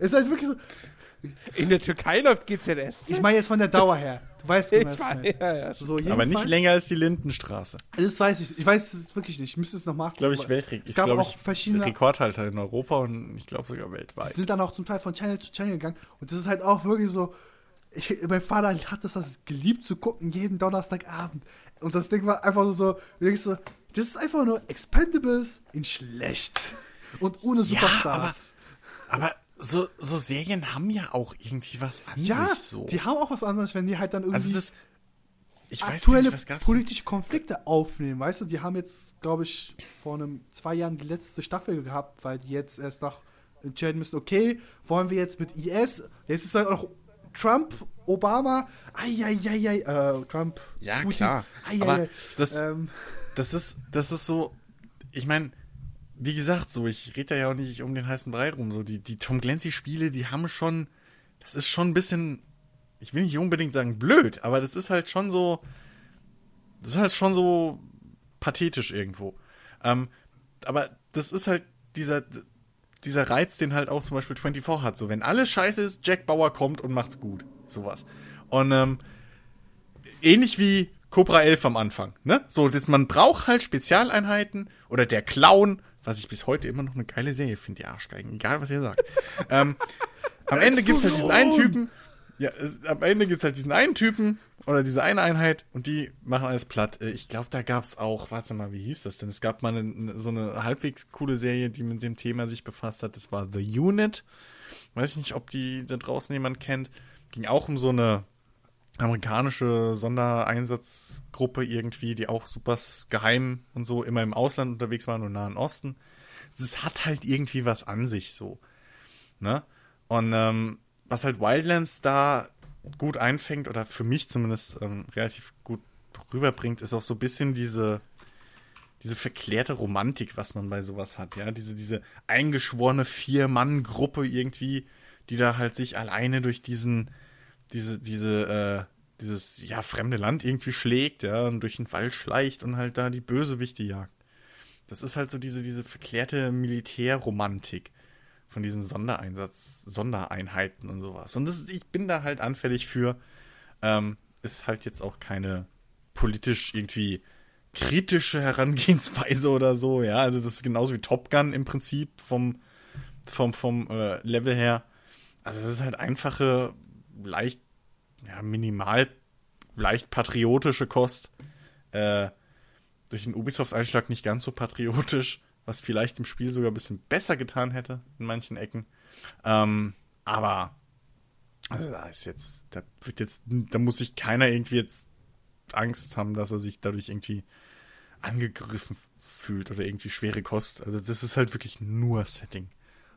ist halt wirklich so, In der Türkei läuft GZS. ich meine jetzt von der Dauer her. Du weißt, Ich genau, was ich weiß, meine. ja, ja. So, Aber nicht länger als die Lindenstraße. Das weiß ich. Ich weiß es wirklich nicht. Ich müsste es noch machen. Glaube ich, Aber Weltrekord. Es Ich gab glaube, auch ich verschiedene. Rekordhalter in Europa und ich glaube sogar Die weltweit. sind dann auch zum Teil von Channel zu Channel gegangen. Und das ist halt auch wirklich so. ich, mein Vater hat das, das geliebt zu gucken, jeden Donnerstagabend. Und das Ding war einfach so, so, wirklich so das ist einfach nur Expendables in schlecht. Und ohne Ja, Superstars. Aber so, so Serien haben ja auch irgendwie was an Ja, sich so. die haben auch was anderes, wenn die halt dann irgendwie also das. Ich weiß aktuelle nicht, was politische Konflikte aufnehmen. Weißt du, die haben jetzt, glaube ich, vor einem zwei Jahren die letzte Staffel gehabt, weil die jetzt erst noch entscheiden müssen, okay, wollen wir jetzt mit IS, jetzt ist halt auch Trump, Obama, eieiei, äh, Trump, Ja, Putin, klar. Eieiei, Aber das- ähm, Das ist, das ist so, ich meine, wie gesagt, so, ich rede da ja auch nicht um den heißen Brei rum. So, die, die Tom Clancy-Spiele, die haben schon, das ist schon ein bisschen, ich will nicht unbedingt sagen blöd, aber das ist halt schon so, das ist halt schon so pathetisch irgendwo. Ähm, aber das ist halt dieser, dieser Reiz, den halt auch zum Beispiel 24 hat. So, wenn alles scheiße ist, Jack Bauer kommt und macht's gut. Sowas. Und ähm, ähnlich wie Cobra 11 am Anfang, ne? So, das, man braucht halt Spezialeinheiten oder der Clown, was ich bis heute immer noch eine geile Serie finde, die Arschgeigen, egal was ihr sagt. ähm, am Ende gibt's halt diesen einen Typen, ja, es, am Ende gibt's halt diesen einen Typen oder diese eine Einheit und die machen alles platt. Äh, Ich glaube, da gab's auch, warte mal, wie hieß das denn? Es gab mal eine, so eine halbwegs coole Serie, die mit dem Thema sich befasst hat. Das war The Unit. Weiß ich nicht, ob die da draußen jemand kennt. Ging auch um so eine amerikanische Sondereinsatzgruppe irgendwie, die auch super geheim und so immer im Ausland unterwegs waren und Nahen Osten. Es hat halt irgendwie was an sich so. Ne? Und ähm, was halt Wildlands da gut einfängt, oder für mich zumindest ähm, relativ gut rüberbringt, ist auch so ein bisschen diese, diese verklärte Romantik, was man bei sowas hat, ja. Diese, diese eingeschworene Vier-Mann-Gruppe irgendwie, die da halt sich alleine durch diesen, diese, diese, äh, dieses, ja, fremde Land irgendwie schlägt, ja, und durch den Wald schleicht und halt da die Bösewichte jagt. Das ist halt so diese, diese verklärte Militärromantik von diesen Sondereinsatz, Sondereinheiten und sowas. Und das, ich bin da halt anfällig für, ähm, ist halt jetzt auch keine politisch irgendwie kritische Herangehensweise oder so, ja. Also das ist genauso wie Top Gun im Prinzip vom, vom, vom äh, Level her. Also das ist halt einfache, leicht, ja, minimal, leicht patriotische Kost. Äh, durch den Ubisoft-Einschlag nicht ganz so patriotisch, was vielleicht im Spiel sogar ein bisschen besser getan hätte in manchen Ecken. Ähm, aber also da ist jetzt, da wird jetzt, da muss sich keiner irgendwie jetzt Angst haben, dass er sich dadurch irgendwie angegriffen fühlt oder irgendwie schwere Kost. Also das ist halt wirklich nur Setting.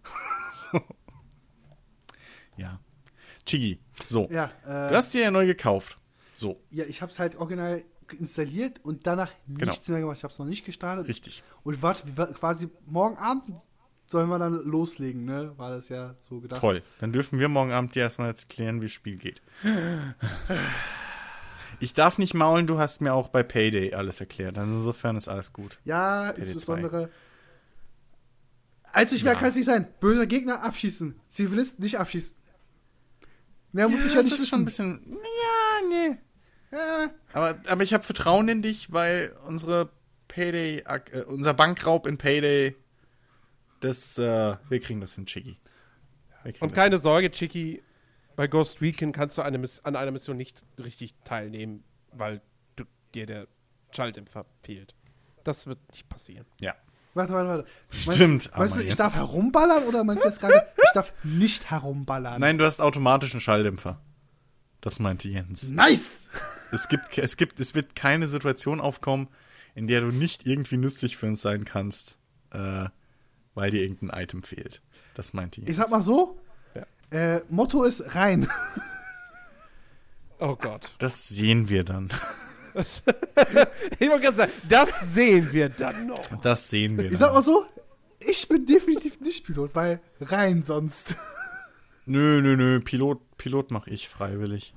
so. Ja. Chigi, so. ja, Du äh, hast dir ja neu gekauft. So, ja, ich habe es halt original installiert und danach Genau. nichts mehr gemacht. Ich habe es noch nicht gestartet. richtig. Und warte, quasi morgen Abend sollen wir dann loslegen, ne? War das ja so gedacht. Toll. Dann dürfen wir morgen Abend dir erstmal jetzt klären, wie das Spiel geht. Ich darf nicht maulen, du hast mir auch bei Payday alles erklärt. Also insofern ist alles gut. Ja, insbesondere. Allzu schwer Ja. kann es nicht sein. Böser Gegner abschießen. Zivilisten nicht abschießen. Mehr muss ich ja nicht das ist wissen. schon ein bisschen. Ja, nee. ja, Aber, aber ich habe Vertrauen in dich, weil unsere Payday, äh, unser Bankraub in Payday, das, äh, wir kriegen das hin, kriegen Und keine Sorge, Chicky, bei Ghost Recon kannst du eine an einer Mission nicht richtig teilnehmen, weil du, dir der Schalldämpfer fehlt. Das wird nicht passieren. hin. Ja. Warte, warte, warte. Stimmt, Meinst, meinst du, ich jetzt- darf herumballern oder meinst du jetzt gerade, ich darf nicht herumballern? Nein, du hast automatischen Schalldämpfer. Das meinte Jens. Nice! Es gibt, es gibt, es wird keine Situation aufkommen, in der du nicht irgendwie nützlich für uns sein kannst, äh, weil dir irgendein Item fehlt. Das meinte Jens. Ich sag mal so, Ja. äh, Motto ist rein. Oh Gott. Das sehen wir dann. Ich wollte gerade sagen, das sehen wir dann noch. Das sehen wir Ich dann. sag mal so, ich bin definitiv nicht Pilot, weil rein sonst. Nö, nö, nö. Pilot, Pilot mache ich freiwillig.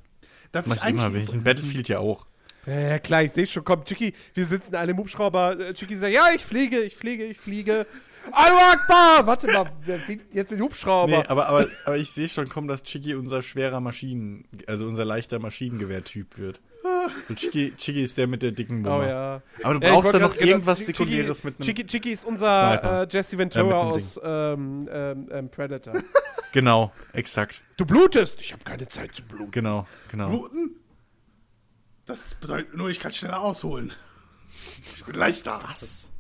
Darf Mach ich immer, ich in Battlefield ja auch. Ja, ja, klar, ich sehe schon. Komm, Chicky, wir sitzen in einem Hubschrauber. Äh, Chicky sagt, ja, ich fliege, ich fliege, ich fliege. Allahu Akbar! Warte mal, wer fliegt jetzt in den Hubschrauber? Nee, aber, aber, aber ich sehe schon kommen, dass Chiggy unser schwerer Maschinen, also unser leichter Maschinengewehrtyp wird. Und Chiki, Chiki ist der mit der dicken Nummer. Oh ja. Aber du brauchst ja noch grad- genau, irgendwas Chiki- Sekundäres mit einem. Chiki, Chiki ist unser äh, Jesse Äh, Ventura dem aus ähm, ähm, ähm, Predator. Genau, exakt. du blutest! Ich habe keine Zeit zu bluten. Genau, genau. Bluten? Das bedeutet nur, ich kann schneller ausholen. Ich bin leichter. Was?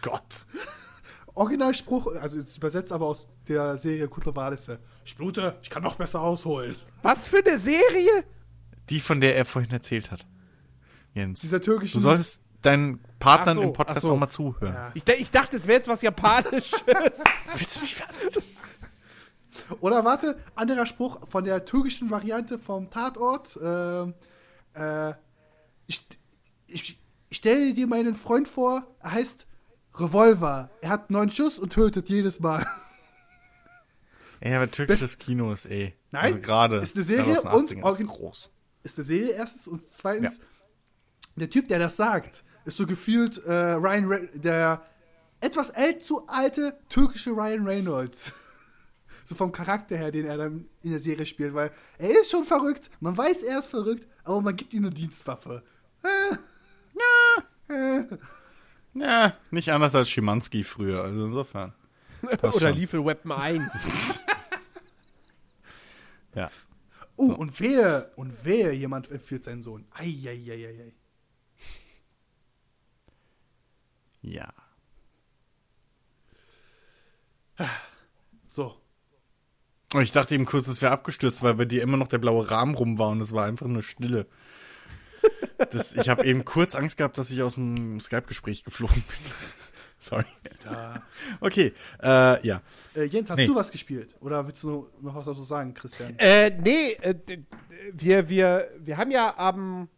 Gott. Originalspruch, also jetzt übersetzt aber aus der Serie Kutlowalisse. Ich blute, ich kann noch besser ausholen. Was für eine Serie? Die, von der er vorhin erzählt hat. Jens. Dieser türkische. Du solltest deinen Partnern so, im Podcast so. auch mal zuhören. Ja. Ich, ich dachte, es wäre jetzt was Japanisches. Willst du mich verarschen? Oder warte, anderer Spruch von der türkischen Variante vom Tatort. Ähm, äh, ich, ich, ich stelle dir meinen Freund vor, er heißt Revolver. Er hat neun Schuss und tötet jedes Mal. Ja, aber türkisches Kino ist eh. Nein, also gerade ist eine Serie und 80ern ist origin- groß. Ist eine Serie erstens und zweitens, der Typ, der das sagt, ist so gefühlt äh, Ryan, Re der etwas allzu alte türkische Ryan Reynolds. So vom Charakter her, den er dann in der Serie spielt, weil er ist schon verrückt, man weiß, er ist verrückt, aber man gibt ihm eine Dienstwaffe. Äh, äh, Ja, nicht anders als Schimanski früher. Also insofern. Oder. Lethal Weapon 1. Ja. Oh, und wehe, und wehe, jemand entführt seinen Sohn. Eieieiei. Ja. So. Und ich dachte eben kurz, es wäre abgestürzt, weil bei dir immer noch der blaue Rahmen rum war und es war einfach nur Stille. Das, ich habe eben kurz Angst gehabt, dass ich aus dem Skype-Gespräch geflogen bin. Sorry. Okay, äh, ja. Äh, Jens, hast Nee. du was gespielt? Oder willst du noch was dazu sagen, Christian? äh, nee, äh, wir, wir, wir haben ja am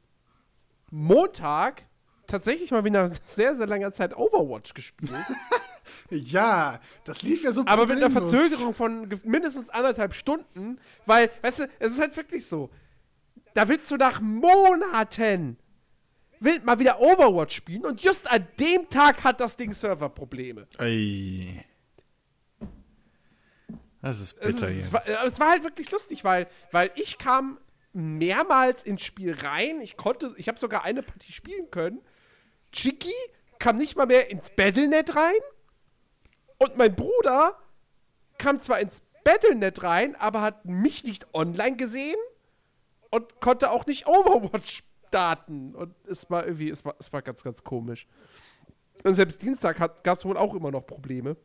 Montag tatsächlich mal wieder nach sehr, sehr langer Zeit Overwatch gespielt. Ja, das lief ja so aber mit einer. Verzögerung von mindestens anderthalb Stunden, weil, weißt du, es ist halt wirklich so. Da willst du nach Monaten will mal wieder Overwatch spielen und just an dem Tag hat das Ding Serverprobleme. Ei. Das ist Es, bitter es, jetzt. war, es war halt wirklich lustig, weil, weil ich kam mehrmals ins Spiel rein. Ich konnte, ich habe sogar eine Partie spielen können. Chiki kam nicht mal mehr ins Battlenet rein. Und mein Bruder kam zwar ins Battlenet rein, aber hat mich nicht online gesehen und konnte auch nicht Overwatch starten. Und es war irgendwie, es war, es war ganz, ganz komisch. Und selbst Dienstag gab es wohl auch immer noch Probleme.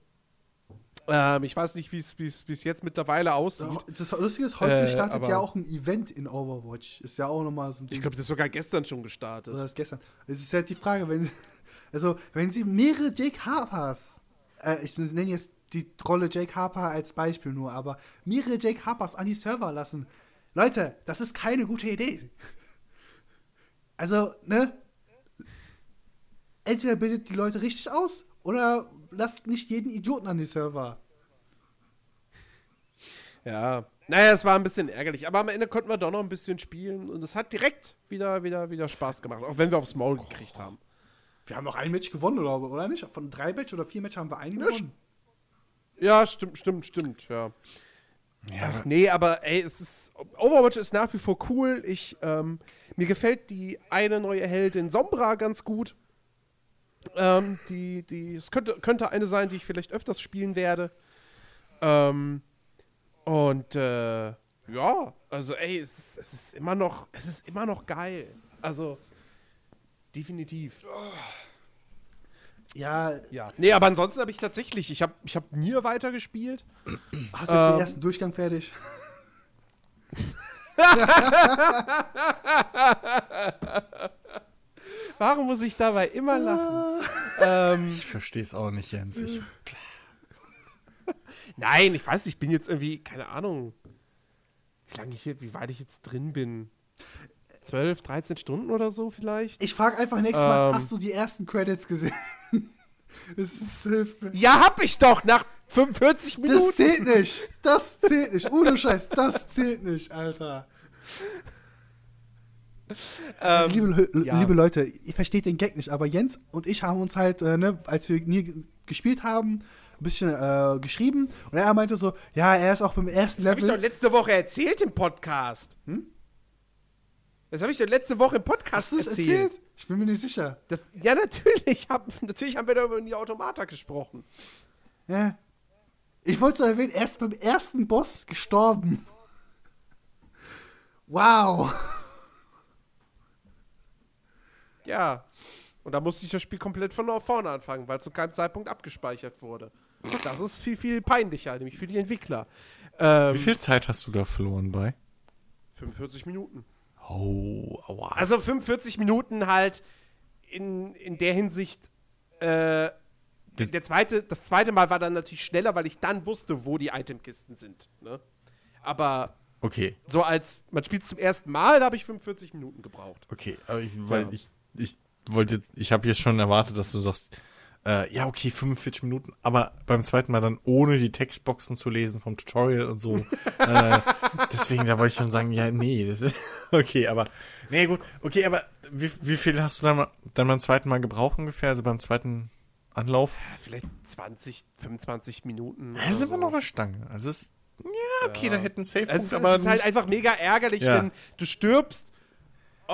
Ähm, ich weiß nicht, wie es jetzt mittlerweile aussieht. Das Lustige ist, heute Äh, startet ja auch ein Event in Overwatch. Ist ja auch nochmal so ein Ding. Ich glaube, das ist sogar gestern schon gestartet. Oder das gestern. Es ist halt die Frage, wenn, also, wenn sie mehrere Jake Harpers, äh, ich nenne jetzt die Rolle Jake Harper als Beispiel nur, aber mehrere Jake Harpers an die Server lassen. Leute, das ist keine gute Idee. Also, ne? Entweder bildet die Leute richtig aus oder lasst nicht jeden Idioten an die Server. Ja. Naja, es war ein bisschen ärgerlich, aber am Ende konnten wir doch noch ein bisschen spielen und es hat direkt wieder, wieder, wieder Spaß gemacht, auch wenn wir aufs Maul gekriegt haben. Wir haben noch ein Match gewonnen, oder, oder nicht? Von drei Match oder vier Match haben wir einen gewonnen. Ja, stimmt, stimmt, stimmt, ja. Ach, nee, aber ey, es ist. Overwatch ist nach wie vor cool. Ich, ähm, mir gefällt die eine neue Heldin Sombra ganz gut. Ähm, die, die, es könnte, könnte eine sein, die ich vielleicht öfters spielen werde. Ähm, und äh, ja, also ey, es ist, es ist immer noch, es ist immer noch geil. Also definitiv. Ja, Ja. Nee, aber ansonsten habe ich tatsächlich, ich habe ich hab Nier weitergespielt. hast du jetzt Ähm. den ersten Durchgang fertig? Warum muss ich dabei immer lachen? ähm, Ich verstehe es auch nicht, Jens. Ich, nein, ich weiß nicht, ich bin jetzt irgendwie, keine Ahnung, wie lange ich hier, wie weit ich jetzt drin bin. 12, 13 Stunden oder so vielleicht? Ich frage einfach nächstes Mal, Ähm. hast du die ersten Credits gesehen? das ist, hilft mir. Ja, hab ich doch nach 45 Das Minuten. zählt nicht. Das zählt nicht. Ohne Scheiß, das zählt nicht, Alter. Also, Ähm, liebe, ja. liebe Leute, ihr versteht den Gag nicht, aber Jens und ich haben uns halt, äh, ne, als wir nie gespielt haben, ein bisschen äh, geschrieben und er meinte so, ja, er ist auch beim ersten das habe ich doch Level. letzte Woche erzählt im Podcast. Das habe ich dir letzte Woche im Podcast Hast du es erzählt. erzählt? Ich bin mir nicht sicher. Das, ja, natürlich. Hab, natürlich haben wir da über die Automata gesprochen. Ja. Ich wollte so erwähnen, er ist beim ersten Boss gestorben. Wow. Ja. Und da musste ich das Spiel komplett von vorne anfangen, weil zu keinem Zeitpunkt abgespeichert wurde. Das ist viel, viel peinlicher, nämlich für die Entwickler. Ähm, Wie viel Zeit hast du da verloren bei? 45 Minuten. Oh, aua. Also 45 Minuten halt in, in der Hinsicht. Äh, Das- der zweite, das zweite Mal war dann natürlich schneller, weil ich dann wusste, wo die Itemkisten sind. Ne? Aber okay, so als man spielt zum ersten Mal, da habe ich 45 Minuten gebraucht. okay. Aber ich, weil Ja. ich, ich wollte ich habe jetzt schon erwartet, dass du sagst, äh, ja, okay, 45 Minuten, aber beim zweiten Mal dann ohne die Textboxen zu lesen vom Tutorial und so. äh, deswegen, da wollte ich schon sagen, ja, nee, das ist, okay, aber, nee, gut, okay, aber wie, wie viel hast du dann, dann beim zweiten Mal gebraucht ungefähr, also beim zweiten Anlauf? Ja, Vielleicht 20, 25 Minuten. Das oder ist immer so. noch eine Stange. Also es ist, ja, okay, da hätten Safe Es, ist- aber es ist halt einfach mega ärgerlich, Ja. wenn du stirbst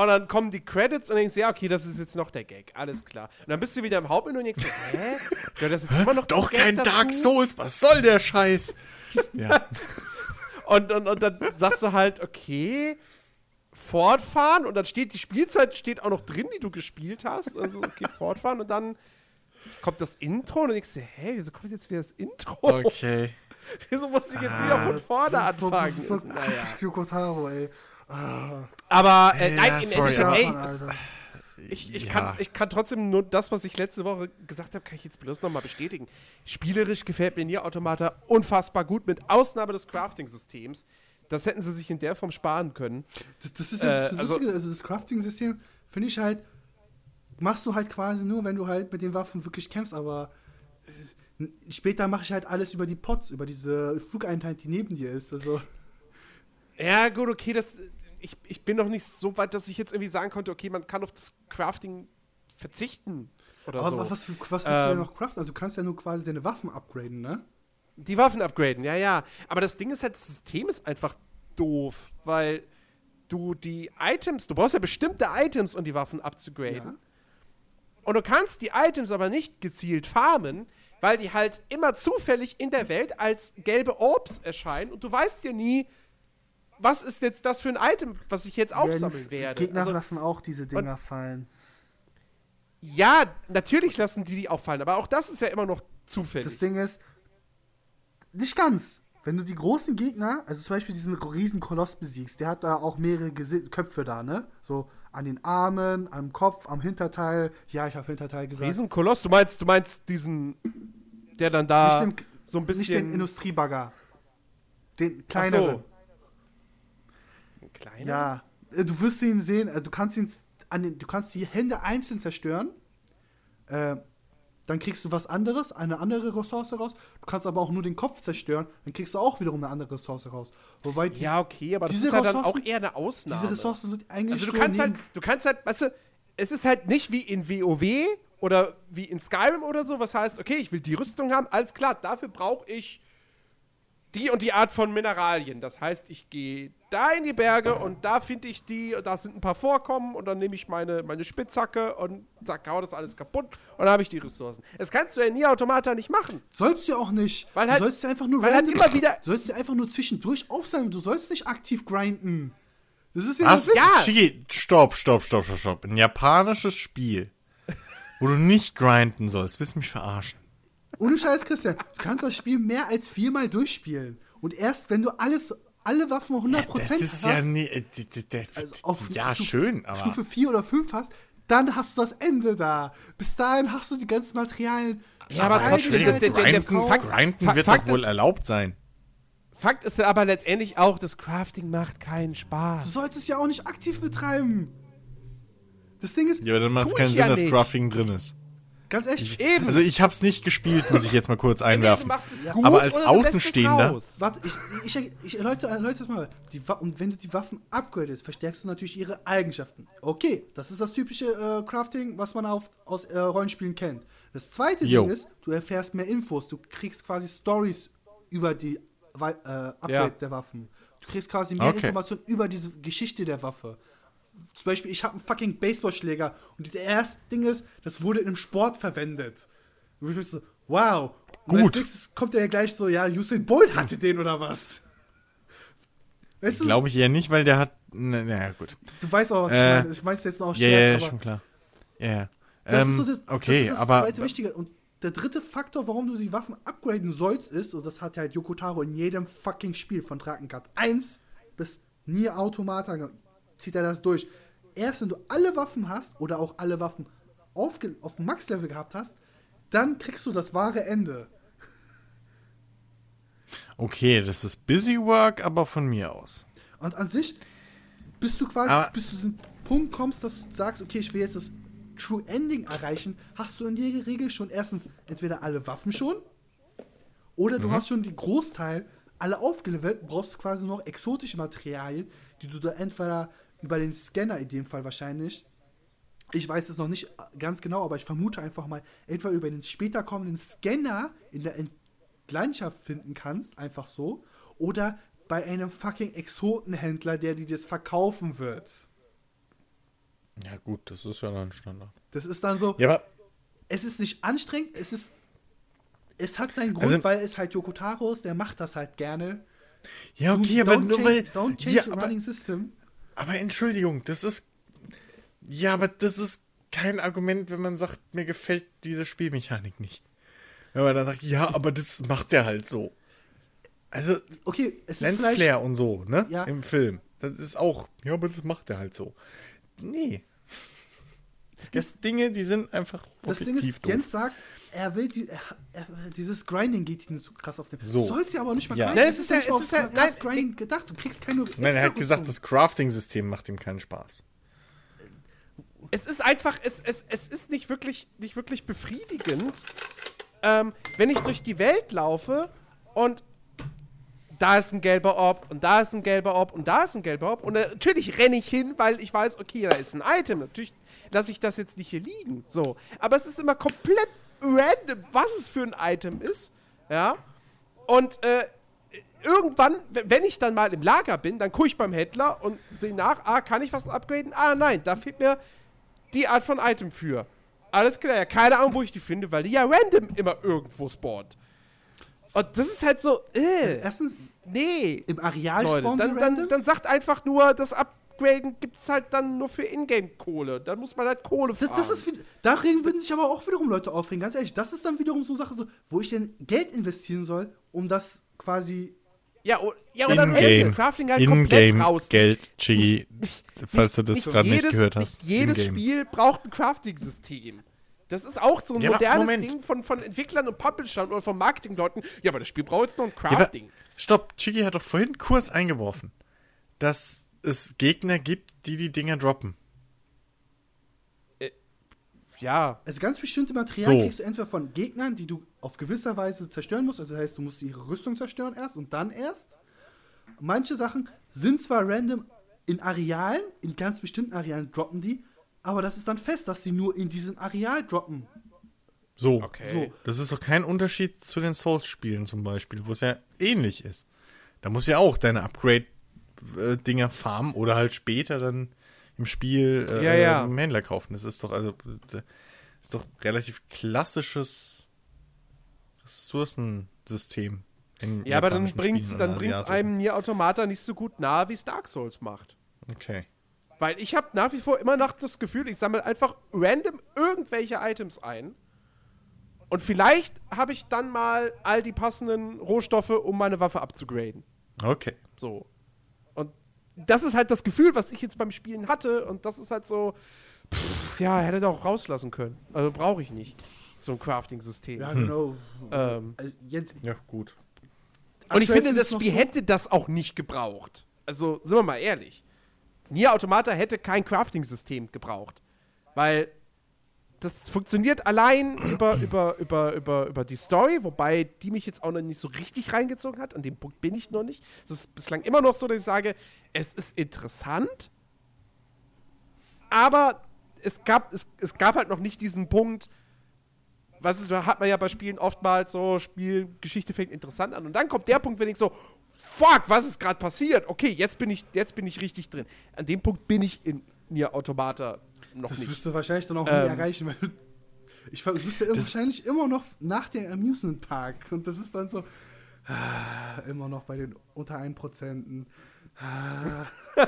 und dann kommen die Credits und denkst, ja, okay, das ist jetzt noch der Gag, alles klar. Und dann bist du wieder im Hauptmenü und denkst, so, hä? Gehört das jetzt immer noch doch Gag kein dazu? Dark Souls, was soll der Scheiß? ja. Und, und, und dann sagst du halt, okay, fortfahren und dann steht die Spielzeit steht auch noch drin, die du gespielt hast. Also, okay, fortfahren und dann kommt das Intro und du denkst dir, hä, wieso kommt jetzt wieder das Intro? Okay. Wieso muss ich jetzt wieder von vorne das ist so, anfangen? das ist so naja. typisch Yoko Taro, ey. Aber äh, Ja, nein, im sorry, Endeffekt, ey, es, ich, ich, Ja. kann, ich kann trotzdem nur das, was ich letzte Woche gesagt habe, kann ich jetzt bloß nochmal bestätigen. Spielerisch gefällt mir Nier Automata unfassbar gut, mit Ausnahme des Crafting-Systems. Das hätten sie sich in der Form sparen können. Das, das ist ja das Äh, also- Lustige, also das Crafting-System finde ich halt, machst du halt quasi nur, wenn du halt mit den Waffen wirklich kämpfst, aber äh, später mache ich halt alles über die Pots, über diese Flugeinheit, die neben dir ist. Also, Ja, gut, okay, das, ich, ich bin noch nicht so weit, dass ich jetzt irgendwie sagen konnte, okay, man kann auf das Crafting verzichten oder aber so. was, was willst du denn Ähm. noch craften? Also du kannst ja nur quasi deine Waffen upgraden, ne? Die Waffen upgraden, ja, ja. Aber das Ding ist halt, das System ist einfach doof, weil du die Items, du brauchst ja bestimmte Items, um die Waffen abzugraden. Ja. Und du kannst die Items aber nicht gezielt farmen, weil die halt immer zufällig in der Welt als gelbe Orbs erscheinen und du weißt ja nie, was ist jetzt das für ein Item, was ich jetzt aufsammeln werde. Gegner Also, lassen auch diese Dinger fallen. ja, natürlich lassen die die auffallen, aber auch das ist ja immer noch zufällig. Das Ding ist, nicht ganz. Wenn du die großen Gegner, also zum Beispiel diesen riesen Koloss besiegst, der hat da auch mehrere Gesi Köpfe da, ne? So an den Armen, am Kopf, am Hinterteil. Ja, ich habe Hinterteil gesagt. Riesenkoloss, du meinst, du meinst diesen, der dann da nicht den, so ein bisschen. Nicht den Industriebagger. Den Ach kleineren. so. Ein kleiner? Ja. Äh, Du wirst ihn sehen, äh, du kannst ihn an den, du kannst die Hände einzeln zerstören. Äh, dann kriegst du was anderes, eine andere Ressource raus. Du kannst aber auch nur den Kopf zerstören, dann kriegst du auch wiederum eine andere Ressource raus. Wobei die, Ja, okay, aber das diese ist ja dann auch eher eine Ausnahme. diese Ressourcen sind eigentlich also du so kannst halt, du kannst halt, weißt du, es ist halt nicht wie in WoW oder wie in Skyrim oder so, was heißt, okay, ich will die Rüstung haben, alles klar, dafür brauche ich die und die Art von Mineralien. Das heißt, ich gehe da in die Berge und da finde ich die, und da sind ein paar Vorkommen und dann nehme ich meine, meine Spitzhacke und zack, hau das alles kaputt und dann habe ich die Ressourcen. Das kannst du ja in Nier Automata nicht machen. Sollst du ja auch nicht. Weil du halt- sollst ja einfach nur weil halt random- immer wieder- Du sollst ja einfach nur zwischendurch aufsammeln. Du sollst nicht aktiv grinden. Das ist ja Was? Witz. Ja. Stopp, stopp, stopp, stopp, stopp. Ein japanisches Spiel, wo du nicht grinden sollst. Willst du mich verarschen? Ohne Scheiß, Christian. Du kannst das Spiel mehr als viermal durchspielen. Und erst wenn du alles, alle Waffen 100% Das ist hast, ja nie. äh, d- d- d- also auf ja, Stufe, schön, aber. Stufe 4 oder 5 hast, dann hast du das Ende da. Bis dahin hast du die ganzen Materialien. Ja, aber trotzdem, der- der-. Fakt- Grinden wird Fakt doch wohl ist- erlaubt sein. Fakt ist ja aber letztendlich auch, das Crafting macht keinen Du Spaß. solltest es ja auch nicht aktiv betreiben. Das Ding ist, Ja, aber dann macht es keinen Sinn, ja dass nicht. Crafting drin ist. Ganz ehrlich, Eben. Also ich hab's nicht gespielt, muss ich jetzt mal kurz einwerfen. Ja. gut Aber als Außenstehender-. Warte, ich, ich, ich erläutere, erläutere das mal. Die, und wenn du die Waffen upgradest, verstärkst du natürlich ihre Eigenschaften. Okay, das ist das typische äh, Crafting, was man auf, aus äh, Rollenspielen kennt. Das zweite Jo. Ding ist, du erfährst mehr Infos. Du kriegst quasi Stories über die äh, Upgrade Ja. der Waffen. Du kriegst quasi mehr Okay. Informationen über diese Geschichte der Waffe. Zum Beispiel, ich habe einen fucking Baseballschläger und das erste Ding ist, das wurde in einem Sport verwendet. Und ich bin so, wow. Und Gut. als nächstes kommt ja gleich so, ja, Usain Bolt hatte den oder was? Weißt du, Glaube ich eher nicht, weil der hat. Na na ja, gut. du weißt auch, was Äh, ich meine. Ich es jetzt noch aus Ja, ja, ja, schon klar. Ja, ja. das Ähm, ist so das, okay, das ist das aber. zweite Wichtige. Und der dritte Faktor, warum du die Waffen upgraden sollst, ist, und das hat ja halt Yoko Taro in jedem fucking Spiel von Drakengard 1 bis Nier Automata zieht er das durch. Erst wenn du alle Waffen hast oder auch alle Waffen auf, auf dem Max-Level gehabt hast, dann kriegst du das wahre Ende. Okay, das ist Busy Work, aber von mir aus. Und an sich, bis du quasi, Aber- bis du diesen Punkt kommst, dass du sagst, okay, ich will jetzt das True Ending erreichen, hast du in der Regel schon erstens entweder alle Waffen schon oder Mhm. du hast schon den Großteil alle aufgelevelt, brauchst du quasi noch exotische Materialien, die du da entweder über den Scanner in dem Fall wahrscheinlich, ich weiß es noch nicht ganz genau, aber ich vermute einfach mal, entweder über den später kommenden Scanner in der Landschaft finden kannst, einfach so, oder bei einem fucking Exotenhändler, der dir das verkaufen wird. Ja, gut, das ist ja dann Standard. Das ist dann so, Ja, aber. es ist nicht anstrengend, es ist, es hat seinen Grund, Also- weil es halt Yoko Taro ist, der macht das halt gerne. Ja, okay, Du- aber don't nur change, weil. Don't change Ja, the running system. Aber Entschuldigung, das ist. Ja, aber das ist kein Argument, wenn man sagt, mir gefällt diese Spielmechanik nicht. Wenn man dann sagt, ja, aber das macht er halt so. Also, Okay, es ist Lens vielleicht, Flare und so, ne? Ja. Im Film. Das ist auch, ja, aber das macht er halt so. Nee. Es gibt Dinge, die sind einfach das Ding ist, doof. Jens sagt, er will die, er, er, dieses Grinding geht ihm so krass auf den. So. Du sollst ja aber auch nicht mal Ja. grinden. Nein, es ist ja- nicht es ist ja- krass nein, Grinding gedacht. Du kriegst keine Nein, er hat gesagt, Rüstung. das Crafting-System macht ihm keinen Spaß. es ist einfach, es, es, es ist nicht wirklich, nicht wirklich befriedigend, ähm, wenn ich durch die Welt laufe und da ist ein gelber Orb und da ist ein gelber Orb und da ist ein gelber Orb und natürlich renne ich hin, weil ich weiß, okay, da ist ein Item. Natürlich lasse ich das jetzt nicht hier liegen. So. Aber es ist immer komplett random, was es für ein Item ist. Ja. Und äh, irgendwann, wenn ich dann mal im Lager bin, dann gucke ich beim Händler und sehe nach, ah, kann ich was upgraden? Ah, nein, da fehlt mir die Art von Item für. Alles klar, ja, keine Ahnung, wo ich die finde, weil die ja random immer irgendwo spawnt. Und das ist halt so, äh, Erstens, nee. im Areal Leute, spawnen dann, sie dann, random. dann sagt einfach nur, das Upgraden gibt es halt dann nur für Ingame-Kohle. Dann muss man halt Kohle Das, fahren. das ist, wieder- da regen, würden sich aber auch wiederum Leute aufregen. Ganz ehrlich, das ist dann wiederum so eine Sache, so, wo ich denn Geld investieren soll, um das quasi. ja, ja, und dann ist In-game. das Crafting halt komplett raus. Geld, Chigi. Falls du das gerade nicht jedes- gehört hast. Nicht jedes. Spiel braucht ein Crafting-System. Das ist auch so ein Ja, modernes Moment. Ding von, von Entwicklern und Publishern oder von Marketingleuten. Ja, aber das Spiel braucht jetzt noch ein Ja, aber, Crafting. stopp, Chigi hat doch vorhin kurz eingeworfen, dass es Gegner gibt, die die Dinger droppen. Ja, Also ganz bestimmte Materialien So. kriegst du entweder von Gegnern, die du auf gewisser Weise zerstören musst. Also das heißt, du musst ihre Rüstung zerstören erst und dann erst. Manche Sachen sind zwar random in Arealen, in ganz bestimmten Arealen droppen die, aber das ist dann fest, dass sie nur in diesem Areal droppen. So. okay. So. Das ist doch kein Unterschied zu den Souls-Spielen zum Beispiel, wo es ja ähnlich ist. Da musst du ja auch deine Upgrade-Dinger farmen oder halt später dann im Spiel äh, Ja, ja. im Händler kaufen. Das ist doch also ist doch relativ klassisches Ressourcensystem. in Ja, aber dann bringt's, Spielen dann bringt's einem Nier Automata nicht so gut nahe, wie es Dark Souls macht. Okay. Weil ich habe nach wie vor immer noch das Gefühl, ich sammle einfach random irgendwelche Items ein. Und vielleicht habe ich dann mal all die passenden Rohstoffe, um meine Waffe abzugraden. Okay. So. Das ist halt das Gefühl, was ich jetzt beim Spielen hatte. Und das ist halt so, pff, ja, hätte doch auch rauslassen können. Also brauche ich nicht. So ein Crafting-System. Ja, genau. Ähm, Also jetzt, Ja, gut. und ich finde, das Spiel so- hätte das auch nicht gebraucht. Also, sind wir mal ehrlich. Nier Automata hätte kein Crafting-System gebraucht. Weil das funktioniert allein über, über, über, über, über die Story, wobei die mich jetzt auch noch nicht so richtig reingezogen hat. An dem Punkt bin ich noch nicht. Es ist bislang immer noch so, dass ich sage, es ist interessant, aber es gab, es, es gab halt noch nicht diesen Punkt, was ist, da hat man ja bei Spielen oftmals so, Spielgeschichte fängt interessant an. Und dann kommt der Punkt, wenn ich so, fuck, was ist gerade passiert? Okay, jetzt bin ich, jetzt bin ich richtig drin. An dem Punkt bin ich in Nier Automata noch Das nicht. wirst du wahrscheinlich dann auch Ähm. nie erreichen, weil du, ich bist ja wahrscheinlich immer noch nach dem Amusement Park und das ist dann so ah, immer noch bei den unter 1%.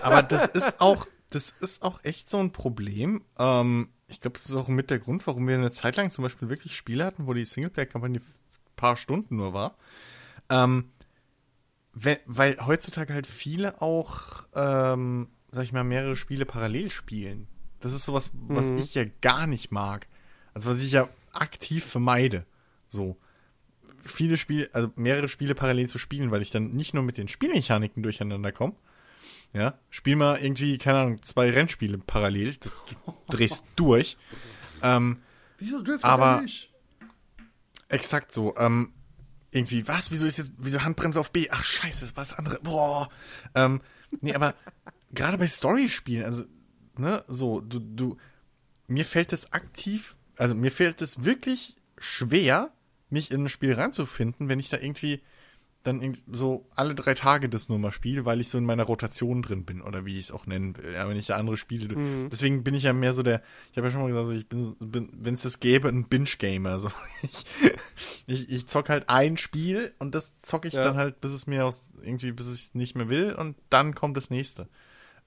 Aber das ist auch, das ist auch echt so ein Problem. Ähm, ich glaube, das ist auch mit der Grund, warum wir eine Zeit lang zum Beispiel wirklich Spiele hatten, wo die Singleplayer-Kampagne ein paar Stunden nur war. Ähm, we- weil heutzutage halt viele auch, ähm, sag ich mal, mehrere Spiele parallel spielen. Das ist sowas, was ich ja gar nicht mag. Also was ich ja aktiv vermeide. So. Viele Spiele, also mehrere Spiele parallel zu spielen, weil ich dann nicht nur mit den Spielmechaniken durcheinander komme, ja, spiel mal irgendwie, keine Ahnung, zwei Rennspiele parallel, das, du drehst durch. Ähm, Wieso Drift Aber- er nicht? exakt so. Ähm, irgendwie, was? Wieso ist jetzt, wieso Handbremse auf B? Ach, scheiße, das war das andere. Boah. Ähm, nee, aber gerade bei Story-Spielen, also, ne, so, du, du, mir fällt es aktiv, also mir fällt es wirklich schwer, mich in ein Spiel reinzufinden, wenn ich da irgendwie dann irgendwie so alle drei Tage das nur mal spiele, weil ich so in meiner Rotation drin bin oder wie ich es auch nennen will. Ja, wenn ich da andere Spiele. Deswegen bin ich ja mehr so der, ich habe ja schon mal gesagt, ich bin, so- bin wenn es das gäbe, ein Binge-Gamer. So. Ich, ich, ich zock halt ein Spiel und das zocke ich Ja. dann halt, bis es mir aus irgendwie, bis ich es nicht mehr will und dann kommt das nächste.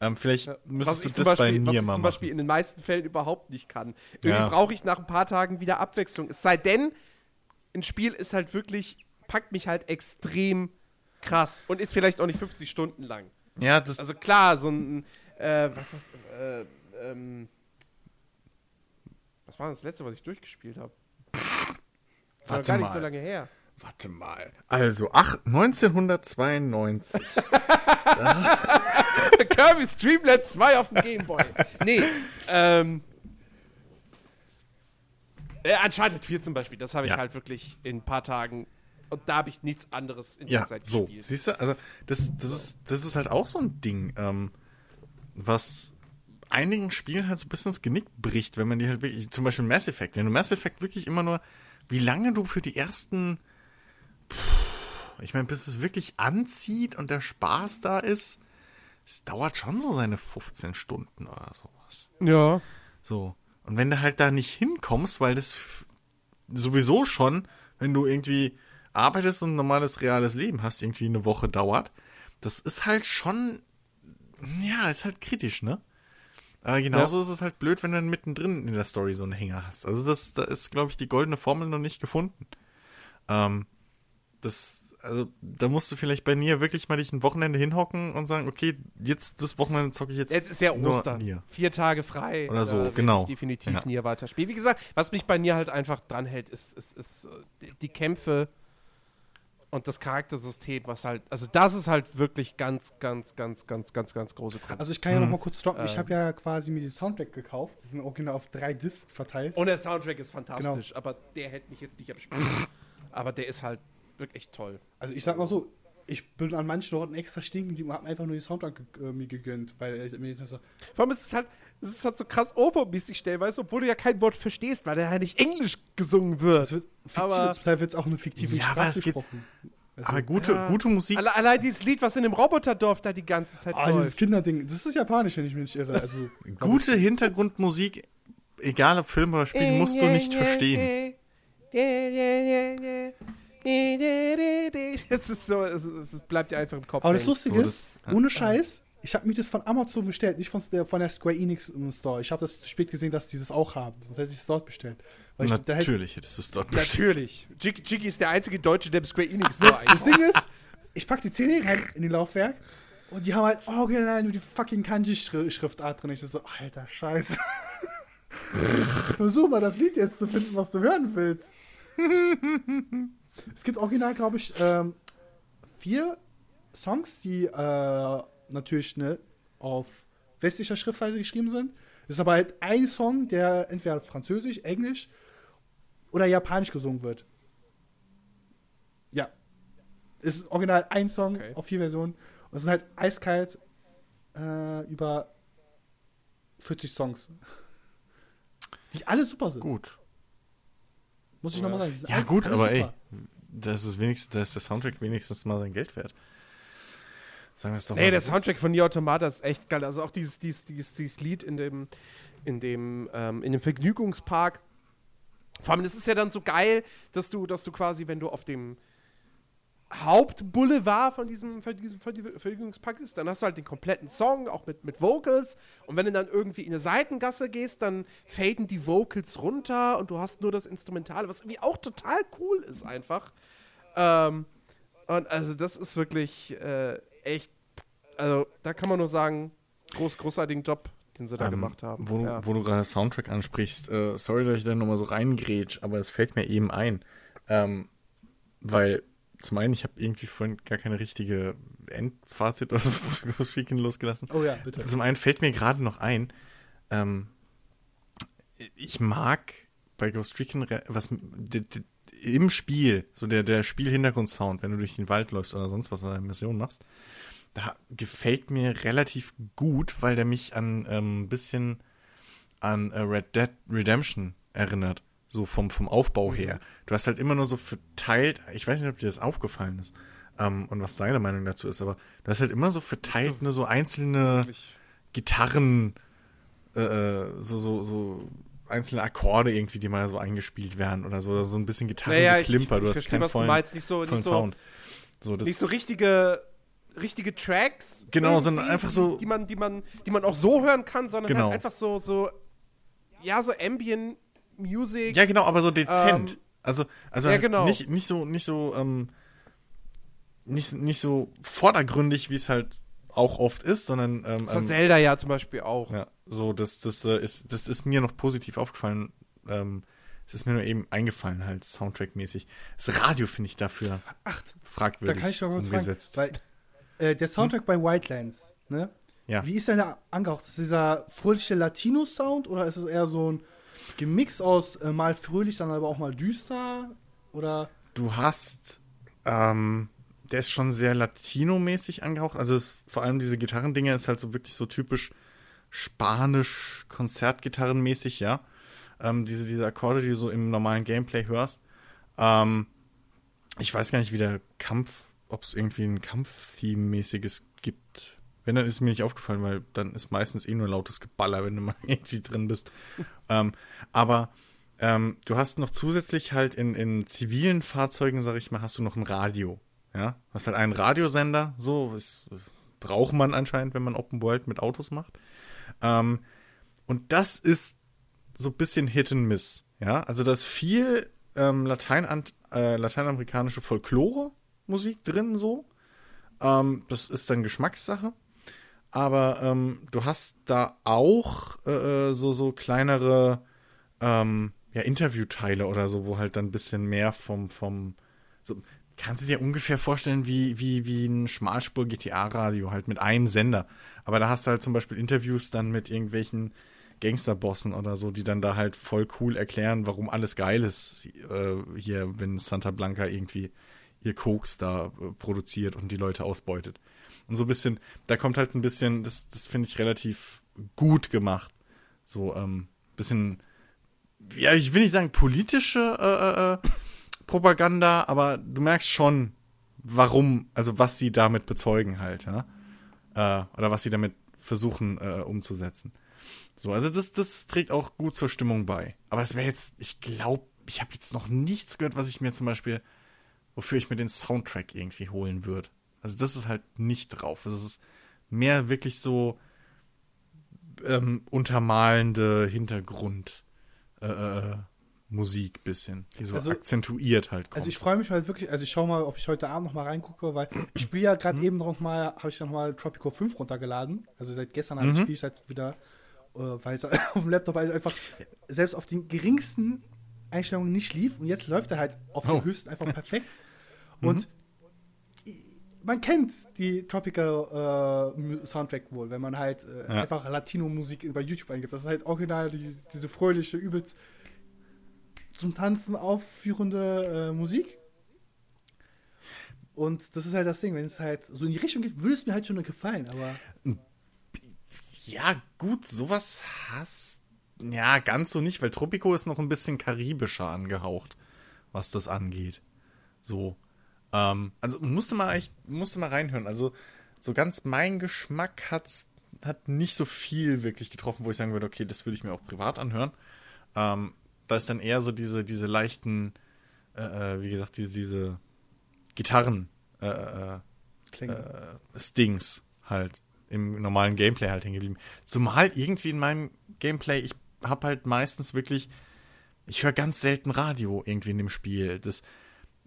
Ähm, vielleicht was müsstest du ich zum das bei Beispiel, was mir ich mal zum machen. Beispiel in den meisten Fällen überhaupt nicht kann. Irgendwie Ja. brauche ich nach ein paar Tagen wieder Abwechslung. Es sei denn, ein Spiel ist halt wirklich, packt mich halt extrem krass und ist vielleicht auch nicht 50 Stunden lang. Ja, das, Also klar, so ein, äh, was, was, äh, ähm, was war das letzte, was ich durchgespielt habe? Das war gar nicht mal. so lange her. warte mal. Also, ach, 1992. Kirby Streamlet 2 auf dem Gameboy. Nee, ähm. Äh, Uncharted 4 zum Beispiel, das habe ich Ja. halt wirklich in ein paar Tagen. Und da habe ich nichts anderes in Ja, der Zeit so. gespielt. Siehst du, also das, das, ist, das ist halt auch so ein Ding, ähm, was einigen Spielen halt so ein bisschen das Genick bricht, wenn man die halt wirklich, zum Beispiel Mass Effect, wenn du Mass Effect wirklich immer nur, wie lange du für die ersten, pff, ich meine, bis es wirklich anzieht und der Spaß da ist, es dauert schon so seine 15 Stunden oder sowas. Ja. So. Und wenn du halt da nicht hinkommst, weil das sowieso schon, wenn du irgendwie arbeitest und ein normales reales Leben hast, irgendwie eine Woche dauert, das ist halt schon, ja, ist halt kritisch, ne? Aber genauso ist es halt blöd, wenn du dann mittendrin in der Story so einen Hänger hast. Also das, da ist, glaube ich, die goldene Formel noch nicht gefunden. Ähm, das, also da musst du vielleicht bei Nier wirklich mal dich ein Wochenende hinhocken und sagen, okay, jetzt das Wochenende zocke ich jetzt. Jetzt ist ja nur Ostern. Nier. Vier Tage frei. Oder so, genau. Ich definitiv Ja. Nier weiterspielen. Wie gesagt, was mich bei Nier halt einfach dranhält, ist, ist, ist äh, die- Kämpfe und das Charaktersystem, was halt, also das ist halt wirklich ganz, ganz, ganz, ganz, ganz, ganz große Kunst. Also ich kann ja noch mal kurz stoppen. Ich Ähm. habe ja quasi mir den Soundtrack gekauft. Die sind original auf drei Discs verteilt. Und der Soundtrack ist Genau. fantastisch, aber der hält mich jetzt nicht am Spiel. aber der ist halt wirklich toll. Also ich sag mal so, ich bin an manchen Orten extra stehen geblieben und hab einfach nur den Soundtrack ge äh, mir gegönnt, weil ich mir jetzt so, Vor allem ist es halt, es ist halt so krass opermäßig stellweise, obwohl du ja kein Wort verstehst, weil der ja nicht Englisch gesungen wird. es wird Aber- fiktiv, zum Teil wird es auch eine fiktive Ja, aber Sprache es geht- gesprochen. Also, Aber gute, Ja. gute Musik Alle, allein dieses Lied, was in dem Roboterdorf da die ganze Zeit ah, dieses läuft. Kinderding, das ist japanisch, wenn ich mich nicht irre. Also Gute Hintergrundmusik, egal ob Film oder Spiel, musst du nicht verstehen. Es ist so, es, es bleibt dir einfach im Kopf. Aber das. Lustige ist, das- ohne Scheiß, ich habe mir das von Amazon bestellt, nicht von der, von der Square Enix im Store. Ich habe das zu spät gesehen, dass die das auch haben. Sonst hätte ich es dort bestellt. Weil ich, Natürlich hättest du es dort bestellt. Natürlich. Jiggy, ist der einzige Deutsche, der im Square Enix so, Store das einkauft. Ding ist, ich pack die CD rein in den Laufwerk und die haben halt original nur die fucking Kanji-Schriftart drin. Ich so, alter Scheiße. Versuch mal das Lied jetzt zu finden, was du hören willst. Es gibt original, glaube ich, ähm, vier Songs, die äh, natürlich ne, auf westlicher Schriftweise geschrieben sind. Es ist aber halt ein Song, der entweder französisch, englisch oder japanisch gesungen wird. Ja. Es ist original ein Song Okay. auf vier Versionen. Und es sind halt eiskalt äh, über 40 Songs. Die alle super sind. Gut. Muss ich nochmal sagen. Ja, gut, aber ey, das ist wenigstens, da ist der Soundtrack wenigstens mal sein Geld wert. Sagen wir es doch Nee, mal. der das ist- Soundtrack von Nier Automata ist echt geil. Also auch dieses, dieses, dieses, dieses Lied in dem, in dem, ähm, in dem Vergnügungspark. Vor allem, das ist ja dann so geil, dass du, dass du quasi, wenn du auf dem Hauptboulevard von diesem, von diesem Vergnü- Vergnügungspark ist, dann hast du halt den kompletten Song, auch mit, mit Vocals. Und wenn du dann irgendwie in eine Seitengasse gehst, dann faden die Vocals runter und du hast nur das Instrumentale, was irgendwie auch total cool ist einfach. Ähm, und also das ist wirklich äh, echt, also da kann man nur sagen, groß, großartigen Job, den sie da Ähm, gemacht haben. Wo, du- ja. wo du gerade Soundtrack ansprichst, äh, sorry, dass ich da nochmal so reingrätsch, aber es fällt mir eben ein. Ähm, weil zum einen, ich habe irgendwie vorhin gar keine richtige Endfazit oder so zu Ghost Recon losgelassen. Oh ja, bitte. Zum einen fällt mir gerade noch ein, ähm, ich mag bei Ghost Recon re- was im Spiel, so der, der Spielhintergrundsound, wenn du durch den Wald läufst oder sonst was oder eine Mission machst, da gefällt mir relativ gut, weil der mich an ähm, ein bisschen an äh, Red Dead Redemption erinnert. So vom, vom Aufbau her. Du hast halt immer nur so verteilt, ich weiß nicht, ob dir das aufgefallen ist ähm, und was deine Meinung dazu ist, aber du hast halt immer so verteilt nur so einzelne. Gitarren, äh, äh, so, so, so einzelne Akkorde irgendwie, die mal so eingespielt werden oder so, oder so ein bisschen Naja, ich, Gitarrengeklimper. ich du hast keinen vollen, meinst. Nicht so, nicht so, Sound. So, nicht so richtige, richtige Tracks. Genau, sondern einfach so- Die, die, man, die, man, die man auch so hören kann, sondern Genau. halt einfach so, so, ja, so Ambient Music. Ja, genau, aber so dezent. Ähm, also, also ja, halt genau. nicht, nicht so, nicht so, ähm, nicht, nicht so vordergründig, wie es halt auch oft ist, sondern ähm, Das hat ähm, Zelda ja zum Beispiel auch. ja, so, das, das, äh, ist, das ist mir noch positiv aufgefallen. Ähm, es ist mir nur eben eingefallen, halt Soundtrack-mäßig. Das Radio finde ich dafür Ach, fragwürdig da kann ich kurz fragen, umgesetzt. weil äh, der Soundtrack bei Wildlands, ne? Ja. Wie ist denn der angehaucht? Ist es dieser fröhliche Latino-Sound oder ist es eher so ein Gemix aus äh, mal fröhlich, dann aber auch mal düster? Oder Du hast, ähm, der ist schon sehr Latino-mäßig angehaucht. Also es, vor allem diese Gitarrendinger ist halt so wirklich so typisch spanisch Konzertgitarrenmäßig, ja. Ähm, diese, diese Akkorde, die du so im normalen Gameplay hörst. Ähm, ich weiß gar nicht, wie der Kampf, ob es irgendwie ein Kampf-Theme-mäßiges gibt. Wenn, dann ist es mir nicht aufgefallen, weil dann ist meistens eh nur lautes Geballer, wenn du mal irgendwie drin bist. ähm, aber ähm, du hast noch zusätzlich halt in, in zivilen Fahrzeugen, sag ich mal, hast du noch ein Radio. Ja, hast halt einen Radiosender, so, das braucht man anscheinend, wenn man Open World mit Autos macht. Ähm, und das ist so ein bisschen Hit and Miss. Ja, also da ist viel ähm, Latein äh, lateinamerikanische Folklore-Musik drin, so. Ähm, das ist dann Geschmackssache. Aber ähm, du hast da auch äh, so, so kleinere ähm, ja, Interviewteile oder so, wo halt dann ein bisschen mehr vom, vom so, kannst du dir ungefähr vorstellen, wie, wie, wie ein Schmalspur-GTA-Radio, halt mit einem Sender. Aber da hast du halt zum Beispiel Interviews dann mit irgendwelchen Gangsterbossen oder so, die dann da halt voll cool erklären, warum alles geil ist, äh, hier, wenn Santa Blanca irgendwie ihr Koks da äh, produziert und die Leute ausbeutet. Und so ein bisschen, da kommt halt ein bisschen, das, das finde ich relativ gut gemacht. So, ähm, bisschen, ja, ich will nicht sagen politische äh, äh, Propaganda, aber du merkst schon, warum, also was sie damit bezeugen halt, ja. Äh, oder was sie damit versuchen äh, umzusetzen. So, also das, das trägt auch gut zur Stimmung bei. Aber es wäre jetzt, ich glaube, ich habe jetzt noch nichts gehört, was ich mir zum Beispiel, wofür ich mir den Soundtrack irgendwie holen würde. Also das ist halt nicht drauf. Also es ist mehr wirklich so ähm, untermalende Hintergrund äh, äh, Musik bisschen, die so Also- akzentuiert halt kommt. Also ich freue mich halt wirklich, also ich schaue mal, ob ich heute Abend noch mal reingucke, weil ich spiele ja gerade eben noch mal, habe ich noch mal Tropico 5 runtergeladen. Also seit gestern halt spiele ich seit wieder, äh, weil es auf dem Laptop halt einfach selbst auf den geringsten Einstellungen nicht lief und jetzt läuft er halt auf Oh. den höchsten einfach perfekt. Und i- man kennt die Tropical äh, Soundtrack wohl, wenn man halt äh, Ja. einfach Latino-Musik bei YouTube eingibt. Das ist halt original die, diese fröhliche, übelst zum Tanzen aufführende äh, Musik. Und das ist halt das Ding, wenn es halt so in die Richtung geht, würde es mir halt schon gefallen, aber Ja, gut, sowas hast. Ja, ganz so nicht, weil Tropico ist noch ein bisschen karibischer angehaucht, was das angeht. So. Ähm, also musste mal echt, musste mal reinhören. Also so ganz mein Geschmack hat's, hat nicht so viel wirklich getroffen, wo ich sagen würde, okay, das würde ich mir auch privat anhören. Ähm, da ist dann eher so diese, diese leichten, äh, äh wie gesagt, diese, diese Gitarren, äh, äh, äh, Stings halt im normalen Gameplay halt hängen geblieben. Zumal irgendwie in meinem Gameplay, ich habe halt meistens wirklich, ich höre ganz selten Radio irgendwie in dem Spiel. Das,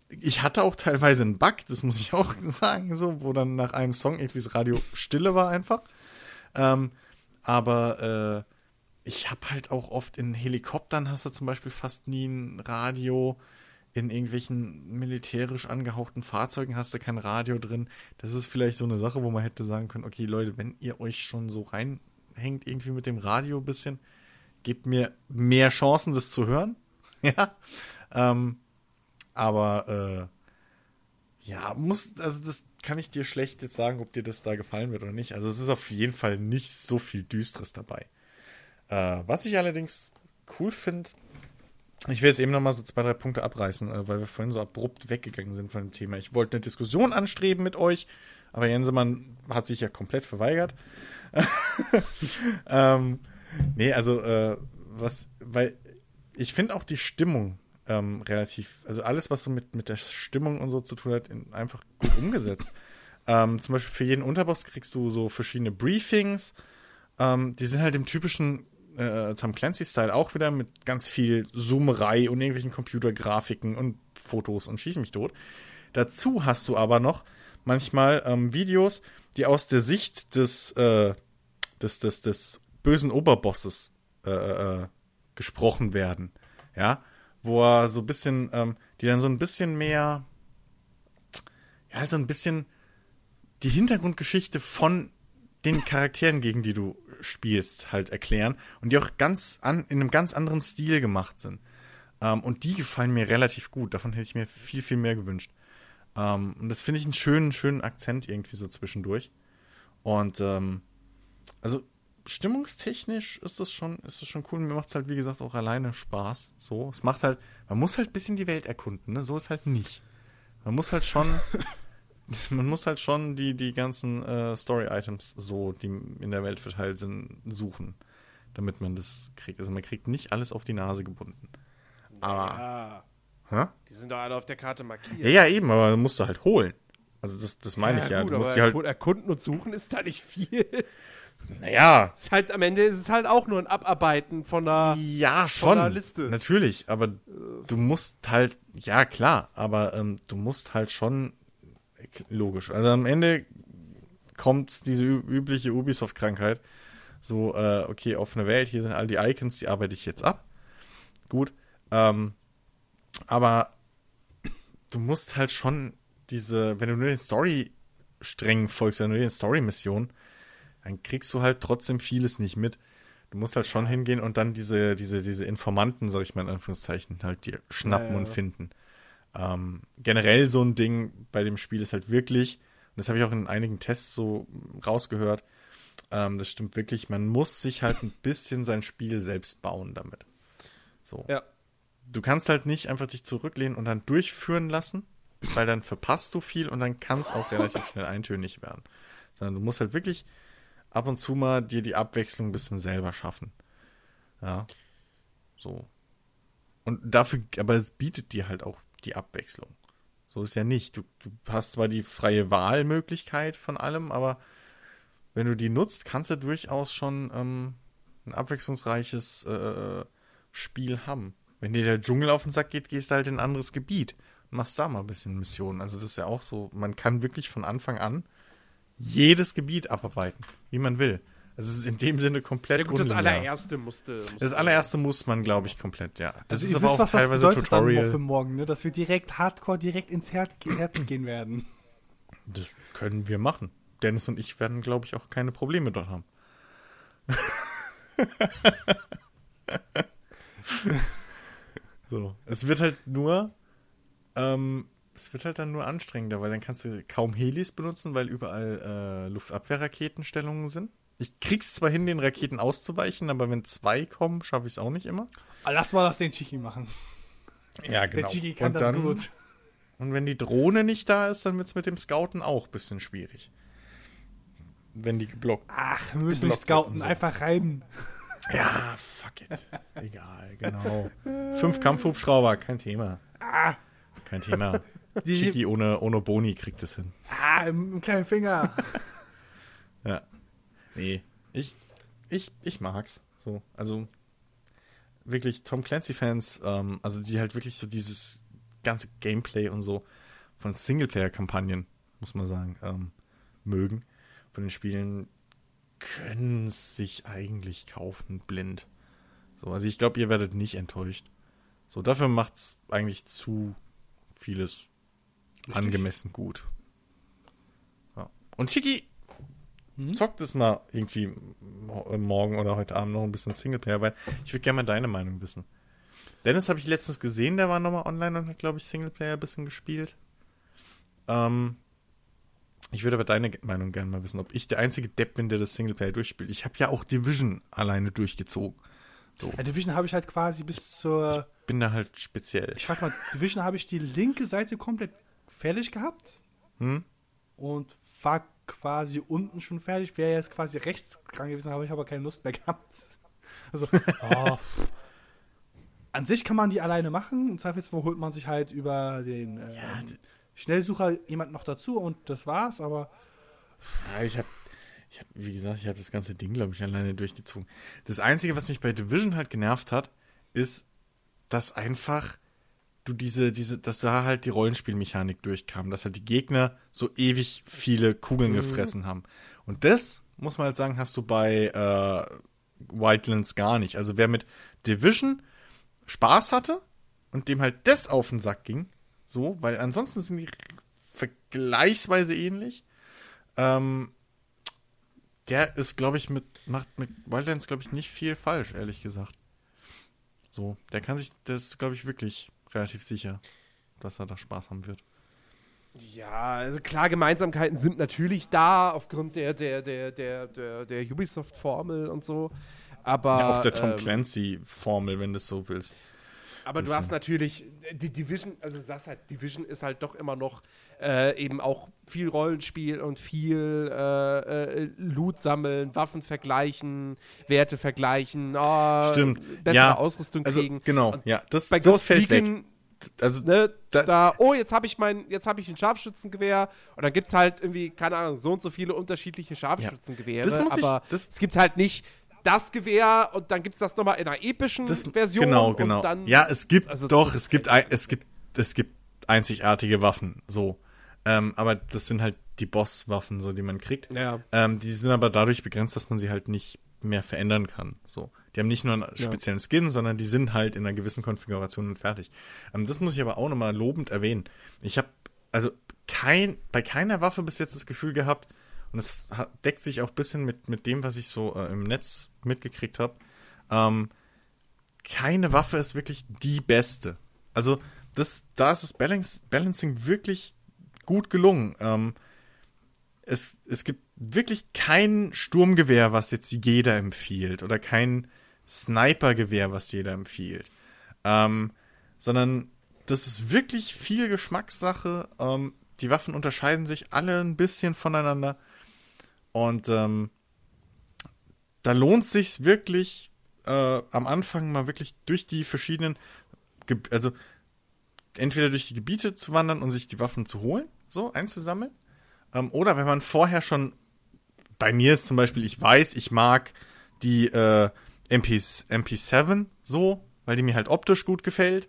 ich hatte auch teilweise einen Bug, das muss ich auch sagen, so, wo dann nach einem Song irgendwie das Radio stille war einfach. Ähm, aber äh, ich habe halt auch oft in Helikoptern hast du zum Beispiel fast nie ein Radio. In irgendwelchen militärisch angehauchten Fahrzeugen hast du kein Radio drin. Das ist vielleicht so eine Sache, wo man hätte sagen können, okay Leute, wenn ihr euch schon so reinhängt irgendwie mit dem Radio ein bisschen, gebt mir mehr Chancen, das zu hören. ja. Ähm, aber äh, ja, muss, also das kann ich dir schlecht jetzt sagen, ob dir das da gefallen wird oder nicht. Also es ist auf jeden Fall nicht so viel Düsteres dabei. Äh, was ich allerdings cool finde, ich will jetzt eben noch mal so zwei, drei Punkte abreißen, äh, weil wir vorhin so abrupt weggegangen sind von dem Thema. Ich wollte eine Diskussion anstreben mit euch, aber Jensemann hat sich ja komplett verweigert. ähm, nee, also äh, was, weil ich finde auch die Stimmung ähm, relativ, also alles, was so mit, mit der Stimmung und so zu tun hat, in, einfach gut umgesetzt. ähm, zum Beispiel für jeden Unterboss kriegst du so verschiedene Briefings. Ähm, die sind halt im typischen äh, Tom Clancy-Style auch wieder mit ganz viel Zoomerei und irgendwelchen Computergrafiken und Fotos und schieß mich tot. Dazu hast du aber noch manchmal ähm, Videos, die aus der Sicht des, äh, des, des, des bösen Oberbosses äh, äh, gesprochen werden. Ja, wo er so ein bisschen, ähm, die dann so ein bisschen mehr, ja, halt so ein bisschen die Hintergrundgeschichte von den Charakteren, gegen die du spielst, halt erklären und die auch ganz an, in einem ganz anderen Stil gemacht sind. Ähm, und die gefallen mir relativ gut. Davon hätte ich mir viel, viel mehr gewünscht. Ähm, und das finde ich einen schönen, schönen Akzent irgendwie so zwischendurch. Und ähm, also stimmungstechnisch ist das schon, ist das schon cool. Mir macht es halt, wie gesagt, auch alleine Spaß. So, es macht halt, man muss halt ein bisschen die Welt erkunden, ne? So ist halt nicht. Man muss halt schon man muss halt schon die, die ganzen äh, Story-Items so, die in der Welt verteilt sind, suchen, damit man das kriegt. Also man kriegt nicht alles auf die Nase gebunden. Aber. Ja. Hä? Die sind doch alle auf der Karte markiert. Ja, ja, eben, aber man musst du halt holen. Also das, das meine ich ja. Gut, du musst aber die halt. erkund- erkunden und suchen ist da nicht viel. Naja. ist halt, am Ende ist es halt auch nur ein Abarbeiten von einer. Ja, von einer schon. Liste. Natürlich, aber du musst halt, ja klar, aber ähm, du musst halt schon logisch. Also am Ende kommt diese übliche Ubisoft-Krankheit. So, äh, okay, offene Welt, hier sind all die Icons, die arbeite ich jetzt ab. Gut. Ähm, aber du musst halt schon diese, wenn du nur den Story-Strängen folgst, wenn du nur den Story-Missionen, dann kriegst du halt trotzdem vieles nicht mit. Du musst halt schon hingehen und dann diese, diese, diese Informanten, sag ich mal in Anführungszeichen, halt dir schnappen Ja, ja. und finden. Ähm, generell so ein Ding bei dem Spiel ist halt wirklich, und das habe ich auch in einigen Tests so rausgehört, ähm, das stimmt wirklich, man muss sich halt ein bisschen sein Spiel selbst bauen damit. So. Ja. Du kannst halt nicht einfach dich zurücklehnen und dann durchführen lassen, weil dann verpasst du viel und dann kann es auch relativ schnell eintönig werden. Sondern du musst halt wirklich ab und zu mal dir die Abwechslung ein bisschen selber schaffen. Ja. So. Und dafür, aber es bietet dir halt auch die Abwechslung. So ist ja nicht. Du, du hast zwar die freie Wahlmöglichkeit von allem, aber wenn du die nutzt, kannst du durchaus schon ähm, ein abwechslungsreiches äh, Spiel haben. Wenn dir der Dschungel auf den Sack geht, gehst du halt in ein anderes Gebiet machst da mal ein bisschen Missionen. Also das ist ja auch so, man kann wirklich von Anfang an jedes Gebiet abarbeiten, wie man will. Also es ist in dem Sinne komplett Ja, gut, das allererste musste. musste Das allererste muss man, glaube ich, komplett, ja. Das Also ist aber wisst, auch was das teilweise dann Tutorial. noch für morgen, ne? dass wir direkt hardcore direkt ins Her Herz gehen werden. Das können wir machen. Dennis und ich werden, glaube ich, auch keine Probleme dort haben. so. Es wird halt nur, ähm, es wird halt dann nur anstrengender, weil dann kannst du kaum Helis benutzen, weil überall äh, Luftabwehrraketenstellungen sind. Ich krieg's zwar hin, den Raketen auszuweichen, aber wenn zwei kommen, schaffe ich es auch nicht immer. Aber lass mal das den Chiki machen. Ja, Der Chiki kann und das dann, gut. Und wenn die Drohne nicht da ist, dann wird es mit dem Scouten auch ein bisschen schwierig. wenn die geblockt. Ach, wir müssen nicht scouten, einfach rein. Ja, fuck it. Egal, genau. Fünf Kampfhubschrauber, kein Thema. Ah, Kein Thema. Die, Chiki ohne, ohne Boni kriegt es hin. ah im, im kleinen Finger. Ja. Nee, ich, ich, ich mag's. So, also wirklich Tom Clancy-Fans, ähm, also die halt wirklich so dieses ganze Gameplay und so von Singleplayer-Kampagnen, muss man sagen, ähm, mögen. Von den Spielen können sich eigentlich kaufen, blind. So, also ich glaube, ihr werdet nicht enttäuscht. So, dafür macht's eigentlich zu vieles angemessen gut. Ja. Und Chiki zockt es mal irgendwie äh, morgen oder heute Abend noch ein bisschen Singleplayer, weil ich würde gerne mal deine Meinung wissen. Dennis habe ich letztens gesehen, der war nochmal online und hat, glaube ich, Singleplayer ein bisschen gespielt. Ähm, ich würde aber deine Meinung gerne mal wissen, ob ich der einzige Depp bin, der das Singleplayer durchspielt. Ich habe ja auch Division alleine durchgezogen. Ja, Division habe ich halt quasi bis zur. Bin da halt speziell. Ich frag mal, Division habe ich die linke Seite komplett fertig gehabt. Hm? Und war quasi unten schon fertig. Wäre jetzt quasi rechts dran gewesen, habe ich aber keine Lust mehr gehabt. Also, oh, an sich kann man die alleine machen. Im Zweifelsfall holt man sich halt über den äh, Schnellsucher jemand noch dazu und das war's. Aber Ja, ich habe, ich hab, wie gesagt, ich habe das ganze Ding, glaube ich, alleine durchgezogen. Das Einzige, was mich bei Division halt genervt hat, ist, dass einfach du diese, diese, dass da halt die Rollenspielmechanik durchkam, dass halt die Gegner so ewig viele Kugeln gefressen haben. Und das, muss man halt sagen, hast du bei äh, Wildlands gar nicht. Also wer mit Division Spaß hatte und dem halt das auf den Sack ging, so, weil ansonsten sind die vergleichsweise ähnlich, ähm, der ist, glaube ich, mit, macht mit Wildlands, glaube ich, nicht viel falsch, ehrlich gesagt. So, der kann sich, ist, glaube ich, wirklich relativ sicher, dass er da Spaß haben wird. Ja, also klar, Gemeinsamkeiten sind natürlich da aufgrund der, der, der, der, der, der Ubisoft-Formel und so. Aber, ja, auch der Tom ähm, Clancy-Formel, wenn du es so willst. Aber du hast natürlich, die Division, also du sagst halt, Division ist halt doch immer noch äh, eben auch viel Rollenspiel und viel äh, äh, Loot sammeln, Waffen vergleichen, Werte vergleichen, oh, Stimmt. bessere Ja, Ausrüstung Also, kriegen. genau, Und ja, das, Bei das fällt weg. Recon, Also, ne, Da- da, oh, jetzt habe ich mein, jetzt habe ich ein Scharfschützengewehr und dann gibt es halt irgendwie, keine Ahnung, so und so viele unterschiedliche Scharfschützengewehre, Das muss ich- aber das- es gibt halt nicht das Gewehr und dann gibt es das nochmal in einer epischen das, Version genau, genau. dann ja, es gibt also doch, es gibt, ein, es gibt, es gibt einzigartige Waffen, so. Ähm, aber das sind halt die Boss-Waffen, so, die man kriegt. Ja. Ähm, die sind aber dadurch begrenzt, dass man sie halt nicht mehr verändern kann. So. Die haben nicht nur einen speziellen Skin, sondern die sind halt in einer gewissen Konfiguration und fertig. Ähm, das muss ich aber auch nochmal lobend erwähnen. Ich habe also kein, bei keiner Waffe bis jetzt das Gefühl gehabt, und es deckt sich auch ein bisschen mit, mit dem, was ich so äh, im Netz mitgekriegt habe, ähm, keine Waffe ist wirklich die beste. Also das, da ist das Balance, Balancing wirklich gut gelungen. Ähm, es, es gibt wirklich kein Sturmgewehr, was jetzt jeder empfiehlt, oder kein Snipergewehr, was jeder empfiehlt, ähm, sondern das ist wirklich viel Geschmackssache. Ähm, die Waffen unterscheiden sich alle ein bisschen voneinander und ähm, da lohnt sich wirklich äh, am Anfang mal wirklich durch die verschiedenen, Ge also entweder durch die Gebiete zu wandern und sich die Waffen zu holen, so einzusammeln, ähm, oder wenn man vorher schon, bei mir ist zum Beispiel, ich weiß, ich mag die äh, MPs, MP7 so, weil die mir halt optisch gut gefällt.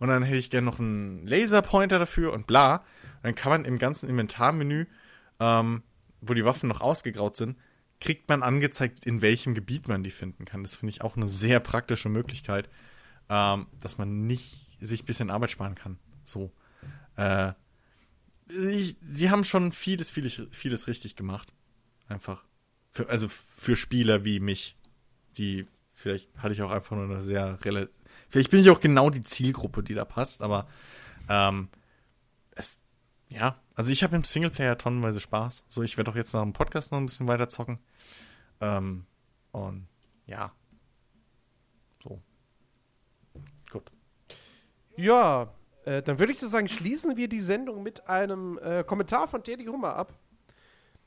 Und dann hätte ich gerne noch einen Laserpointer dafür und bla. Dann kann man im ganzen Inventarmenü, ähm, wo die Waffen noch ausgegraut sind, kriegt man angezeigt, in welchem Gebiet man die finden kann. Das finde ich auch eine sehr praktische Möglichkeit, ähm, dass man nicht sich ein bisschen Arbeit sparen kann. So. Äh, ich, sie haben schon vieles, vieles, vieles richtig gemacht. Einfach. Für, also für Spieler wie mich, die vielleicht hatte ich auch einfach nur eine sehr. Vielleicht bin ich auch genau die Zielgruppe, die da passt, aber ähm, es, ja, also ich habe im Singleplayer tonnenweise Spaß. So, ich werde auch jetzt nach dem Podcast noch ein bisschen weiter zocken. Ähm, und ja. So. Gut. Ja, äh, dann würde ich so sagen, schließen wir die Sendung mit einem äh, Kommentar von Daddy Hummer ab.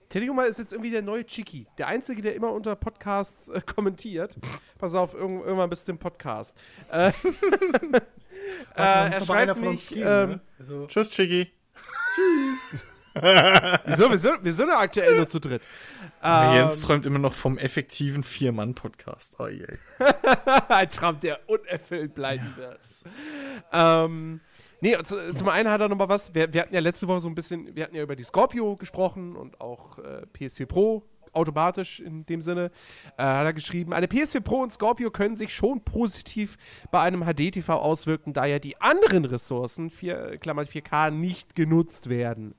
Teddy Hummer ist jetzt irgendwie der neue Chiki. Der Einzige, der immer unter Podcasts äh, kommentiert. Pass auf, irgend, irgendwann bist du im Podcast. Äh, äh, er schreibt mich, ähm, ne? also, Tschüss, Chiggy. wieso, wir sind, wir sind ja aktuell nur zu dritt. Ähm, Jens träumt immer noch vom effektiven Vier-Mann-Podcast. Oh je. ein Traum, der unerfüllt bleiben wird. Ähm, nee, zu, zum einen hat er noch mal was, wir, wir hatten ja letzte Woche so ein bisschen, wir hatten ja über die Scorpio gesprochen und auch äh, PS4 Pro, automatisch in dem Sinne, äh, hat er geschrieben, eine PS4 Pro und Scorpio können sich schon positiv bei einem HD-TV auswirken, da ja die anderen Ressourcen, 4, Klammer 4K, nicht genutzt werden.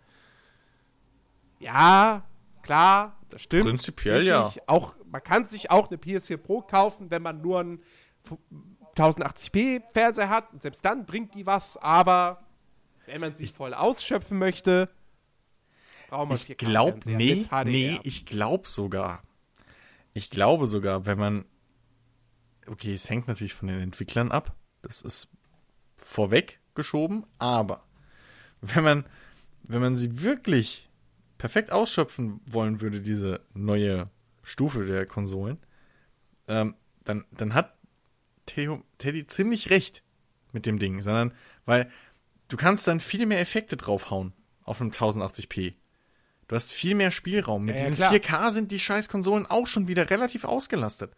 Ja, klar, das stimmt. Prinzipiell ja. Auch, man kann sich auch eine PS4 Pro kaufen, wenn man nur einen 1080p Fernseher hat. Und selbst dann bringt die was, aber wenn man sich voll ausschöpfen möchte, braucht man Ich glaube, nee, nee, ich glaube sogar. Ich glaube sogar, wenn man. Okay, es hängt natürlich von den Entwicklern ab. Das ist vorweg geschoben, aber wenn man, wenn man sie wirklich perfekt ausschöpfen wollen würde, diese neue Stufe der Konsolen, ähm, dann, dann hat Theo, Teddy ziemlich recht mit dem Ding, sondern weil du kannst dann viel mehr Effekte draufhauen auf einem 1080p. Du hast viel mehr Spielraum. Mit Ja, ja, diesen klar. 4K sind die scheiß Konsolen auch schon wieder relativ ausgelastet.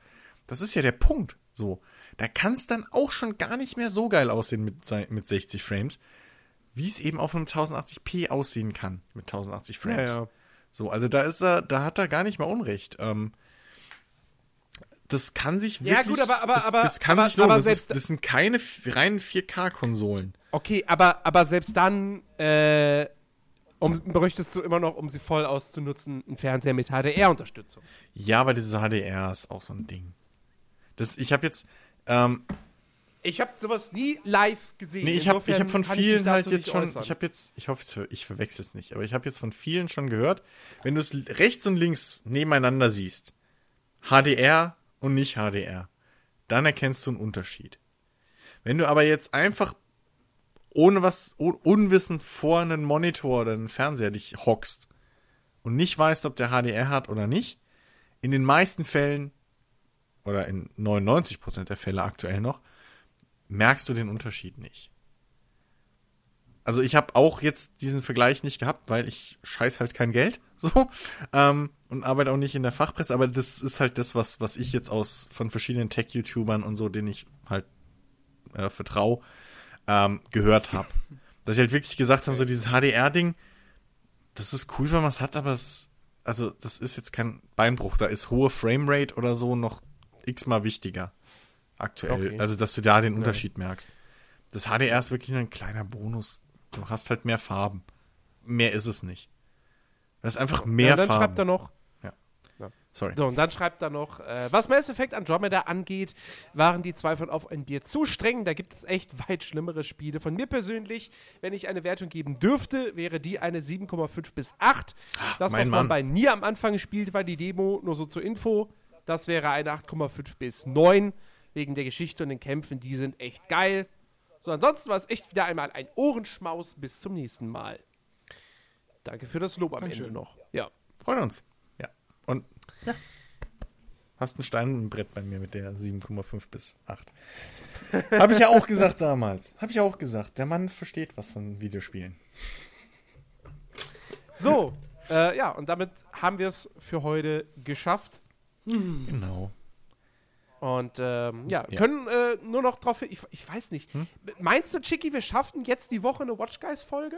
Das ist ja der Punkt. So. Da kann es dann auch schon gar nicht mehr so geil aussehen mit, mit 60 Frames, wie es eben auf einem 1080p aussehen kann mit 1080 ja, Frames. ja. So, also da ist er, da hat er gar nicht mal Unrecht. Ähm, das kann sich Ja, wirklich, gut, aber- aber- das, aber- das kann aber- sich lohnen. aber Das, selbst- ist, das sind keine reinen 4K-Konsolen. Okay, aber, aber selbst dann, äh, um, bräuchtest du immer noch, um sie voll auszunutzen, einen Fernseher mit HDR-Unterstützung. Ja, aber dieses HDR ist auch so ein Ding. Das, ich habe jetzt, ähm, Ich habe sowas nie live gesehen. nee, ich habe hab von vielen halt jetzt schon, äußern. ich habe jetzt, ich hoffe, ich verwechsel es nicht, aber ich habe jetzt von vielen schon gehört, wenn du es rechts und links nebeneinander siehst, HDR und nicht HDR, dann erkennst du einen Unterschied. Wenn du aber jetzt einfach ohne was, un unwissend vor einen Monitor oder einen Fernseher dich hockst und nicht weißt, ob der HDR hat oder nicht, in den meisten Fällen oder in 99% der Fälle aktuell noch, merkst du den Unterschied nicht. Also ich habe auch jetzt diesen Vergleich nicht gehabt, weil ich scheiß halt kein Geld so ähm, und arbeite auch nicht in der Fachpresse, aber das ist halt das, was, was ich jetzt aus von verschiedenen Tech-YouTubern und so, denen ich halt äh, vertraue, ähm, gehört habe. Dass sie halt wirklich gesagt haben, so dieses HDR-Ding, das ist cool, wenn man es hat, aber es, also das ist jetzt kein Beinbruch, da ist hohe Framerate oder so noch x-mal wichtiger aktuell. Okay. Also, dass du da den Unterschied merkst. Das HDR ist wirklich nur ein kleiner Bonus. Du hast halt mehr Farben. Mehr ist es nicht. Das ist einfach mehr ja, dann Farben. schreibt er noch, Sorry. So, und dann schreibt er noch, äh, was Mass Effect Andromeda angeht, waren die zwei von Auf ein Bier zu streng. Da gibt es echt weit schlimmere Spiele. Von mir persönlich, wenn ich eine Wertung geben dürfte, wäre die eine 7,5 bis 8. Das, mein was man Mann. bei Nier am Anfang spielt, war die Demo, nur so zur Info. Das wäre eine 8,5 bis 9. Wegen der Geschichte und den Kämpfen, die sind echt geil. So, ansonsten war es echt wieder einmal ein Ohrenschmaus. Bis zum nächsten Mal. Danke für das Lob am Dankeschön. Ende noch. Ja. Freut uns. Und ja. Hast ein Stein im Brett bei mir mit der 7,5 bis 8. Habe ich ja auch gesagt damals. Habe ich auch gesagt. Der Mann versteht was von Videospielen. So, äh, ja, und damit haben wir es für heute geschafft. Genau. Und ähm, ja, Ja. können äh, nur noch drauf. Ich, ich weiß nicht. Hm? Meinst du, Chicky, wir schaffen jetzt die Woche eine Watch Guys-Folge?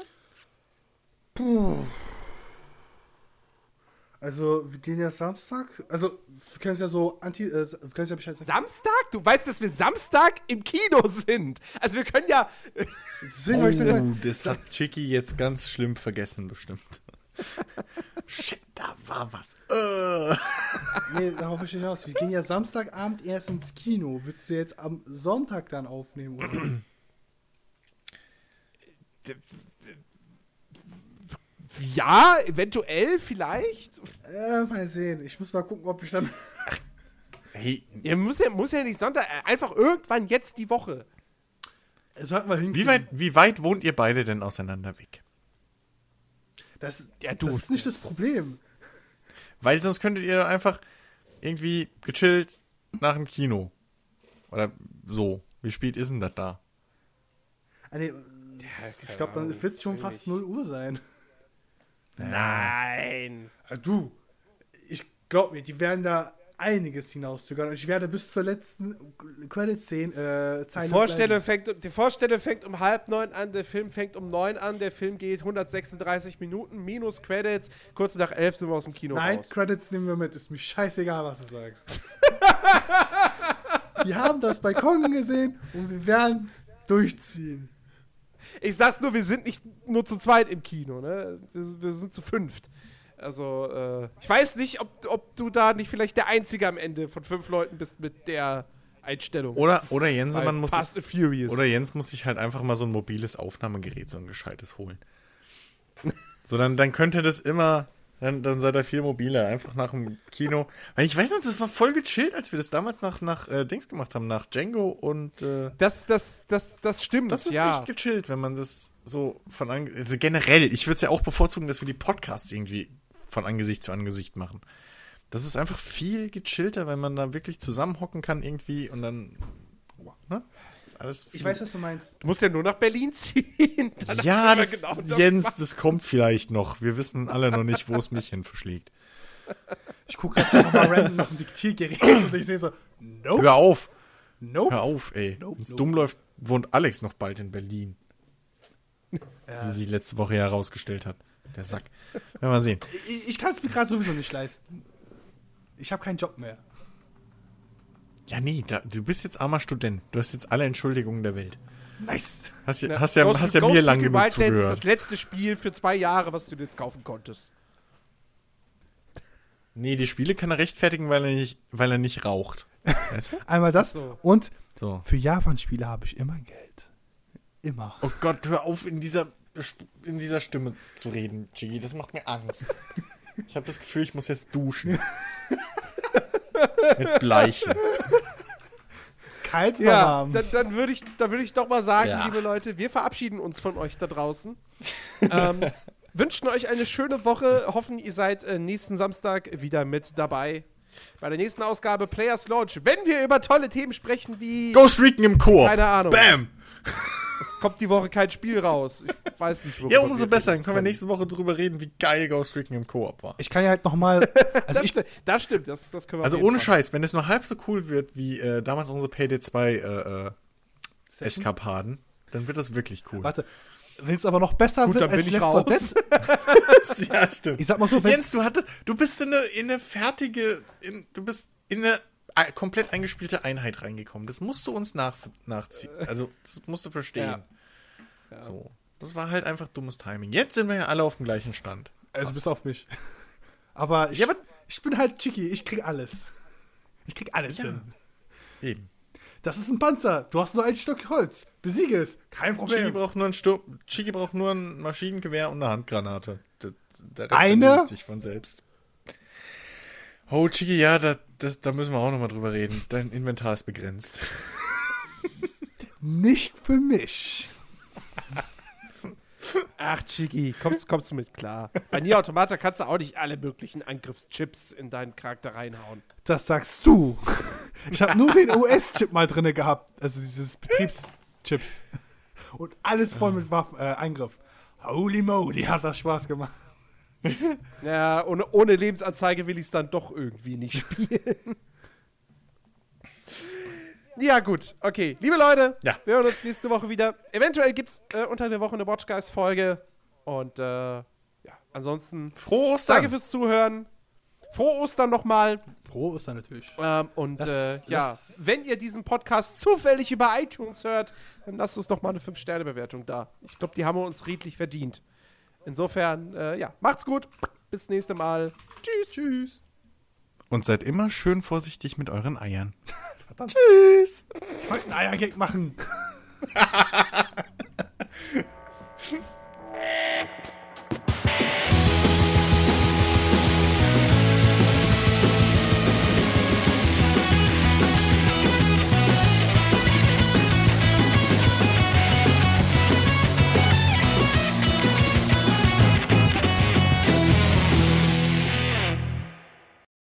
Also, wir gehen ja Samstag. Also, wir können es ja so anti. Äh, wir können es ja Bescheid sagen. Samstag? Du weißt, dass wir Samstag im Kino sind. Also wir können ja. Deswegen wollte ich das sagen. Oh, das hat Chicky jetzt ganz schlimm vergessen, bestimmt. Shit, da war was. Äh. Nee, darauf will ich nicht hinaus. Wir gehen ja Samstagabend erst ins Kino. Willst du jetzt am Sonntag dann aufnehmen? Oder? Ja, eventuell, vielleicht. äh, mal sehen. Ich muss mal gucken, ob ich dann. Hey, Ja, muss ja, muss ja nicht Sonntag. äh, Einfach irgendwann jetzt die Woche. Sollten wir hinkriegen. wie weit, wie weit wohnt ihr beide denn auseinander weg? Das, Ja, du. das ist nicht das Problem. Weil sonst könntet ihr einfach irgendwie gechillt nach dem Kino. Oder so. Wie spät ist denn das da? Ah, nee, ich glaube, dann wird es schon fast 0 Uhr sein. Nein. Ah, Du, ich glaube mir, die werden da einiges hinauszögern. Und ich werde bis zur letzten Credit-Szene äh, Zeile Vorstellung, fängt, die Vorstellung fängt um halb neun an, der Film fängt um neun an, der Film geht 136 Minuten, minus Credits, kurz nach elf sind wir aus dem Kino Nein, raus. Credits nehmen wir mit. Ist mir scheißegal, was du sagst. wir haben das bei Kong gesehen und wir werden durchziehen. Ich sag's nur, wir sind nicht nur zu zweit im Kino, ne? Wir, wir sind zu fünft. Also, äh, ich weiß nicht, ob, ob du da nicht vielleicht der Einzige am Ende von fünf Leuten bist mit der Einstellung. Oder, oder Jens, man muss. Fast and Furious. Oder Jens muss sich halt einfach mal so ein mobiles Aufnahmegerät, so ein gescheites holen. So, dann, dann könnte das immer, dann, dann seid ihr viel mobiler, einfach nach dem Kino. Ich weiß noch, das war voll gechillt, als wir das damals nach, nach äh, Dings gemacht haben, nach Django und äh, das, das, das, das stimmt, das ist ja. echt gechillt, wenn man das so von ange also generell, ich würde es ja auch bevorzugen, dass wir die Podcasts irgendwie von Angesicht zu Angesicht machen. Das ist einfach viel gechillter, wenn man da wirklich zusammenhocken kann irgendwie und dann? Alles Ich viel- weiß, was du meinst. Du musst ja nur nach Berlin ziehen. Danach Ja, das, genau das Jens, machen. das kommt vielleicht noch. Wir wissen alle noch nicht, wo es mich hin verschlägt. Ich gucke gerade noch mal random nach dem Diktiergerät und ich sehe so, nope, Hör auf, nope. hör auf, ey. Nope, Wenn es nope. dumm läuft, wohnt Alex noch bald in Berlin. Wie sich letzte Woche ja herausgestellt hat. Der Sack. Werden wir mal sehen. Ich, ich kann es mir gerade sowieso nicht leisten. Ich habe keinen Job mehr. Ja, nee, da, du bist jetzt armer Student. Du hast jetzt alle Entschuldigungen der Welt. Nice. Hast, ja- Na, hast ja, Ghost- hast ja Ghost mir lang genug Wildlands ist zugehört. das letzte Spiel für zwei Jahre, was du dir jetzt kaufen konntest. Nee, die Spiele kann er rechtfertigen, weil er nicht, weil er nicht raucht. Weißt du? Einmal das So. und So. für Japan-Spiele habe ich immer Geld. Immer. Oh Gott, hör auf, in dieser, in dieser Stimme zu reden, Chigi. Das macht mir Angst. Ich habe das Gefühl, ich muss jetzt duschen. Mit Bleichen. Kalt Ja, warm? dann, dann würde ich, dann würd ich doch mal sagen, Ja. liebe Leute, wir verabschieden uns von euch da draußen. ähm, wünschen euch eine schöne Woche, hoffen, ihr seid äh, nächsten Samstag wieder mit dabei. Bei der nächsten Ausgabe Players Launch, wenn wir über tolle Themen sprechen wie. Ghost Recon im Koop. Keine Ahnung. Bam. Es kommt die Woche kein Spiel raus. Ich weiß nicht, worüber Ja, umso wir besser. Dann können wir nächste Woche drüber reden, wie geil Ghost Recon im Koop war. ich kann ja halt noch mal, also Das, ich, sti- das stimmt, das, das können wir Also ohne Fall. Scheiß, wenn es nur halb so cool wird wie äh, damals unsere Payday 2 äh, äh, Eskapaden, dann wird das wirklich cool. warte, wenn es aber noch besser Gut, wird dann bin als ich Left 4 raus. Dead, ja, stimmt. ich sag mal so, wenn, Jens, du hattest, du bist in eine, in eine fertige, in, du bist in eine komplett eingespielte Einheit reingekommen. Das musst du uns nach, nachziehen. Also, das musst du verstehen. So. Das war halt einfach dummes Timing. Jetzt sind wir ja alle auf dem gleichen Stand. also bis auf mich. Aber ich, Ja, aber- ich bin halt Chicky, ich krieg alles. Ich krieg alles Ja. hin. Eben. Das ist ein Panzer. Du hast nur ein Stück Holz. Besiege es. Kein Problem. braucht nur ein Sturm, Chigi braucht nur ein Maschinengewehr und eine Handgranate. Der, der Rest Eine? sich von selbst. Oh, Chigi, ja, da, das, da müssen wir auch nochmal drüber reden. Dein Inventar ist begrenzt. Nicht für mich. Ach, Chigi, kommst, kommst du mit klar. Bei Nier Automata kannst du auch nicht alle möglichen Angriffschips in deinen Charakter reinhauen. Das sagst du. Ich habe nur den US-Chip mal drinne gehabt. Also dieses Betriebschips. Und alles voll mit Waffen, äh, Eingriff. Holy moly, hat das Spaß gemacht. Ja, ohne, ohne Lebensanzeige will ich es dann doch irgendwie nicht spielen. ja, gut, okay. Liebe Leute, Ja. wir hören uns nächste Woche wieder. Eventuell gibt es äh, unter der Woche eine Watchguys-Folge. Und äh, ja, ansonsten Frohe Ostern. danke fürs Zuhören. Frohe Ostern nochmal. Froh ist er natürlich. Ähm, und Lass- äh, ja, lass- wenn ihr diesen Podcast zufällig über iTunes hört, dann lasst uns doch mal eine 5-Sterne-Bewertung da. Ich glaube, die haben wir uns redlich verdient. Insofern, äh, ja, macht's gut. Bis nächste Mal. Tschüss. Tschüss. Und seid immer schön vorsichtig mit euren Eiern. Verdammt. Tschüss. Ich wollte einen Eiergag machen.